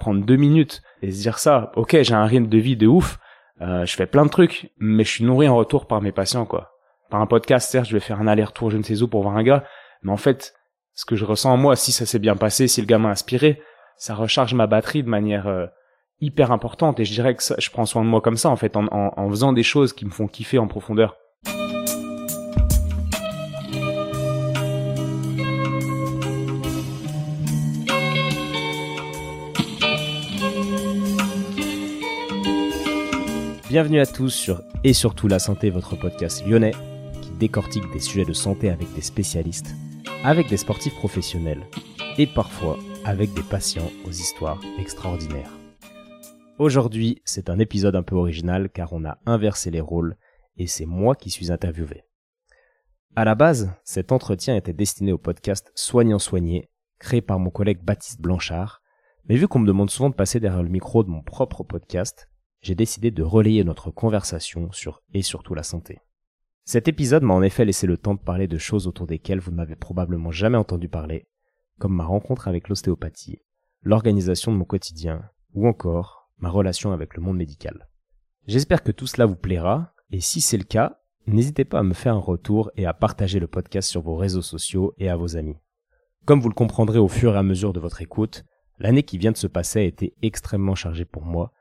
prendre deux minutes et se dire ça. Ok, j'ai un rythme de vie de ouf, euh, je fais plein de trucs, mais je suis nourri en retour par mes patients, quoi. Par un podcast, certes, je vais faire un aller-retour, je ne sais où, pour voir un gars, mais en fait, ce que je ressens en moi, si ça s'est bien passé, si le gars m'a inspiré, ça recharge ma batterie de manière euh, hyper importante. Et je dirais que je prends soin de moi comme ça, en fait, en, en, en faisant des choses qui me font kiffer en profondeur. Bienvenue à tous sur Et surtout la santé, votre podcast lyonnais qui décortique des sujets de santé avec des spécialistes, avec des sportifs professionnels et parfois avec des patients aux histoires extraordinaires. Aujourd'hui, c'est un épisode un peu original car on a inversé les rôles et c'est moi qui suis interviewé. À la base, cet entretien était destiné au podcast Soignant Soigné, créé par mon collègue Baptiste Blanchard, mais vu qu'on me demande souvent de passer derrière le micro de mon propre podcast, j'ai décidé de relayer notre conversation sur et surtout la santé. Cet épisode m'a en effet laissé le temps de parler de choses autour desquelles vous ne m'avez probablement jamais entendu parler, comme ma rencontre avec l'ostéopathie, l'organisation de mon quotidien, ou encore ma relation avec le monde médical. J'espère que tout cela vous plaira, et si c'est le cas, n'hésitez pas à me faire un retour et à partager le podcast sur vos réseaux sociaux et à vos amis. Comme vous le comprendrez au fur et à mesure de votre écoute, l'année qui vient de se passer a été extrêmement chargée pour moi,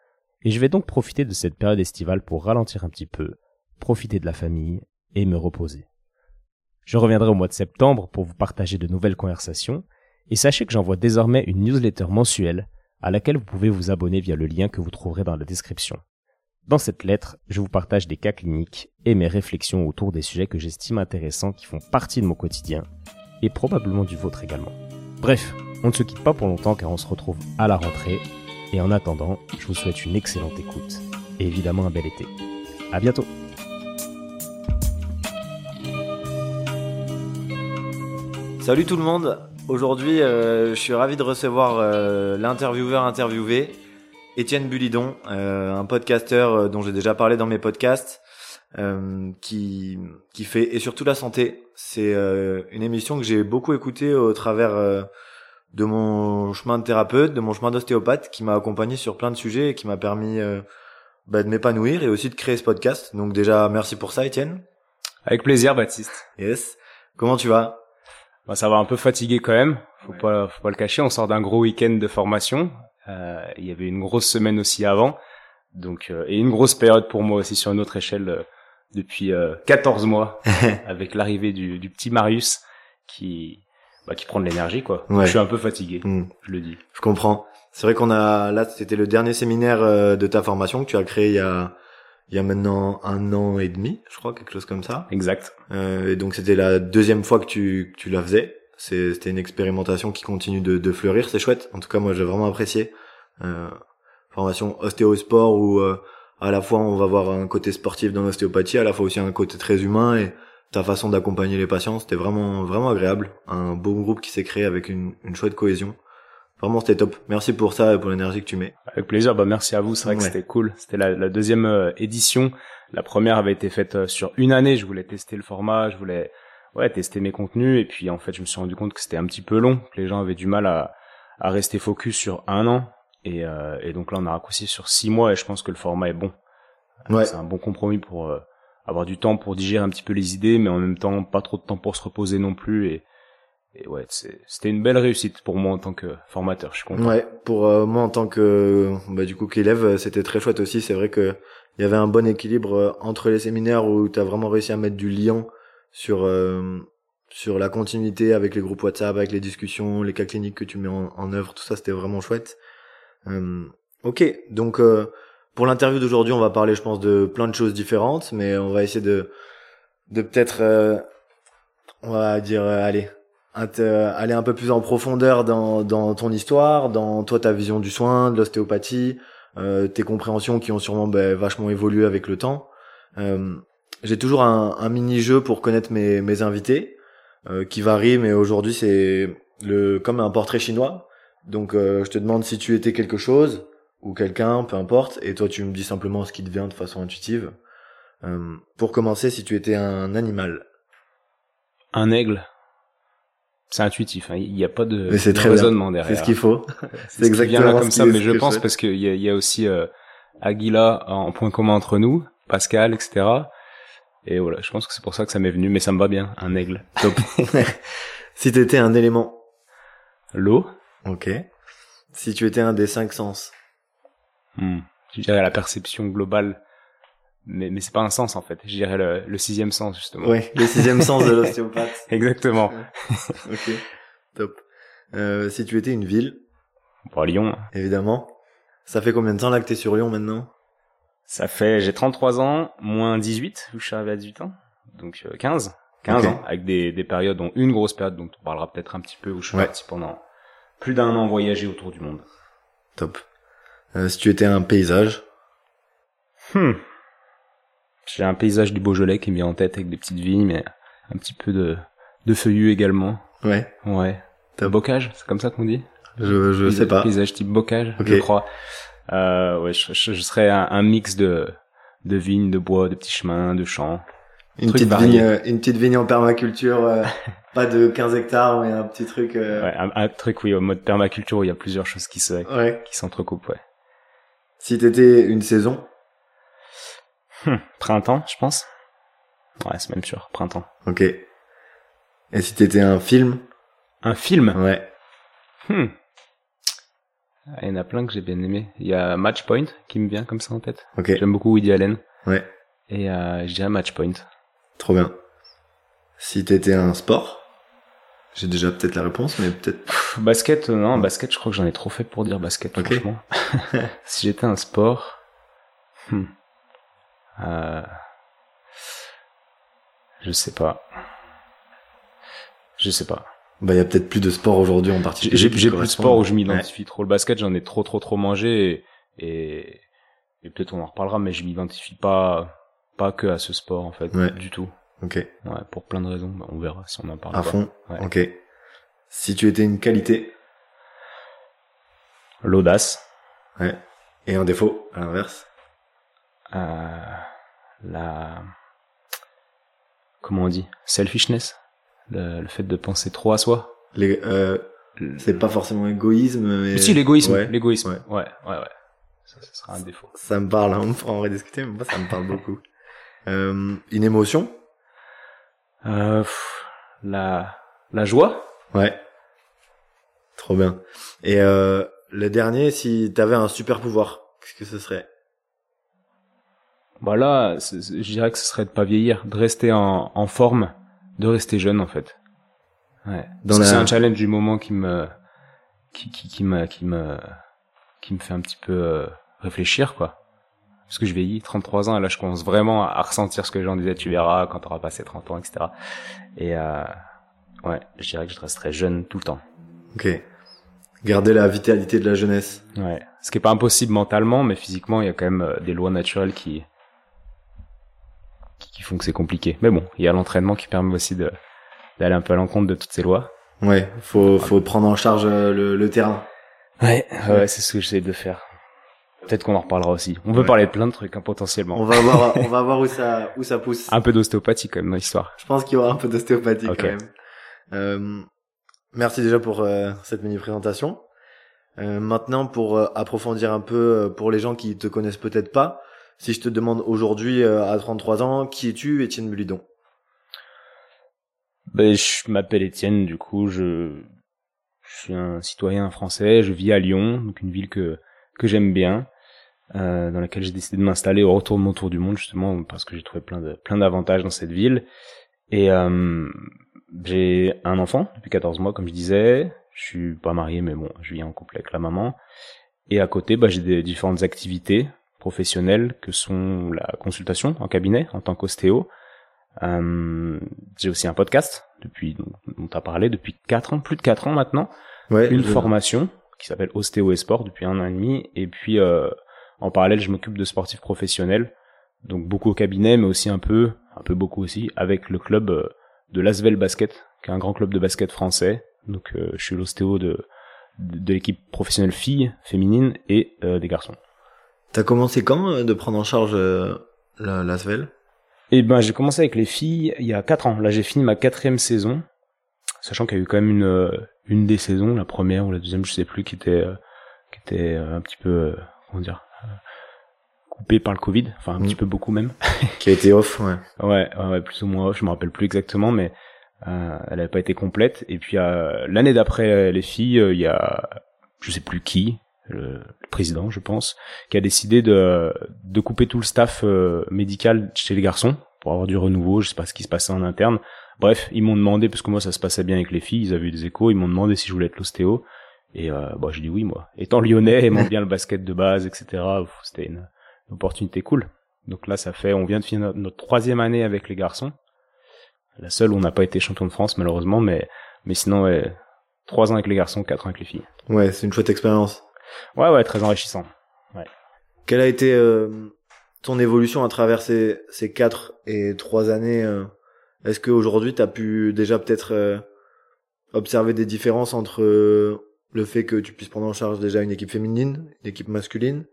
et je vais donc profiter de cette période estivale pour ralentir un petit peu, profiter de la famille et me reposer. Je reviendrai au mois de septembre pour vous partager de nouvelles conversations, et sachez que j'envoie désormais une newsletter mensuelle à laquelle vous pouvez vous abonner via le lien que vous trouverez dans la description. Dans cette lettre, je vous partage des cas cliniques et mes réflexions autour des sujets que j'estime intéressants qui font partie de mon quotidien, et probablement du vôtre également. Bref, on ne se quitte pas pour longtemps car on se retrouve à la rentrée et en attendant, je vous souhaite une excellente écoute et évidemment un bel été. À bientôt! Salut tout le monde. Aujourd'hui, euh, je suis ravi de recevoir euh, l'intervieweur interviewé, Étienne Bulidon, euh, un podcasteur euh, dont j'ai déjà parlé dans mes podcasts, euh, qui qui fait et surtout la santé. C'est euh, une émission que j'ai beaucoup écoutée au travers de mon chemin de thérapeute, de mon chemin d'ostéopathe, qui m'a accompagné sur plein de sujets et qui m'a permis bah, de m'épanouir et aussi de créer ce podcast. Donc déjà, merci pour ça, Étienne. Avec plaisir, Baptiste. Yes. Comment tu vas? Bah, ça va un peu fatigué quand même. Faut pas, faut pas le cacher. On sort d'un gros week-end de formation. Euh, il y avait une grosse semaine aussi avant, donc euh, et une grosse période pour moi aussi sur une autre échelle euh, depuis 14 mois avec l'arrivée du, du, petit Marius qui bah, qui prend de l'énergie quoi. Ouais. Je suis un peu fatigué, Mm. je le dis. Je comprends. C'est vrai qu'on a là, c'était le dernier séminaire euh, de ta formation que tu as créé il y a il y a maintenant un an et demi, je crois, quelque chose comme ça. Exact. Euh, et donc c'était la deuxième fois que tu, que tu la faisais. C'était une expérimentation qui continue de, de fleurir, c'est chouette. En tout cas, moi j'ai vraiment apprécié. Euh, formation ostéosport où euh, à la fois on va voir un côté sportif dans l'ostéopathie, à la fois aussi un côté très humain et ta façon d'accompagner les patients, c'était vraiment vraiment agréable. Un beau groupe qui s'est créé avec une, une chouette cohésion. Vraiment c'était top. Merci pour ça et pour l'énergie que tu mets. Avec plaisir. Bah merci à vous. C'est vrai que c'était cool. C'était la, la deuxième euh, édition. La première avait été faite euh, sur une année. Je voulais tester le format. Je voulais ouais tester mes contenus. Et puis en fait, je me suis rendu compte que c'était un petit peu long. Que les gens avaient du mal à, à rester focus sur un an. Et, euh, et donc là, on a raccourci sur six mois. Et je pense que le format est bon. Ouais. C'est un bon compromis pour euh, avoir du temps pour digérer un petit peu les idées, mais en même temps pas trop de temps pour se reposer non plus. Et, et ouais, c'était une belle réussite pour moi en tant que formateur. Je suis content. Ouais, pour euh, moi en tant que bah du coup qu'élève, c'était très chouette aussi. C'est vrai que il y avait un bon équilibre euh, entre les séminaires où tu as vraiment réussi à mettre du lien sur euh, sur la continuité avec les groupes WhatsApp, avec les discussions, les cas cliniques que tu mets en, en œuvre, tout ça c'était vraiment chouette. Euh, ok, donc euh, pour l'interview d'aujourd'hui, on va parler, je pense, de plein de choses différentes, mais on va essayer de de peut-être, euh, on va dire, euh, allez, euh, aller un peu plus en profondeur dans, dans ton histoire, dans toi ta vision du soin, de l'ostéopathie, euh, tes compréhensions qui ont sûrement ben, vachement évolué avec le temps. Euh, J'ai toujours un, un mini-jeu pour connaître mes, mes invités, euh, qui varie, mais aujourd'hui c'est le comme un portrait chinois. Donc euh, je te demande si tu étais quelque chose ou quelqu'un, peu importe, et toi tu me dis simplement ce qui te vient de façon intuitive. Euh, pour commencer, si tu étais un animal, Un aigle. c'est intuitif. hein. Il n'y a pas de, Mais c'est de très bien. raisonnement derrière. C'est ce qu'il faut. C'est ce qui vient là exactement comme ça, mais je pense parce qu'il y a, il y a aussi euh, Aguila en point commun entre nous, Pascal, etc. Et voilà, je pense que c'est pour ça que ça m'est venu, mais ça me va bien, un aigle. Top. Si t'étais un élément, L'eau, ok. Si tu étais un des cinq sens, hmm, je dirais la perception globale, mais, mais c'est pas un sens en fait, je dirais le, le sixième sens justement. ouais, le sixième sens de l'ostéopathe. Exactement. Ok, top. Euh, si tu étais une ville, Bon, Lyon, évidemment. Ça fait combien de temps là que t'es sur Lyon maintenant? Ça fait, j'ai 33 ans, moins 18, où je suis arrivé à 18 ans, donc euh, 15. 15 Ok. ans, avec des, des périodes, dont une grosse période dont on parlera peut-être un petit peu, où je suis Ouais. parti pendant plus d'un an voyager autour du monde. Top. Euh, si tu étais un paysage, Hmm. J'ai un paysage du Beaujolais qui me vient en tête avec des petites vignes, mais un petit peu de, de feuillus également. ouais, Ouais. Top. Bocage, c'est comme ça qu'on dit? Je, je sais pas. Paysage type bocage, Ok. je crois. Euh, ouais, je, je, je serais un, un mix de, de vignes, de bois, de petits chemins, de champs. Une petite vigne, euh, une petite vigne en permaculture, euh, pas de 15 hectares, mais un petit truc. euh, Ouais, un, un truc, oui, au mode permaculture où il y a plusieurs choses qui se, ouais. qui s'entrecoupent, ouais. Si t'étais une saison, Hmm. Printemps, je pense. Ouais, c'est même sûr, printemps. ok. Et si t'étais un film, Un film? Ouais. Hmm. Ah, Il y en a plein que j'ai bien aimé. Il y a Match Point qui me vient comme ça en tête. Ok. J'aime beaucoup Woody Allen. Ouais. Et euh, je dirais Match Point. Trop bien. Si t'étais un sport, j'ai déjà peut-être la réponse, mais peut-être. Basket, euh, non, basket, je crois que j'en ai trop fait pour dire basket, franchement. si j'étais un sport... Hmm. Euh... Je sais pas. Je sais pas. Bah, il y a peut-être plus de sport aujourd'hui en particulier. j'ai- plus de sport où je Ouais. m'identifie trop. Le basket, j'en ai trop, trop, trop mangé et, et, et peut-être on en reparlera, mais je m'identifie pas, pas que à ce sport, en fait, Ouais. du tout. Ok. Ouais, pour plein de raisons. Bah, on verra si on en parle. À pas. fond. Ouais. Ok. Si tu étais une qualité, L'audace, ouais. Et un défaut, à l'inverse. euh, la, comment on dit? Selfishness. Le, le fait de penser trop à soi. Les, euh, c'est pas forcément égoïsme, mais. Si, l'égoïsme. Ouais. L'égoïsme. Ouais. Ouais, ouais, ouais. Ça, ça sera un défaut. Ça me parle, hein, on pourra en rediscuter, mais moi, ça me parle beaucoup. Euh, une émotion? Euh, pff, la, la joie. Ouais. Trop bien. Et euh, le dernier, si t'avais un super pouvoir, qu'est-ce que ce serait? Bah là, je dirais que ce serait de pas vieillir, de rester en, en forme, de rester jeune en fait. Ouais. Dans Parce que la- c'est un challenge du moment qui me, qui, qui, qui me, qui me, qui me fait un petit peu euh, réfléchir quoi. Parce que je vieillis, 33 ans, et là je commence vraiment à, à ressentir ce que les gens disaient, tu verras quand t'auras passé 30 ans, etc. Et euh, ouais, je dirais que je resterai jeune tout le temps. Ok. Garder la vitalité de la jeunesse. Ouais. Ce qui est pas impossible mentalement, mais physiquement, il y a quand même euh, des lois naturelles qui, qui, font que c'est compliqué. Mais bon, il y a l'entraînement qui permet aussi de, d'aller un peu à l'encontre de toutes ces lois. Ouais, faut, faut prendre en charge euh, le, le terrain. Ouais, ouais, c'est ce que j'essaie de faire. Peut-être qu'on en reparlera aussi. On peut Ouais. parler de plein de trucs, hein, potentiellement. On va voir, on va voir où ça, où ça pousse. Un peu d'ostéopathie, quand même, dans l'histoire. Je pense qu'il y aura un peu d'ostéopathie quand même. Euh, merci déjà pour euh, cette mini présentation. Euh, maintenant, pour approfondir un peu pour les gens qui te connaissent peut-être pas, si je te demande aujourd'hui à 33 ans, qui es-tu, Étienne Bulidon? Ben, je m'appelle Étienne, du coup, je, je suis un citoyen français, je vis à Lyon, donc une ville que, que j'aime bien, euh, dans laquelle j'ai décidé de m'installer au retour de mon tour du monde, justement, parce que j'ai trouvé plein de, plein d'avantages dans cette ville. Et, euh, j'ai un enfant depuis 14 mois, comme je disais. Je suis pas marié, mais bon, je vis en couple avec la maman. Et à côté, bah, j'ai des différentes activités professionnelles que sont la consultation en cabinet en tant qu'ostéo, euh, j'ai aussi un podcast depuis dont tu as parlé depuis quatre ans, plus de quatre ans maintenant. Ouais. Une formation qui s'appelle Ostéo et Sport depuis un an et demi. Et puis euh, en parallèle, je m'occupe de sportifs professionnels, donc beaucoup au cabinet, mais aussi un peu, un peu beaucoup aussi avec le club euh, de l'Asvel Basket, qui est un grand club de basket français. Donc euh, je suis l'ostéo de de, de l'équipe professionnelle filles, féminine et euh, des garçons. T'as commencé quand euh, de prendre en charge euh, la, l'Asvel? Et ben j'ai commencé avec les filles il y a quatre ans. Là j'ai fini ma quatrième saison. sachant qu'il y a eu quand même une une des saisons, la première ou la deuxième, je sais plus, qui était qui était un petit peu comment dire coupé par le Covid, enfin un petit mm. peu beaucoup même. qui a été off, ouais. ouais. Ouais, plus ou moins off, je me rappelle plus exactement, mais euh, elle n'avait pas été complète. Et puis euh, l'année d'après les filles, il y a je sais plus qui, le, président, je pense, qui a décidé de, de couper tout le staff médical chez les garçons pour avoir du renouveau. Je sais pas ce qui se passait en interne. Bref, ils m'ont demandé, parce que moi ça se passait bien avec les filles, ils avaient eu des échos, ils m'ont demandé si je voulais être l'ostéo. Et euh, bah, j'ai dit oui, moi. Étant lyonnais, aimant bien le basket de base, etc., c'était une, opportunité cool. Donc là, ça fait, on vient de finir notre, troisième année avec les garçons. La seule où on n'a pas été champion de France, malheureusement, mais, mais sinon, ouais, trois ans avec les garçons, quatre ans avec les filles. Ouais, c'est une chouette expérience. Ouais, ouais, très enrichissant. Ouais. Quelle a été euh, ton évolution à travers ces, ces quatre et trois années euh, Est-ce qu'aujourd'hui, tu as pu déjà peut-être euh, observer des différences entre le fait que tu puisses prendre en charge déjà une équipe féminine, une équipe masculine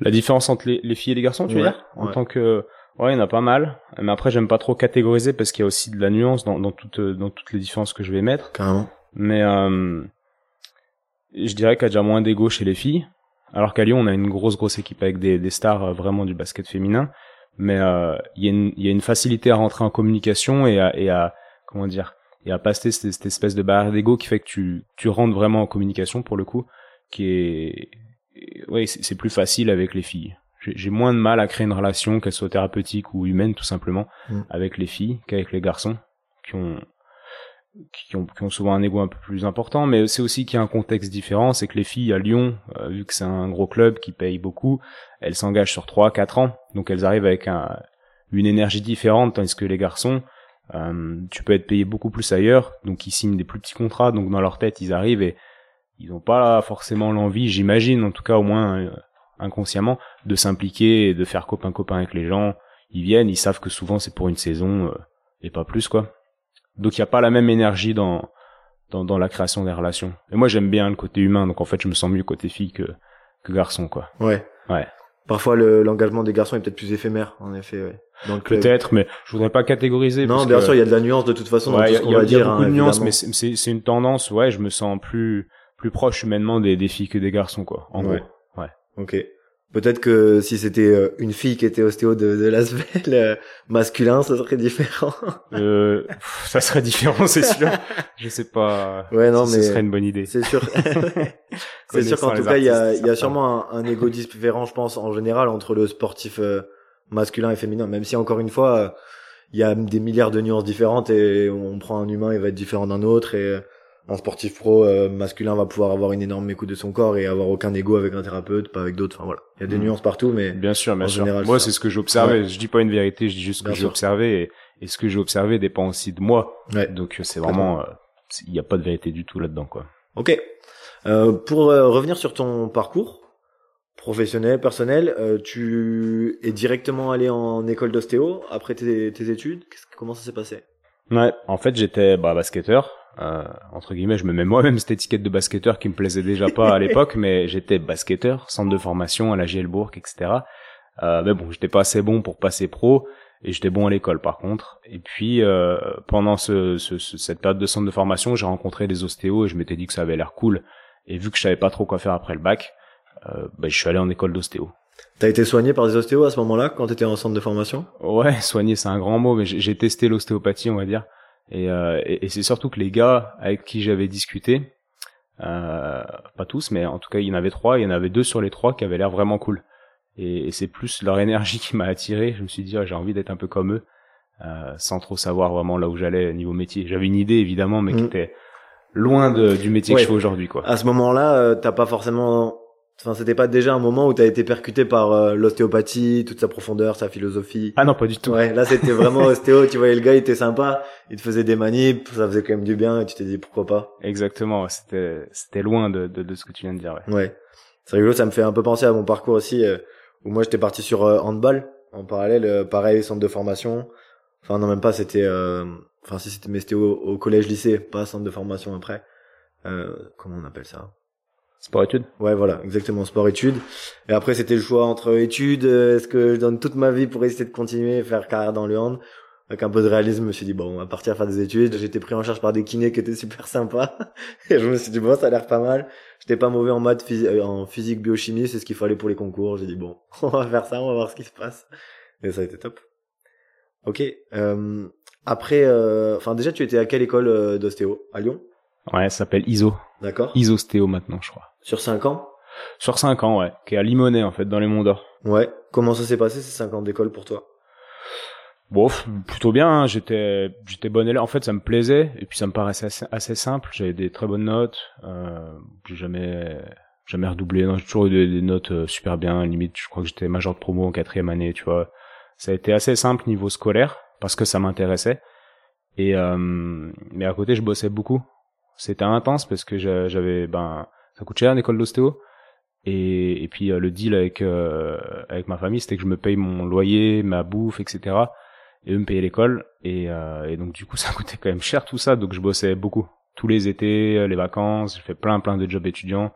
La différence entre les, filles et les garçons, tu veux dire En tant que ouais, il y en a pas mal. Mais après, j'aime pas trop catégoriser parce qu'il y a aussi de la nuance dans, dans toutes dans toutes les différences que je vais mettre. Carrément. Mais euh, je dirais qu'il y a déjà moins d'ego chez les filles. Alors qu'à Lyon, on a une grosse grosse équipe avec des, des stars euh, vraiment du basket féminin. Mais euh, il y, a une, y a une facilité à rentrer en communication et à, et à comment dire et à passer cette, cette espèce de barrière d'ego qui fait que tu, tu rentres vraiment en communication pour le coup, qui est, ouais, c'est plus facile avec les filles. J'ai moins de mal à créer une relation, qu'elle soit thérapeutique ou humaine tout simplement, mm. avec les filles qu'avec les garçons qui ont, qui ont, qui ont souvent un ego un peu plus important, mais c'est aussi qu'il y a un contexte différent, c'est que les filles à Lyon, euh, vu que c'est un gros club qui paye beaucoup, elles s'engagent sur 3 4 ans, donc elles arrivent avec un, une énergie différente, tandis que les garçons, euh, tu peux être payé beaucoup plus ailleurs, donc ils signent des plus petits contrats, donc dans leur tête ils arrivent et ils n'ont pas forcément l'envie, j'imagine, en tout cas au moins euh, inconsciemment, de s'impliquer et de faire copain copain avec les gens. Ils viennent, ils savent que souvent c'est pour une saison euh, et pas plus quoi. Donc il n'y a pas la même énergie dans, dans, dans la création des relations. Et moi j'aime bien le côté humain, donc en fait je me sens mieux côté fille que que garçon quoi. Ouais. Ouais. Parfois l'engagement des garçons est peut-être plus éphémère en effet. Ouais. Peut-être, mais je voudrais pas catégoriser. Non, bien sûr, il y a de la nuance de toute façon. Ouais, il y, a, y a beaucoup hein, de nuances, mais c'est une tendance. Ouais, je me sens plus plus proche humainement des, des filles que des garçons, quoi. En ouais. gros. Ouais. Ok. Peut-être que si c'était euh, une fille qui était ostéo de, de Lasvel euh, masculin, ça serait différent. euh, ça serait différent, c'est sûr. Je sais pas. Ouais, non, si mais ce serait une bonne idée. C'est sûr. c'est sûr qu'en tout cas, il y a, il y a sûrement un, un ego différent, je pense, en général, entre le sportif euh, masculin et féminin. Même si encore une fois, il y a des milliards de nuances différentes et on prend un humain, il va être différent d'un autre et un sportif pro euh, masculin va pouvoir avoir une énorme écoute de son corps et avoir aucun ego avec un thérapeute, pas avec d'autres. Enfin voilà, il y a des mm. nuances partout, mais bien sûr, bien sûr. moi, c'est ce que j'ai observé. Je dis pas une vérité, je dis juste ce que j'ai observé et, et, ce que j'ai observé dépend aussi de moi. Ouais. Donc c'est vraiment, euh, il n'y a pas de vérité du tout là-dedans, quoi. Ok. Euh, pour euh, revenir sur ton parcours professionnel, personnel, tu es directement allé en école d'ostéo après tes, tes études? Comment ça s'est passé? Ouais, en fait j'étais bah, basketteur euh, entre guillemets, je me mets moi-même cette étiquette de basketteur qui me plaisait déjà pas à l'époque, mais j'étais basketteur, centre de formation à la Gielbourg, etc. Euh, mais bon, j'étais pas assez bon pour passer pro et j'étais bon à l'école par contre. Et puis euh, pendant ce, ce, cette période de centre de formation, j'ai rencontré des ostéos et je m'étais dit que ça avait l'air cool. Et vu que je savais pas trop quoi faire après le bac, euh, bah, je suis allé en école d'ostéo. T'as été soigné par des ostéos à ce moment-là quand t'étais en centre de formation? Ouais, soigné c'est un grand mot, mais j'ai testé l'ostéopathie, on va dire. Euh, et, et, c'est surtout que les gars avec qui j'avais discuté, euh, pas tous, mais en tout cas il y en avait trois, il y en avait deux sur les trois qui avaient l'air vraiment cool. Et, et c'est plus leur énergie qui m'a attiré. Je me suis dit ah, j'ai envie d'être un peu comme eux, euh, sans trop savoir vraiment là où j'allais niveau métier. J'avais une idée évidemment, mais qui mm. était loin de, du métier que je fais aujourd'hui quoi. À ce moment-là, euh, t'as pas forcément Enfin, c'était pas déjà un moment où t'as été percuté par euh, l'ostéopathie, toute sa profondeur, sa philosophie. Ah non, pas du tout. Ouais, là c'était vraiment ostéo. Tu voyais le gars, il était sympa, il te faisait des manips, ça faisait quand même du bien, et tu t'es dit pourquoi pas. Exactement. C'était c'était loin de, de, de ce que tu viens de dire. Ouais. ouais. C'est rigolo, ça me fait un peu penser à mon parcours aussi, euh, où moi j'étais parti sur euh, handball en parallèle, pareil centre de formation. Enfin non même pas, c'était, enfin si c'était mais c'était au, au collège lycée, pas centre de formation après. comment on appelle ça? Sport-études Ouais, voilà, exactement, sport-études. Et après, c'était le choix entre études, euh, est-ce que je donne toute ma vie pour essayer de continuer, faire carrière dans le hand, avec un peu de réalisme, je me suis dit bon, on va partir faire des études. J'étais pris en charge par des kinés qui étaient super sympas. et je me suis dit bon, ça a l'air pas mal. J'étais pas mauvais en maths, euh, en physique, biochimie, c'est ce qu'il fallait pour les concours. J'ai dit bon, on va faire ça, on va voir ce qui se passe. Et ça a été top. Ok. Euh, après, euh, enfin déjà, tu étais à quelle école d'ostéo? À Lyon? Ouais, ça s'appelle ISO. D'accord. Isostéo maintenant, je crois. Sur 5 ans? Sur 5 ans, ouais. Qui est à Limonest, en fait, dans les Monts d'Or. Ouais. Comment ça s'est passé ces 5 ans d'école pour toi? Bon, plutôt bien. hein. J'étais, j'étais bon élève. En fait, ça me plaisait et puis ça me paraissait assez, assez simple. J'avais des très bonnes notes. Euh, j'ai jamais, jamais redoublé. J'ai toujours eu des, des notes euh, super bien. Limite, je crois que j'étais major de promo en quatrième année. Tu vois, ça a été assez simple niveau scolaire parce que ça m'intéressait. Et euh, mais à côté, je bossais beaucoup. C'était intense parce que j'a- j'avais, ben, ça coûte cher une école d'ostéo. Et, et puis euh, le deal avec euh, avec ma famille, c'était que je me paye mon loyer, ma bouffe, etc et eux me payaient l'école. Et, euh, et donc du coup ça coûtait quand même cher tout ça. Donc je bossais beaucoup. Tous les étés euh, les vacances j'ai fait plein plein de jobs étudiants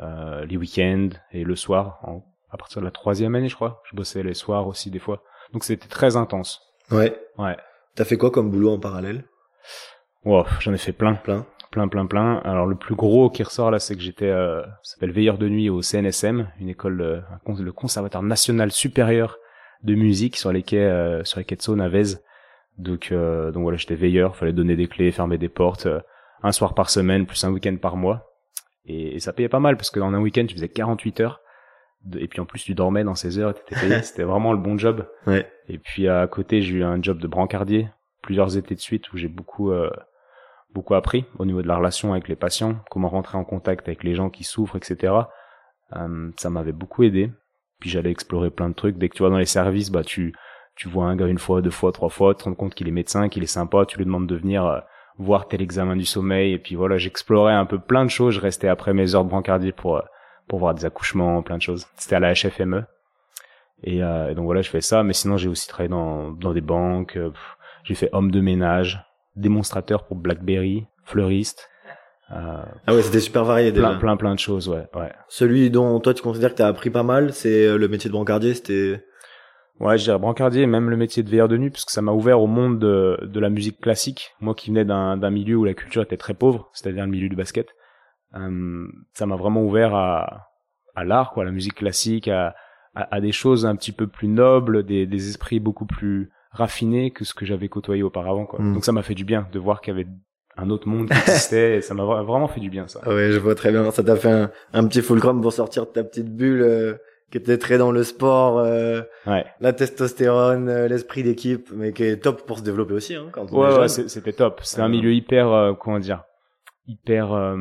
euh, les week-ends et le soir. En- à partir de la troisième année je crois je bossais les soirs aussi des fois. Donc c'était très intense. Ouais. ouais. T'as fait quoi comme boulot en parallèle? Wow, j'en ai fait plein. Plein. Plein plein plein. Alors le plus gros qui ressort là c'est que j'étais euh, ça s'appelle veilleur de nuit au CNSM une école euh, un le conservatoire national supérieur de musique sur les quais euh, sur les quais de Saône à Vèze. Donc euh, donc voilà j'étais veilleur fallait donner des clés fermer des portes euh, un soir par semaine plus un week-end par mois. Et, et ça payait pas mal parce que dans un week-end tu faisais 48 heures de- et puis en plus tu dormais dans ces heures t'étais payé. C'était vraiment le bon job. Ouais. et puis à côté, j'ai eu un job de brancardier plusieurs étés de suite où j'ai beaucoup euh, beaucoup appris au niveau de la relation avec les patients, comment rentrer en contact avec les gens qui souffrent, etc. Euh, ça m'avait beaucoup aidé. Puis j'allais explorer plein de trucs. Dès que tu vas dans les services, bah tu tu vois un gars une fois, deux fois, trois fois, tu te rends compte qu'il est médecin, qu'il est sympa, tu lui demandes de venir euh, voir tel examen du sommeil. Et puis voilà, j'explorais un peu plein de choses. Je restais après mes heures de brancardier pour euh, pour voir des accouchements, plein de choses. C'était à la HFME. Et, euh, et donc voilà, je fais ça. Mais sinon, j'ai aussi travaillé dans, dans des banques. euh, j'ai fait homme de ménage, démonstrateur pour BlackBerry, fleuriste. Euh, Ah ouais, c'était super varié déjà. plein, plein, plein de choses, ouais, ouais. Celui dont toi tu considères que t'as appris pas mal, c'est euh, le métier de brancardier, c'était... Ouais, je dirais brancardier, même le métier de veilleur de nuit, parce que ça m'a ouvert au monde de, de la musique classique. Moi qui venais d'un d'un milieu où la culture était très pauvre, c'est-à-dire le milieu du basket, euh, ça m'a vraiment ouvert à, à l'art, quoi, à la musique classique, à, à, à des choses un petit peu plus nobles, des, des esprits beaucoup plus raffinés que ce que j'avais côtoyé auparavant, quoi. Mm. Donc ça m'a fait du bien de voir qu'il y avait un autre monde qui existait, et ça m'a vra- vraiment fait du bien, ça. Ah ouais, je vois très bien. Ça t'a fait un, un petit fulcrum pour sortir de ta petite bulle euh, qui était très dans le sport, euh, Ouais. la testostérone, euh, l'esprit d'équipe, mais qui est top pour se développer aussi hein, quand on est Ouais, ouais, c'est- c'était top. C'était un Euh. milieu hyper, euh, comment dire, hyper euh,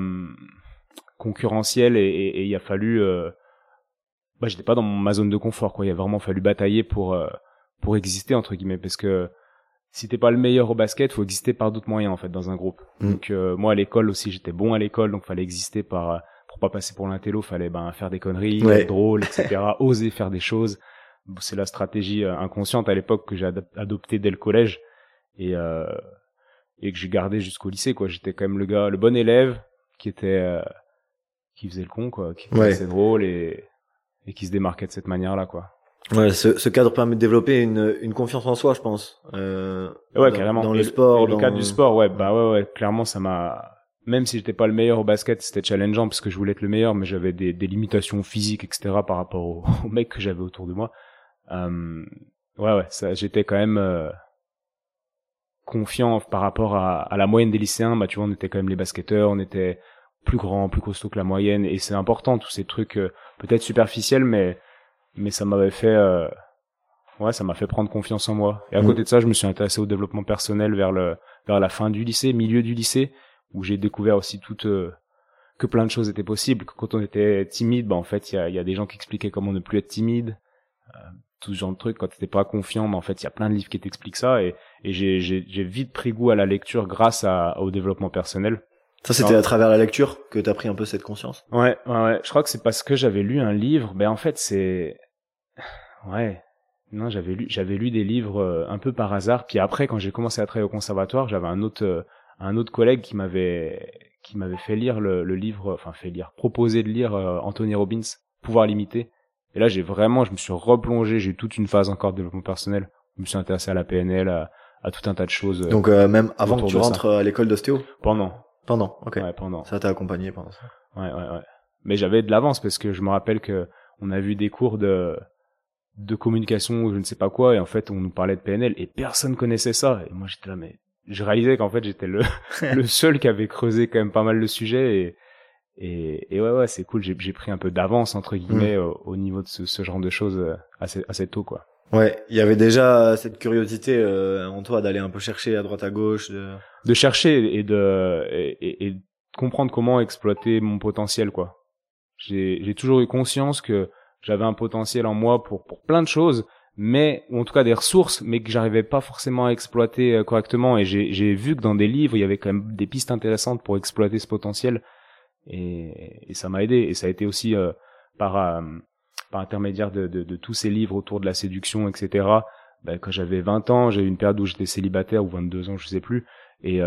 concurrentiel et, et- et il a fallu, euh, bah, j'étais pas dans ma zone de confort, quoi. Il a vraiment fallu batailler pour euh, pour exister entre guillemets, parce que si t'es pas le meilleur au basket, faut exister par d'autres moyens en fait dans un groupe. Mm. Donc euh, moi à l'école aussi, j'étais bon à l'école, donc fallait exister par euh, pour pas passer pour l'intello, fallait ben faire des conneries, Ouais. être drôle, etc. oser faire des choses. C'est la stratégie euh, inconsciente à l'époque que j'ai adop- adoptée dès le collège et euh, et que j'ai gardé jusqu'au lycée quoi. J'étais quand même le gars, le bon élève qui était euh, qui faisait le con quoi, qui était Ouais. drôle et et qui se démarquait de cette manière là quoi. Ouais, ce, ce cadre permet de développer une, une confiance en soi, je pense. Euh, Ouais, dans, carrément. Dans Et le sport, et le cadre du sport, ouais, bah ouais, ouais, clairement, ça m'a. Même si j'étais pas le meilleur au basket, c'était challengeant parce que je voulais être le meilleur, mais j'avais des, des limitations physiques, etc. par rapport aux, aux mecs que j'avais autour de moi. Euh, ouais, ouais, ça, j'étais quand même euh, confiant par rapport à, à la moyenne des lycéens. Bah, tu vois, on était quand même les basketteurs, on était plus grands, plus costauds que la moyenne, et c'est important tous ces trucs euh, peut-être superficiels, mais mais ça m'avait fait euh, ouais ça m'a fait prendre confiance en moi et à Mhm. côté de ça je me suis intéressé au développement personnel vers le vers la fin du lycée milieu du lycée où j'ai découvert aussi toute euh, que plein de choses étaient possibles que quand on était timide bah en fait il y a, il y a des gens qui expliquaient comment ne plus être timide euh, tout ce genre de trucs quand t'étais pas confiant bah en fait il y a plein de livres qui t'expliquent ça et et j'ai j'ai j'ai vite pris goût à la lecture grâce à au développement personnel Ça, c'était à travers la lecture que t'as pris un peu cette conscience? Ouais, ouais, ouais. Je crois que c'est parce que j'avais lu un livre. Ben en fait, c'est ouais. Non, j'avais lu, j'avais lu des livres euh, un peu par hasard. Puis après, quand j'ai commencé à travailler au conservatoire, j'avais un autre, euh, un autre collègue qui m'avait, qui m'avait fait lire le, le livre, enfin fait lire, proposé de lire euh, Anthony Robbins, Pouvoir limité. Et là, j'ai vraiment, je me suis replongé. J'ai eu toute une phase encore de développement personnel. Je me suis intéressé à la PNL, à, à tout un tas de choses. Donc euh, même avant que tu ça. rentres à l'école d'ostéo? Pendant. Pendant, ok. Ouais, pendant. Ça t'a accompagné pendant ça. Ouais, ouais, ouais. Mais j'avais de l'avance parce que je me rappelle que on a vu des cours de de communication ou je ne sais pas quoi et en fait on nous parlait de PNL et personne connaissait ça et moi j'étais là mais je réalisais qu'en fait j'étais le le seul qui avait creusé quand même pas mal le sujet et et, et ouais ouais c'est cool j'ai j'ai pris un peu d'avance entre guillemets au, au niveau de ce, ce genre de choses euh, assez assez tôt quoi. Ouais, il y avait déjà cette curiosité euh, en toi d'aller un peu chercher à droite à gauche. De... de chercher et de et, et- et de comprendre comment exploiter mon potentiel quoi. J'ai j'ai toujours eu conscience que j'avais un potentiel en moi pour pour plein de choses mais ou en tout cas des ressources mais que j'arrivais pas forcément à exploiter euh, correctement. Et j'ai vu que dans des livres il y avait quand même des pistes intéressantes pour exploiter ce potentiel. Et, ça m'a aidé. Et ça a été aussi euh, par euh, par intermédiaire de, de, tous ces livres autour de la séduction etc ben, quand j'avais 20 ans j'ai eu une période où j'étais célibataire ou 22 ans je sais plus. Et,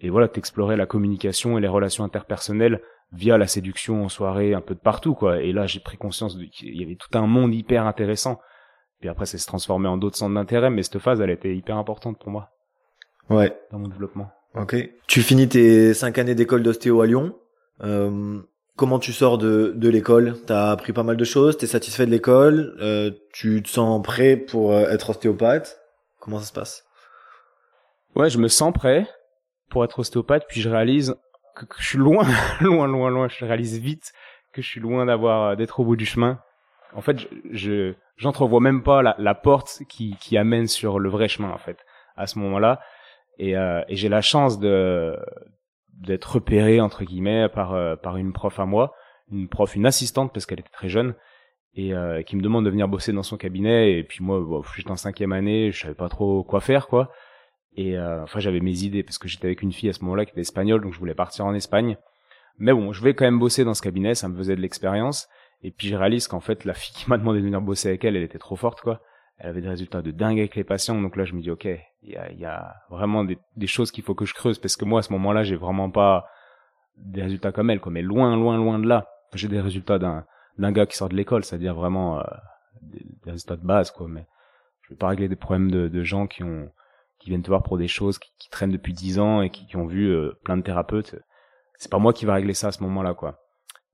et voilà t'explorais la communication et les relations interpersonnelles via la séduction en soirée un peu de partout quoi. Et là j'ai pris conscience qu'il y avait tout un monde hyper intéressant. Puis après ça s'est transformé en d'autres centres d'intérêt mais cette phase elle était hyper importante pour moi. Ouais, dans mon développement. Ok. Tu finis tes cinq années d'école d'ostéo à Lyon. Euh, comment tu sors de, de l'école? T'as appris pas mal de choses, t'es satisfait de l'école, euh, tu te sens prêt pour euh, être ostéopathe? Comment ça se passe? Ouais je me sens prêt pour être ostéopathe puis je réalise que, que je suis loin loin loin loin je réalise vite que je suis loin d'avoir d'être au bout du chemin. En fait je je- j'entrevois même pas la, la porte qui qui amène sur le vrai chemin en fait à ce moment-là. Et, euh, et j'ai la chance de d'être repéré entre guillemets par euh, par une prof à moi une prof une assistante parce qu'elle était très jeune et euh, qui me demande de venir bosser dans son cabinet. Et puis moi j'étais en cinquième année je savais pas trop quoi faire quoi et euh, enfin j'avais mes idées parce que j'étais avec une fille à ce moment-là qui était espagnole donc je voulais partir en Espagne. Mais bon je vais quand même bosser dans ce cabinet ça me faisait de l'expérience. Et puis je réalise qu'en fait la fille qui m'a demandé de venir bosser avec elle elle était trop forte quoi. Elle avait des résultats de dingue avec les patients donc là je me dis ok il y a, y a vraiment des, des choses qu'il faut que je creuse parce que moi à ce moment-là j'ai vraiment pas des résultats comme elle quoi. Mais loin loin loin de là. J'ai des résultats d'un d'un gars qui sort de l'école c'est-à-dire vraiment euh, des, des résultats de base quoi. Mais je vais pas régler des problèmes de, de gens qui ont qui viennent te voir pour des choses qui, qui traînent depuis dix ans et qui, qui ont vu euh, plein de thérapeutes c'est pas moi qui va régler ça à ce moment-là quoi.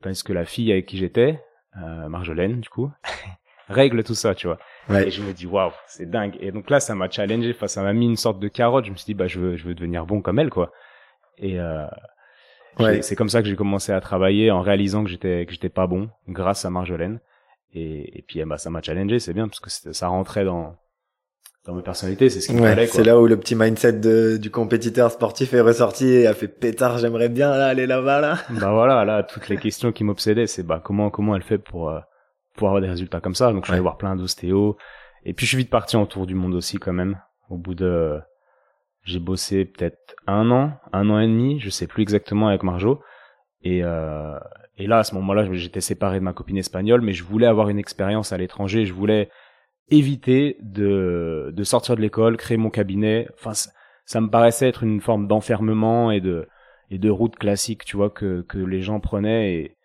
Parce que la fille avec qui j'étais euh, Marjolaine du coup règle tout ça tu vois. Ouais. et je me dis waouh c'est dingue. Et donc là ça m'a challengé enfin ça m'a mis une sorte de carotte. Je me suis dit bah je veux je veux devenir bon comme elle quoi. Et euh, Ouais. c'est comme ça que j'ai commencé à travailler en réalisant que j'étais que j'étais pas bon grâce à Marjolaine. Et, et puis ben, ça m'a challengé c'est bien parce que ça rentrait dans dans mes personnalités c'est ce qu'il me Ouais, fallait c'est là où le petit mindset de, du compétiteur sportif est ressorti et a fait pétard, j'aimerais bien là, aller là-bas là. bah voilà là toutes les questions qui m'obsédaient c'est bah comment comment elle fait pour euh, pour avoir des résultats comme ça? Donc je suis allé voir plein d'ostéos. Et puis je suis vite parti en tour du monde aussi quand même. Au bout de j'ai bossé peut-être un an un an et demi je sais plus exactement avec Marjo. Et euh, et là à ce moment-là j'étais séparé de ma copine espagnole mais je voulais avoir une expérience à l'étranger. Je voulais éviter de de sortir de l'école créer mon cabinet enfin ça, me paraissait être une forme d'enfermement et de et de route classique, tu vois, que, que les gens prenaient et,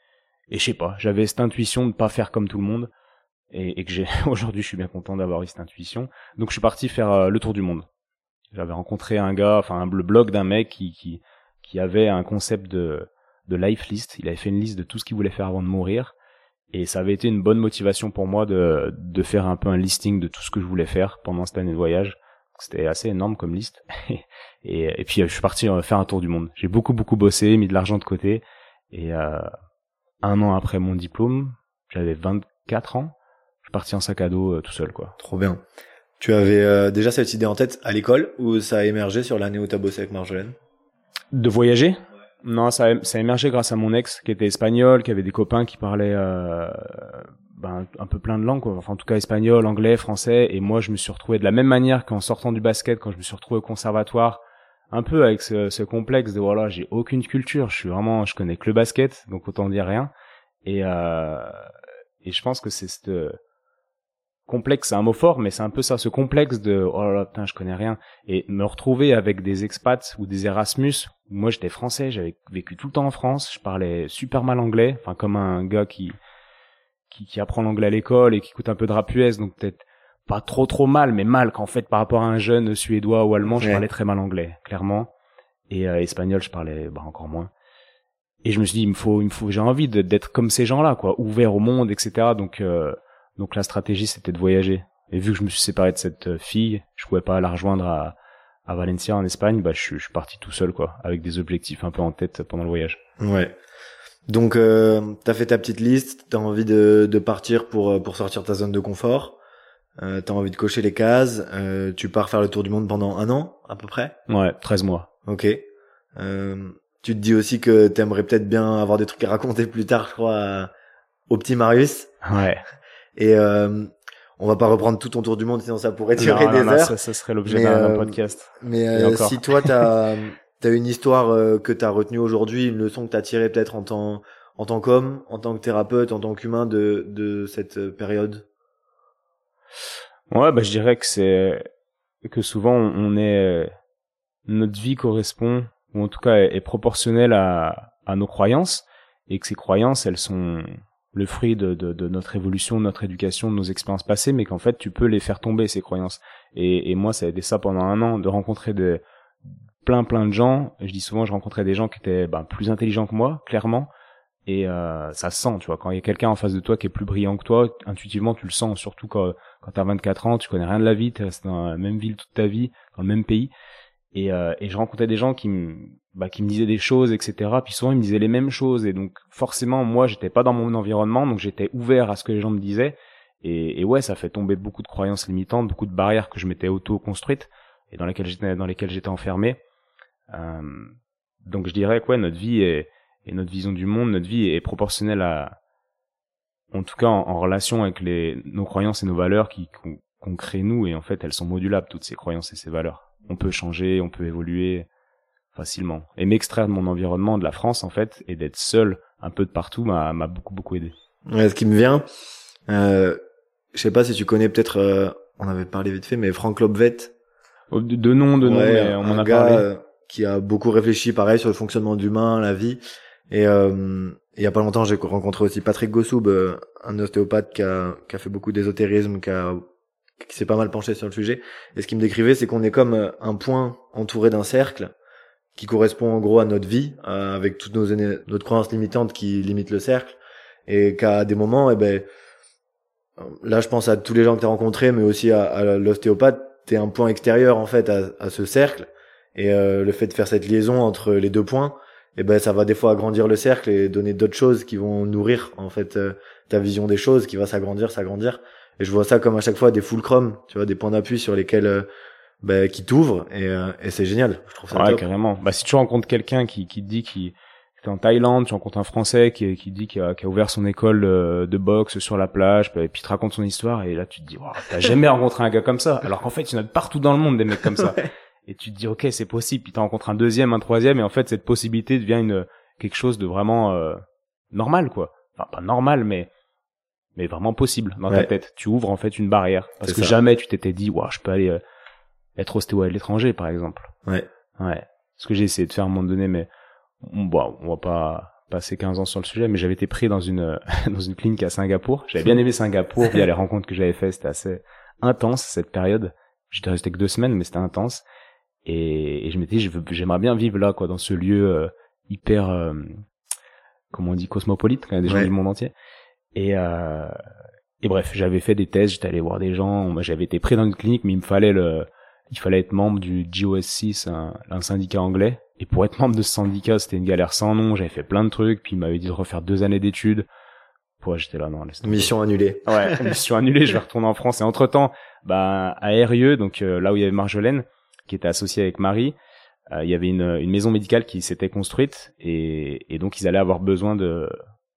et je sais pas, j'avais cette intuition de pas faire comme tout le monde et, et que j'ai, aujourd'hui je suis bien content d'avoir eu cette intuition. Donc je suis parti faire euh, le tour du monde. J'avais rencontré un gars, enfin le blog d'un mec qui, qui, qui avait un concept de, de life list. Il avait fait une liste de tout ce qu'il voulait faire avant de mourir. Et ça avait été une bonne motivation pour moi de, de faire un peu un listing de tout ce que je voulais faire pendant cette année de voyage. C'était assez énorme comme liste. Et, et puis euh, je suis parti euh, faire un tour du monde. J'ai beaucoup beaucoup bossé, mis de l'argent de côté. Et euh, un an après mon diplôme, j'avais 24 ans. Je suis parti en sac à dos euh, tout seul quoi. Trop bien. Tu avais euh, déjà cette idée en tête à l'école ou ça a émergé sur l'année où t'as bossé avec Marjolaine? De voyager? Non, ça a, ça a émergé grâce à mon ex qui était espagnol, qui avait des copains qui parlaient euh, ben, un peu plein de langues, quoi. enfin en tout cas espagnol, anglais, français, et moi je me suis retrouvé de la même manière qu'en sortant du basket, quand je me suis retrouvé au conservatoire, un peu avec ce, ce complexe de voilà, j'ai aucune culture, je suis vraiment, je connais que le basket, donc autant dire rien, et euh, et je pense que c'est ce complexe, c'est un mot fort, mais c'est un peu ça, ce complexe de oh là là, putain, je connais rien, et me retrouver avec des expats ou des Erasmus. Moi, j'étais français, j'avais vécu tout le temps en France, je parlais super mal anglais, enfin comme un gars qui qui, qui apprend l'anglais à l'école et qui coûte un peu de rap US, donc peut-être pas trop trop mal, mais mal qu'en fait par rapport à un jeune suédois ou allemand, je Ouais. parlais très mal anglais, clairement, et euh, espagnol, je parlais bah, encore moins. Et je me suis dit, il me faut, il me faut, j'ai envie d'être comme ces gens-là, quoi, ouvert au monde, etc. Donc, euh, donc la stratégie, c'était de voyager. Et vu que je me suis séparé de cette euh, fille, je pouvais pas la rejoindre à, à Valencia en Espagne, bah je, suis- je suis parti tout seul, quoi, avec des objectifs un peu en tête pendant le voyage. Ouais. Donc, euh, t'as fait ta petite liste, t'as envie de, de partir pour, euh, pour sortir ta zone de confort, euh, t'as envie de cocher les cases, euh, tu pars faire le tour du monde pendant un an, à peu près? Ouais, 13 mois. Ok. Euh, tu te dis aussi que t'aimerais peut-être bien avoir des trucs à raconter plus tard, je crois, à- au petit Marius. Ouais. Et euh, on va pas reprendre tout ton tour du monde, sinon ça pourrait durer Non, des non, non, heures. ça, ça serait l'objet d'un euh, podcast. Mais euh, si toi t'as as une histoire euh, que t'as retenue aujourd'hui, une leçon que t'as tirée peut-être en tant en tant qu'homme, en tant que thérapeute, en tant qu'humain de de cette euh, période? Ouais, bah je dirais que c'est que souvent on est notre vie correspond ou en tout cas est, est proportionnelle à à nos croyances et que ces croyances elles sont le fruit de, de, de notre évolution, de notre éducation, de nos expériences passées, mais qu'en fait tu peux les faire tomber ces croyances. Et, et moi ça a été ça pendant un an de rencontrer de plein plein de gens. Je dis souvent je rencontrais des gens qui étaient ben, plus intelligents que moi, clairement. Et euh, ça se sent, tu vois, quand il y a quelqu'un en face de toi qui est plus brillant que toi, intuitivement tu le sens, surtout quand quand t'as 24 ans, tu connais rien de la vie, t'es resté dans la même ville toute ta vie, dans le même pays. Et, euh, et je rencontrais des gens qui me, bah, qui me disaient des choses, etc. Puis souvent ils me disaient les mêmes choses. Et donc forcément, moi, j'étais pas dans mon environnement, donc j'étais ouvert à ce que les gens me disaient. Et, et ouais, ça fait tomber beaucoup de croyances limitantes, beaucoup de barrières que je m'étais auto-construites et dans lesquelles j'étais, dans lesquelles j'étais enfermé. Euh, donc je dirais que ouais, notre vie est, et notre vision du monde, notre vie est proportionnelle à, en tout cas en, relation avec les nos croyances et nos valeurs qui qu'on crée nous et en fait elles sont modulables toutes ces croyances et ces valeurs. On peut changer, on peut évoluer facilement. Et m'extraire de mon environnement, de la France en fait, et d'être seul un peu de partout m'a m'a beaucoup beaucoup aidé. Ouais, ce qui me vient, euh, je sais pas si tu connais peut-être, euh, on avait parlé vite fait, mais Frank Lobvet, Oh, De, de nom, de nom, Ouais, mais on un a gars parlé. euh, qui a beaucoup réfléchi, pareil, sur le fonctionnement d'humain, la vie. Et euh, il y a pas longtemps, j'ai rencontré aussi Patrick Gossoub, euh, un ostéopathe qui a, qui a fait beaucoup d'ésotérisme, qui a qui s'est pas mal penché sur le sujet. Et ce qu'il me décrivait, c'est qu'on est comme euh, un point entouré d'un cercle qui correspond en gros à notre vie, euh, avec toutes nos notre croyance limitante qui limite le cercle, et qu'à des moments, eh ben, euh, là, je pense à tous les gens que tu as rencontrés, mais aussi à, à l'ostéopathe, t'es un point extérieur en fait à, ce cercle, et le fait de faire cette liaison entre les deux points, eh ben, ça va des fois agrandir le cercle et donner d'autres choses qui vont nourrir en fait ta vision des choses, qui va s'agrandir, s'agrandir. Et je vois ça comme à chaque fois des fulcrums, tu vois, des points d'appui sur lesquels euh, ben, qui t'ouvrent et, euh, et c'est génial. Je trouve ça Ouais, top. carrément. Bah, si tu rencontres quelqu'un qui, qui te dit qu'il est en Thaïlande, tu rencontres un Français qui, qui dit qu'il a, a ouvert son école euh, de boxe sur la plage, et puis il te raconte son histoire, et là tu te dis, waouh, t'as jamais rencontré un gars comme ça. Alors qu'en fait, il y en a partout dans le monde des mecs comme ça. Ouais. Et tu te dis, ok, c'est possible. Puis tu rencontres un deuxième, un troisième, et en fait, cette possibilité devient une quelque chose de vraiment euh, normal, quoi. Enfin, pas normal, mais mais vraiment possible dans ta tête. Tu ouvres en fait une barrière parce que ça. jamais tu t'étais dit, waouh, je peux aller euh, être ostéo à l'étranger, par exemple. Ouais. Ouais. Ce que j'ai essayé de faire à un moment donné, mais bon, on va pas passer 15 ans sur le sujet, mais j'avais été pris dans une dans une clinique à Singapour. J'avais bien aimé Singapour via les rencontres que j'avais faites. C'était assez intense cette période. J'étais resté que deux semaines, mais c'était intense. Et, et je m'étais dit, j'aimerais bien vivre là, quoi, dans ce lieu euh, hyper, euh, comment on dit, cosmopolite, quand il y a des gens Ouais. du monde entier. Et euh, et bref, j'avais fait des tests, j'étais allé voir des gens. J'avais été pris dans une clinique, mais il me fallait le, il fallait être membre du GOSC, c'est un, un syndicat anglais. Et pour être membre de ce syndicat, c'était une galère sans nom. J'avais fait plein de trucs, puis il m'avait dit de refaire deux années d'études. Ouais, j'étais là, non. Mission annulée. Ouais, mission annulée, je vais retourner en France. Et entre temps, bah, à RIE, donc euh, là où il y avait Marjolaine, qui était associée avec Marie, euh, il y avait une, une maison médicale qui s'était construite et, et donc ils allaient avoir besoin de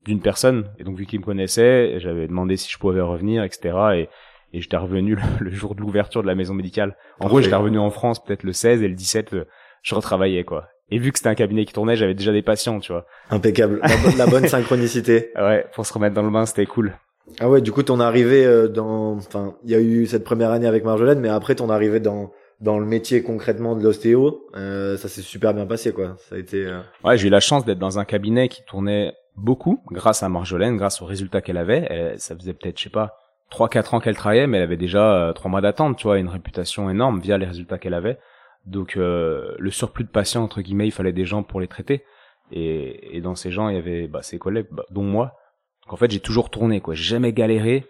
d'une personne. Et donc vu qu'ils me connaissaient, j'avais demandé si je pouvais revenir, etc. Et, et j'étais revenu le, le jour de l'ouverture de la maison médicale. En gros, j'étais revenu en France peut-être le 16 et le 17, euh, je retravaillais quoi. Et vu que c'était un cabinet qui tournait, j'avais déjà des patients, tu vois. Impeccable. La bonne synchronicité. Ouais, pour se remettre dans le bain, c'était cool. Ah ouais, du coup, ton arrivée euh, dans, enfin, il y a eu cette première année avec Marjolaine, mais après ton arrivée dans dans le métier concrètement de l'ostéo, euh, ça s'est super bien passé, quoi. Ça a été. euh, Ouais, j'ai eu la chance d'être dans un cabinet qui tournait beaucoup grâce à Marjolaine, grâce aux résultats qu'elle avait. Elle- ça faisait peut-être, je sais pas, trois quatre ans qu'elle travaillait, mais elle avait déjà trois mois d'attente, tu vois, une réputation énorme via les résultats qu'elle avait. Donc le surplus de patients entre guillemets, il fallait des gens pour les traiter. Et, et dans ces gens, il y avait bah, ses collègues, bah, dont moi. Donc en fait, j'ai toujours tourné, quoi. J'ai jamais galéré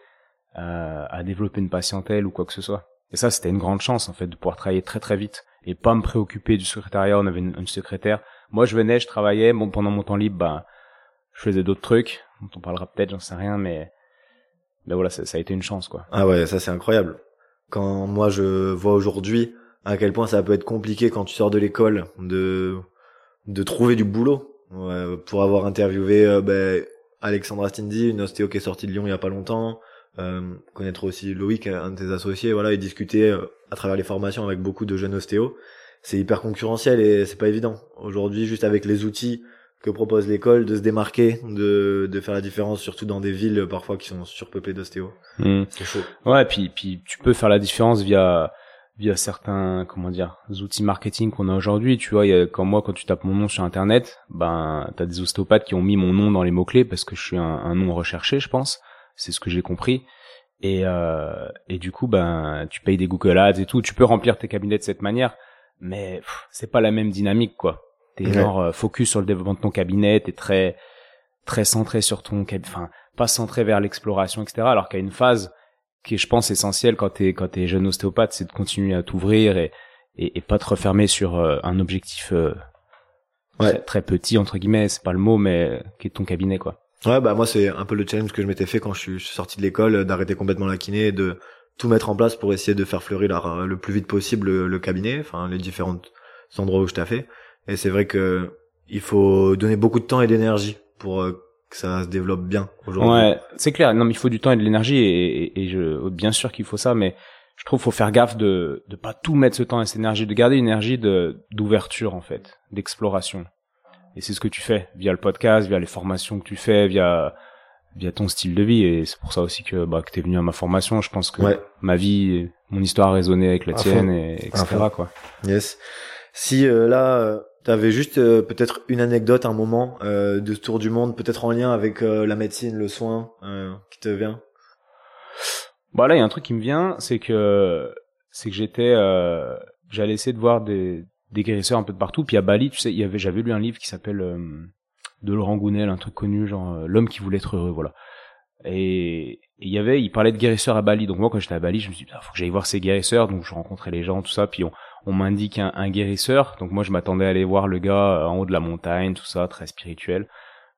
euh, à développer une patientèle ou quoi que ce soit. Et ça, c'était une grande chance en fait de pouvoir travailler très très vite et pas me préoccuper du secrétariat. On avait une, secrétaire. Moi, je venais, je travaillais. Bon, pendant mon temps libre, bah, je faisais d'autres trucs dont on parlera peut-être, j'en sais rien, mais mais voilà, ça, ça, a été une chance quoi. Ah ouais, ça c'est incroyable. Quand moi je vois aujourd'hui à quel point ça peut être compliqué quand tu sors de l'école de de trouver du boulot. Pour avoir interviewé euh, ben, Alexandra Stindy, une ostéo qui est sortie de Lyon il y a pas longtemps, euh, connaître aussi Loïc, un de tes associés, voilà, et discuter euh, à travers les formations avec beaucoup de jeunes ostéos. C'est hyper concurrentiel et c'est pas évident. Aujourd'hui, juste avec les outils que propose l'école, de se démarquer, de, de faire la différence, surtout dans des villes parfois qui sont surpeuplées d'ostéos. Mmh. C'est chaud. Ouais, puis, puis tu peux faire la différence via via certains comment dire outils marketing qu'on a aujourd'hui tu vois y a, quand moi quand tu tapes mon nom sur internet ben t'as des ostéopathes qui ont mis mon nom dans les mots clés parce que je suis un, un nom recherché je pense c'est ce que j'ai compris et euh, et du coup ben tu payes des Google Ads et tout tu peux remplir tes cabinets de cette manière mais c'est pas la même dynamique quoi t'es genre euh, focus sur le développement de ton cabinet t'es très très centré sur ton enfin pas centré vers l'exploration etc alors qu'à une phase qui est, je pense, essentiel quand t'es quand t'es jeune ostéopathe, c'est de continuer à t'ouvrir et, et, et pas te refermer sur euh, un objectif euh, ouais. très, petit entre guillemets, c'est pas le mot, mais qui est ton cabinet quoi. Ouais, bah moi c'est un peu le challenge que je m'étais fait quand je suis, sorti de l'école, d'arrêter complètement la kiné et de tout mettre en place pour essayer de faire fleurir le plus vite possible le, cabinet, enfin les différents endroits où je t'ai fait. Et c'est vrai que il faut donner beaucoup de temps et d'énergie pour euh, que ça se développe bien aujourd'hui. Ouais, c'est clair. Non, mais il faut du temps et de l'énergie et, et, je, bien sûr qu'il faut ça, mais je trouve qu'il faut faire gaffe de de pas tout mettre ce temps et cette énergie, de garder une énergie de d'ouverture en fait, d'exploration. Et c'est ce que tu fais via le podcast, via les formations que tu fais, via via ton style de vie et c'est pour ça aussi que bah que t'es venu à ma formation. Je pense que ma vie, mon histoire a résonné avec la tienne et etc quoi. Yes. Si euh, là T'avais juste euh, peut-être une anecdote, un moment euh, de tour du monde, peut-être en lien avec euh, la médecine, le soin, qui te vient? Bah là, il y a un truc qui me vient, c'est que c'est que j'étais, j'allais essayer de voir des, guérisseurs un peu de partout. Puis à Bali, tu sais, j'avais lu un livre qui s'appelle de Laurent Gounel, un truc connu, genre l'homme qui voulait être heureux, voilà. Et il y avait, il parlait de guérisseurs à Bali. Donc moi, quand j'étais à Bali, je me suis dit, il faut que j'aille voir ces guérisseurs. Donc je rencontrais les gens, tout ça. Puis on, on m'indique un, guérisseur, donc moi je m'attendais à aller voir le gars euh, en haut de la montagne, tout ça, très spirituel.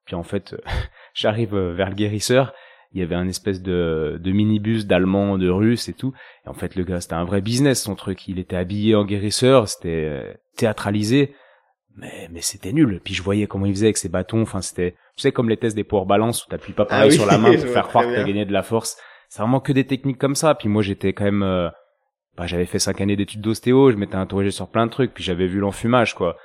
Puis en fait, j'arrive euh, vers le guérisseur, il y avait un espèce de, de minibus d'allemand, de russe et tout. Et en fait, le gars, c'était un vrai business, son truc. Il était habillé en guérisseur, c'était euh, théâtralisé, mais, mais c'était nul. Puis je voyais comment il faisait avec ses bâtons. Enfin, c'était, tu sais, comme les tests des power balance où t'appuies pas pareil ah sur la main pour faire croire que t'as gagné de la force. C'est vraiment que des techniques comme ça. Puis moi, j'étais quand même, bah, j'avais fait cinq années d'études d'ostéo, je m'étais interrogé sur plein de trucs, puis j'avais vu l'enfumage, quoi.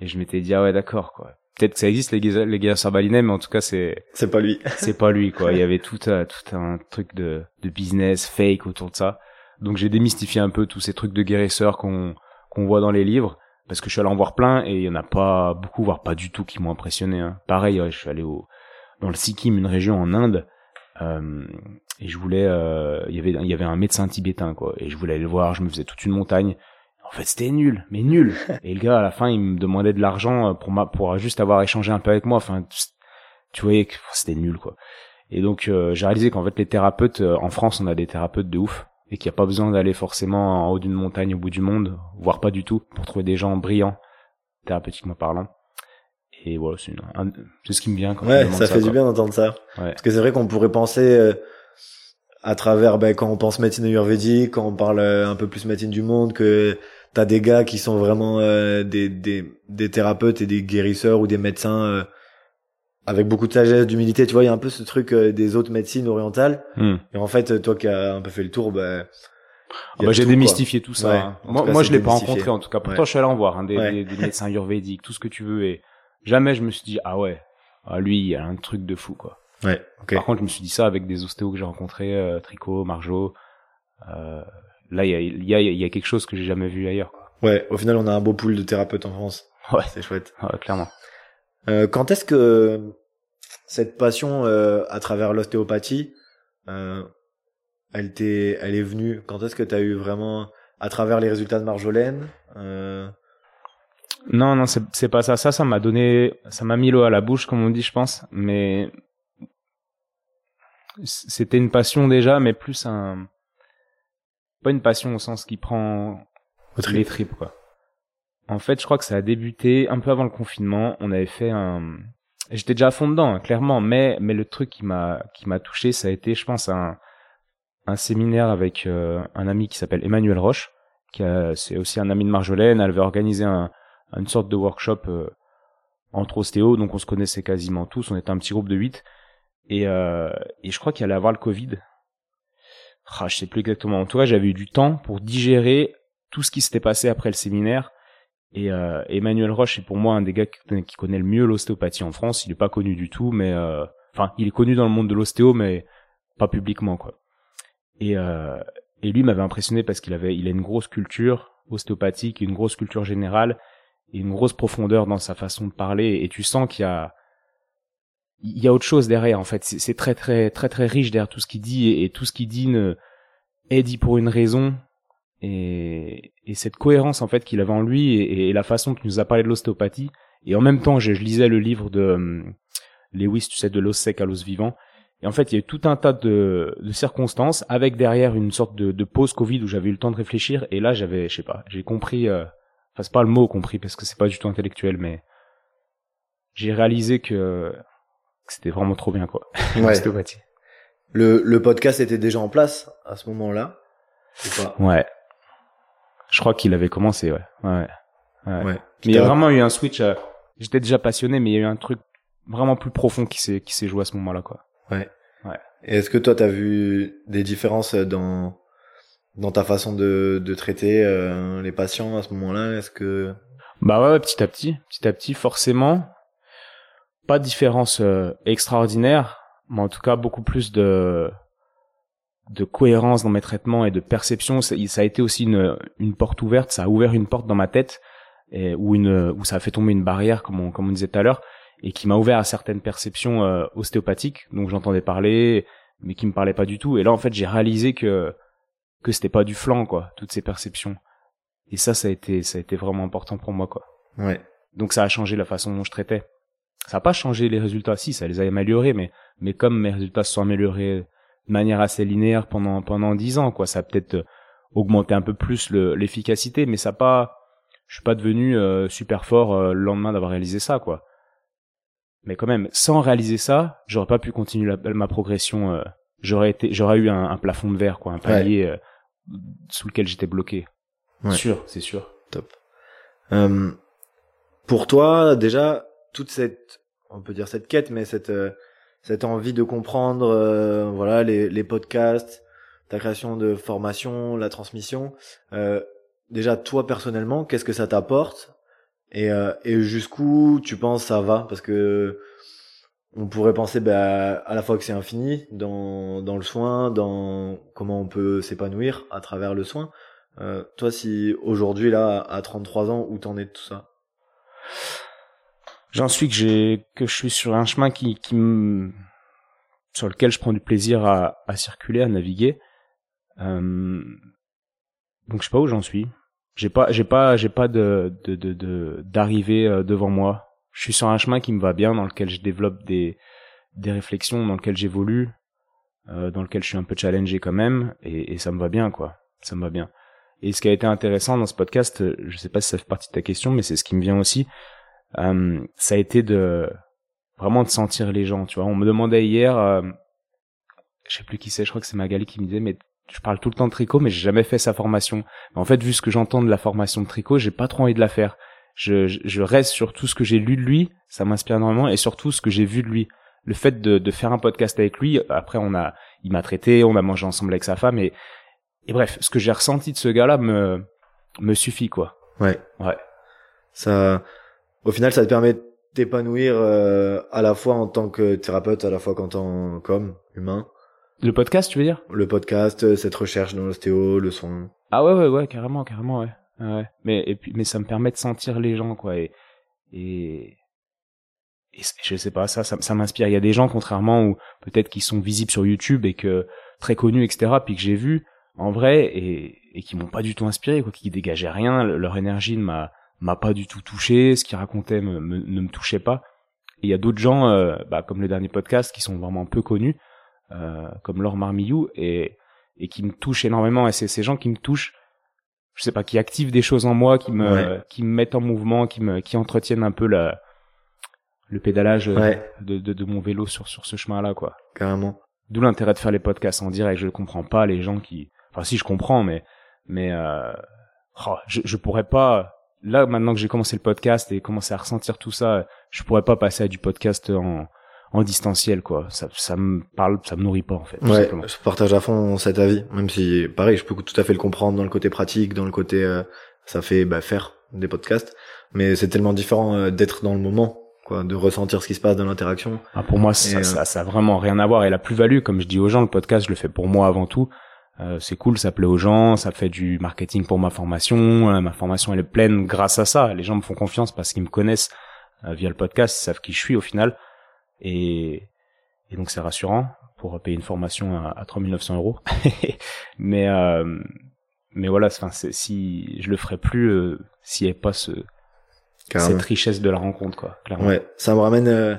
Et je m'étais dit, ah ouais, d'accord, quoi. Peut-être que ça existe, les, les gars balinais, mais en tout cas, c'est... C'est pas lui. c'est pas lui, quoi. Il y avait tout, euh, tout un truc de, de business fake autour de ça. Donc j'ai démystifié un peu tous ces trucs de guérisseurs qu'on qu'on voit dans les livres, parce que je suis allé en voir plein, et il y en a pas beaucoup, voire pas du tout, qui m'ont impressionné. Hein. Pareil, je suis allé au dans le Sikkim, une région en Inde, euh, et je voulais euh, il y avait il y avait un médecin tibétain quoi. Et je voulais aller le voir je me faisais toute une montagne. En fait c'était nul mais nul. Et le gars à la fin il me demandait de l'argent pour ma pour juste avoir échangé un peu avec moi. Enfin tu voyais que c'était nul quoi. Et donc euh, j'ai réalisé qu'en fait les thérapeutes euh, en France on a des thérapeutes de ouf. Et qu'il n'y a pas besoin d'aller forcément en haut d'une montagne au bout du monde voire pas du tout pour trouver des gens brillants thérapeutiquement parlant et voilà c'est ce qui me vient quand ouais ça fait du bien d'entendre ça ouais. parce que c'est vrai qu'on pourrait penser à travers ben, quand on pense médecine ayurvédique, quand on parle euh, un peu plus médecine du monde, que t'as des gars qui sont vraiment euh, des, des, des thérapeutes et des guérisseurs ou des médecins euh, avec beaucoup de sagesse, d'humilité. Tu vois, il y a un peu ce truc des autres médecines orientales. Hmm. Et en fait, toi qui as un peu fait le tour, ben ah bah, j'ai démystifié tout ça. Hein. Moi, moi je l'ai pas rencontré en tout cas. Pourtant, je suis allé en voir hein, des, des, des, médecins ayurvédiques, tout ce que tu veux. Et jamais je me suis dit ah ouais, ah, lui il a un truc de fou quoi. Ouais, Par contre, je me suis dit ça avec des ostéos que j'ai rencontrés, euh, Tricot, Marjo. Euh, là, il y a, y, a, y a quelque chose que j'ai jamais vu ailleurs. Ouais, au final, on a un beau pool de thérapeutes en France. Ouais, c'est chouette. Ouais, clairement. Euh, quand est-ce que cette passion euh, à travers l'ostéopathie, euh, elle t'est, elle est venue? Quand est-ce que tu as eu vraiment, à travers les résultats de Marjolaine euh... Non, non, c'est pas ça. Ça, ça m'a donné, ça m'a mis l'eau à la bouche, comme on dit, je pense. Mais c'était une passion déjà, mais plus un, pas une passion au sens qui prend les tripes, quoi. En fait, je crois que ça a débuté un peu avant le confinement. On avait fait un, j'étais déjà à fond dedans, hein, clairement, mais mais le truc qui m'a qui m'a touché, ça a été, je pense, un un séminaire avec euh, un ami qui s'appelle Emmanuel Roche, qui c'est aussi un ami de Marjolaine. Elle avait organisé un, une sorte de workshop euh, entre ostéos, donc on se connaissait quasiment tous. On était un petit groupe de huit, et euh, et je crois qu'il allait avoir le Covid. Ah, je sais plus exactement. En tout cas, j'avais eu du temps pour digérer tout ce qui s'était passé après le séminaire et euh, Emmanuel Roche est pour moi un des gars qui, connaît le mieux l'ostéopathie en France. Il est pas connu du tout, mais euh, enfin, il est connu dans le monde de l'ostéo, mais pas publiquement quoi. Et euh, et lui m'avait impressionné parce qu'il avait, il a une grosse culture ostéopathique, une grosse culture générale et une grosse profondeur dans sa façon de parler. Et tu sens qu'il y a il y a autre chose derrière en fait. C'est très très très très riche derrière tout ce qu'il dit et, tout ce qu'il dit ne, est dit pour une raison et, et cette cohérence en fait qu'il avait en lui et, la façon qu'il nous a parlé de l'ostéopathie et en même temps je, lisais le livre de um, Lewis tu sais de l'os sec à l'os vivant et en fait il y a eu tout un tas de, de circonstances avec derrière une sorte de, de pause Covid où j'avais eu le temps de réfléchir et là j'avais je sais pas j'ai compris euh, enfin c'est pas le mot compris parce que c'est pas du tout intellectuel mais j'ai réalisé que, que c'était vraiment trop bien quoi l'ostéopathie le, le podcast était déjà en place à ce moment-là Ouais, je crois qu'il avait commencé, ouais. ouais. ouais. Mais il y a vraiment eu un switch. J'étais déjà passionné, mais il y a eu un truc vraiment plus profond qui s'est qui s'est joué à ce moment-là, quoi. Ouais. Ouais. Et est-ce que toi, t'as vu des différences dans dans ta façon de de traiter euh, les patients à ce moment-là Est-ce que bah ouais, petit à petit, petit à petit, forcément, pas de différence euh, extraordinaire, mais en tout cas beaucoup plus de de cohérence dans mes traitements et de perception. Ça, a été aussi une, une porte ouverte, ça a ouvert une porte dans ma tête et, où, une, où ça a fait tomber une barrière, comme on, comme on disait tout à l'heure, et qui m'a ouvert à certaines perceptions euh, ostéopathiques, donc j'entendais parler, mais qui me parlaient pas du tout. Et là, en fait, j'ai réalisé que que c'était pas du flanc, quoi, toutes ces perceptions. Et ça, ça a été, ça a été vraiment important pour moi, quoi. Ouais. Donc ça a changé la façon dont je traitais. Ça a pas changé les résultats, si, ça les a améliorés, mais mais comme mes résultats se sont améliorés de manière assez linéaire pendant pendant dix ans quoi ça a peut-être euh, augmenté un peu plus l'efficacité mais ça pas je suis pas devenu euh, super fort euh, le lendemain d'avoir réalisé ça quoi mais quand même sans réaliser ça j'aurais pas pu continuer ma progression j'aurais été j'aurais eu un, plafond de verre quoi un palier sous lequel j'étais bloqué. Ouais. sûr c'est sûr. Top. Pour toi déjà toute cette on peut dire cette quête mais cette cette envie de comprendre euh, voilà les, les podcasts, ta création de formation, la transmission. Euh, déjà toi personnellement, qu'est-ce que ça t'apporte? Et, euh, et jusqu'où tu penses ça va? Parce que on pourrait penser bah, à la fois que c'est infini dans, dans le soin, dans comment on peut s'épanouir à travers le soin. Euh, toi, si aujourd'hui, là, à 33 ans, où t'en es de tout ça? J'en suis que j'ai que je suis sur un chemin qui qui me sur lequel je prends du plaisir à, à circuler, à naviguer. Euh, donc je sais pas où j'en suis. J'ai pas j'ai pas j'ai pas de de de d'arrivée euh, devant moi. Je suis sur un chemin qui me va bien dans lequel je développe des des réflexions dans lequel j'évolue, euh, dans lequel je suis un peu challengé quand même et, et ça me va bien quoi. Ça me va bien. Et ce qui a été intéressant dans ce podcast, je sais pas si ça fait partie de ta question, mais c'est ce qui me vient aussi, euh, ça a été de vraiment de sentir les gens, tu vois. On me demandait hier, euh, je sais plus qui c'est, je crois que c'est Magali qui me disait, mais je parle tout le temps de tricot, mais j'ai jamais fait sa formation. en fait, vu ce que j'entends de la formation de tricot, j'ai pas trop envie de la faire. Je, je, reste sur tout ce que j'ai lu de lui, ça m'inspire énormément, et surtout ce que j'ai vu de lui. Le fait de, de faire un podcast avec lui, après on a, il m'a traité, on a mangé ensemble avec sa femme, et, et bref, ce que j'ai ressenti de ce gars-là me, me suffit, quoi. Ouais. Ouais. Ça, au final, ça te permet de t'épanouir euh, à la fois en tant que thérapeute, à la fois qu'en tant qu'homme humain. Le podcast, tu veux dire? Le podcast, cette recherche dans l'ostéo, le soin. Ah ouais, ouais, ouais, carrément, carrément, ouais. Ouais. Mais et puis, mais ça me permet de sentir les gens, quoi, et et, et je sais pas, ça, ça, m'inspire. Il y a des gens, contrairement ou peut-être qui sont visibles sur YouTube et que très connus, etc., puis que j'ai vu en vrai et, et qui m'ont pas du tout inspiré, quoi, qui dégageaient rien. Leur énergie ne m'a m'a pas du tout touché. Ce qu'ils racontaient me, ne me touchait pas. Et il y a d'autres gens, euh, bah, comme le dernier podcast, qui sont vraiment peu connus, euh, comme Laure Marmillou, et et qui me touchent énormément. Et c'est ces gens qui me touchent je sais pas, qui activent des choses en moi, qui me, qui me mettent en mouvement, qui me, qui entretiennent un peu la, le pédalage de, de, de, mon vélo sur, sur ce chemin-là, quoi. Carrément. D'où l'intérêt de faire les podcasts en direct. Je ne comprends pas les gens qui, enfin si je comprends, mais, mais, euh... oh, je, je pourrais pas, là, maintenant que j'ai commencé le podcast et commencé à ressentir tout ça, je pourrais pas passer à du podcast en, en distanciel quoi ça ça me parle ça me nourrit pas en fait ouais je partage à fond cet avis même si pareil je peux tout à fait le comprendre dans le côté pratique dans le côté euh, ça fait bah, faire des podcasts mais c'est tellement différent euh, d'être dans le moment quoi de ressentir ce qui se passe dans l'interaction ah, pour moi ça, euh, ça, ça a vraiment rien à voir et la plus value comme je dis aux gens le podcast je le fais pour moi avant tout c'est cool, ça plaît aux gens, ça fait du marketing pour ma formation. ma formation elle est pleine grâce à ça. Les gens me font confiance parce qu'ils me connaissent via le podcast, ils savent qui je suis au final. Et, et donc c'est rassurant pour payer une formation à, à 3900 euros. mais euh, mais voilà, enfin si je le ferais plus euh, s'il n'y avait pas ce cette richesse de la rencontre quoi. Clairement. Ouais, ça me ramène, euh,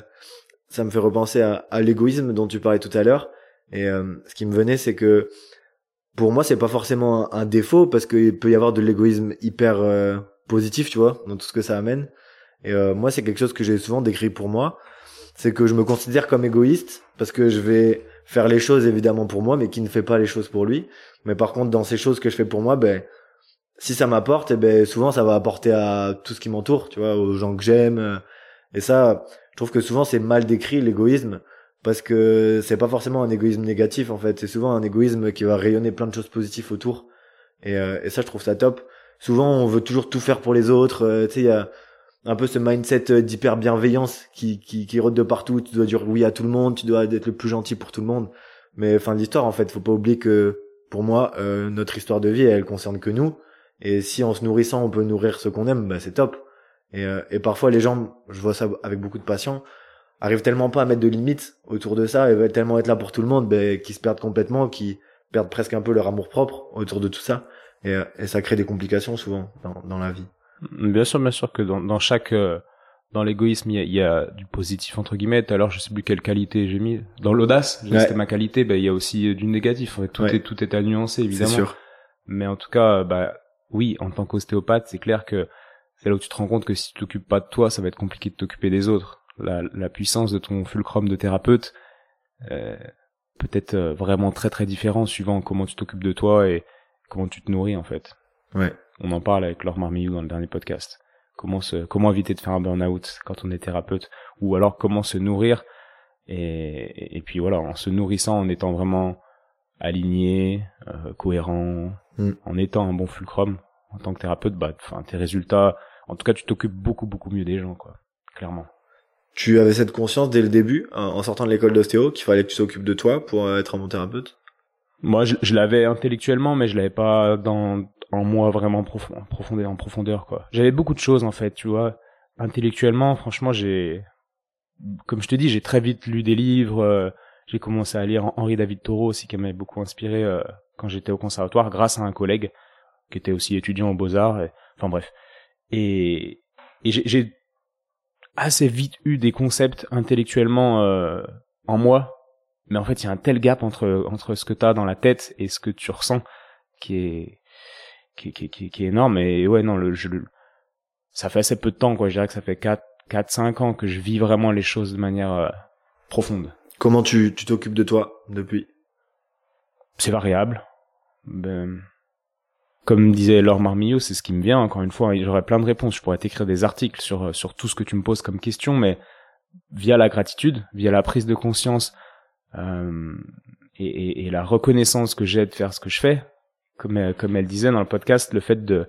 ça me fait repenser à, à l'égoïsme dont tu parlais tout à l'heure. Et euh, ce qui me venait, c'est que pour moi, c'est pas forcément un, un défaut parce qu'il peut y avoir de l'égoïsme hyper positif, tu vois, dans tout ce que ça amène. Et moi, c'est quelque chose que j'ai souvent décrit pour moi c'est que je me considère comme égoïste parce que je vais faire les choses évidemment pour moi, mais qui ne fait pas les choses pour lui. Mais par contre, dans ces choses que je fais pour moi, ben si ça m'apporte, eh ben souvent ça va apporter à tout ce qui m'entoure, tu vois, aux gens que j'aime. Et ça, je trouve que souvent c'est mal décrit l'égoïsme parce que c'est pas forcément un égoïsme négatif en fait. C'est souvent un égoïsme qui va rayonner plein de choses positives autour. Et, euh, et ça, je trouve ça top. Souvent, on veut toujours tout faire pour les autres. Euh, tu sais, il y a un peu ce mindset euh, d'hyper bienveillance qui, qui, qui rôde de partout. Tu dois dire oui à tout le monde, tu dois être le plus gentil pour tout le monde. Mais fin de l'histoire, en fait, faut pas oublier que pour moi, euh, notre histoire de vie, elle concerne que nous. Et si en se nourrissant, on peut nourrir ce qu'on aime, bah c'est top. Et, euh, et parfois, les gens, je vois ça avec beaucoup de passion, arrivent tellement pas à mettre de limites autour de ça, et veulent tellement être là pour tout le monde, bah, qu'ils se perdent complètement, qu'ils perdent presque un peu leur amour propre autour de tout ça. Et, et ça crée des complications souvent dans, dans la vie. Bien sûr, bien sûr que dans, dans chaque euh, dans l'égoïsme, il y, a, du positif entre guillemets. Tout à l'heure, je sais plus quelle qualité j'ai mis. Dans l'audace, c'était ma qualité. Ben, il y a aussi du négatif. tout est tout est à nuancer évidemment. Sûr. Mais en tout cas, bah oui, en tant qu'ostéopathe, c'est clair que c'est là où tu te rends compte que si tu t'occupes pas de toi, ça va être compliqué de t'occuper des autres. La, la puissance de ton fulcrum de thérapeute euh, peut être euh, vraiment très très différent suivant comment tu t'occupes de toi et comment tu te nourris en fait. Ouais. On en parle avec Laure Marmillou dans le dernier podcast. Comment se, comment éviter de faire un burn-out quand on est thérapeute, ou alors comment se nourrir et, et puis voilà, en se nourrissant, en étant vraiment aligné, euh, cohérent, mm. en étant un bon fulcrum en tant que thérapeute, bah, enfin, tes résultats, en tout cas, tu t'occupes beaucoup beaucoup mieux des gens, quoi, clairement. Tu avais cette conscience dès le début, en sortant de l'école d'ostéo, qu'il fallait que tu t'occupes de toi pour euh, être un bon thérapeute? Moi, je, je l'avais intellectuellement, mais je l'avais pas dans en moi vraiment profond, en profondeur, en profondeur quoi. J'avais beaucoup de choses en fait, tu vois. Intellectuellement, franchement, j'ai, comme je te dis, j'ai très vite lu des livres. Euh, j'ai commencé à lire Henri David Thoreau aussi, qui m'avait beaucoup inspiré euh, quand j'étais au conservatoire, grâce à un collègue qui était aussi étudiant aux beaux arts. enfin bref. Et, et j'ai assez vite eu des concepts intellectuellement euh, en moi, mais en fait, il y a un tel gap entre entre ce que tu as dans la tête et ce que tu ressens qui est qui, qui, qui, qui, est énorme. Et ouais, non, le, je, ça fait assez peu de temps, quoi. Je dirais que ça fait 4, 4 5 ans que je vis vraiment les choses de manière euh, profonde. Comment tu tu t'occupes de toi depuis? C'est variable. Ben, comme disait Laure Marmillot, c'est ce qui me vient. Encore une fois, j'aurais plein de réponses. Je pourrais t'écrire des articles sur sur tout ce que tu me poses comme question, mais via la gratitude, via la prise de conscience euh, et, et, et, la reconnaissance que j'ai de faire ce que je fais, comme elle, comme elle disait dans le podcast, le fait de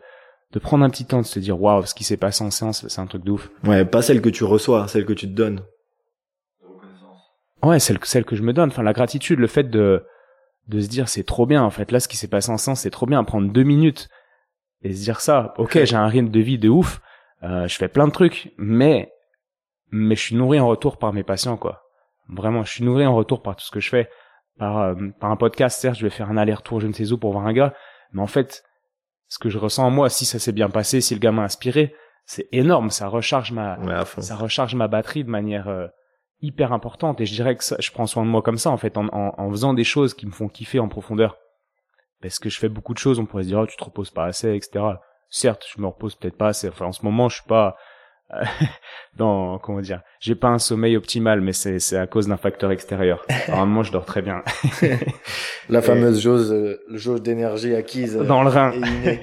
de prendre un petit temps de se dire waouh ce qui s'est passé en séance c'est un truc de ouf. Ouais pas celle que tu reçois celle que tu te donnes. Ouais celle celle que je me donne. Enfin la gratitude le fait de de se dire c'est trop bien en fait. Là ce qui s'est passé en séance c'est trop bien. Prendre deux minutes et se dire ça ok j'ai un rythme de vie de ouf euh, je fais plein de trucs mais mais je suis nourri en retour par mes patients, quoi. Vraiment, je suis nourri en retour par tout ce que je fais. Par, euh, par un podcast, certes, je vais faire un aller-retour je ne sais où pour voir un gars, mais en fait, ce que je ressens en moi, si ça s'est bien passé, si le gars m'a inspiré, c'est énorme, ça recharge ma, ça recharge ma batterie de manière euh, hyper importante. Et je dirais que ça, je prends soin de moi comme ça, en fait, en, en, en, faisant des choses qui me font kiffer en profondeur. Parce que je fais beaucoup de choses, on pourrait se dire, oh, tu te reposes pas assez, etc. Certes, je me repose peut-être pas assez. Enfin, en ce moment, je suis pas, dans comment dire j'ai pas un sommeil optimal mais c'est c'est à cause d'un facteur extérieur. Normalement je dors très bien. La fameuse jauge euh, jauge d'énergie acquise euh, dans le rein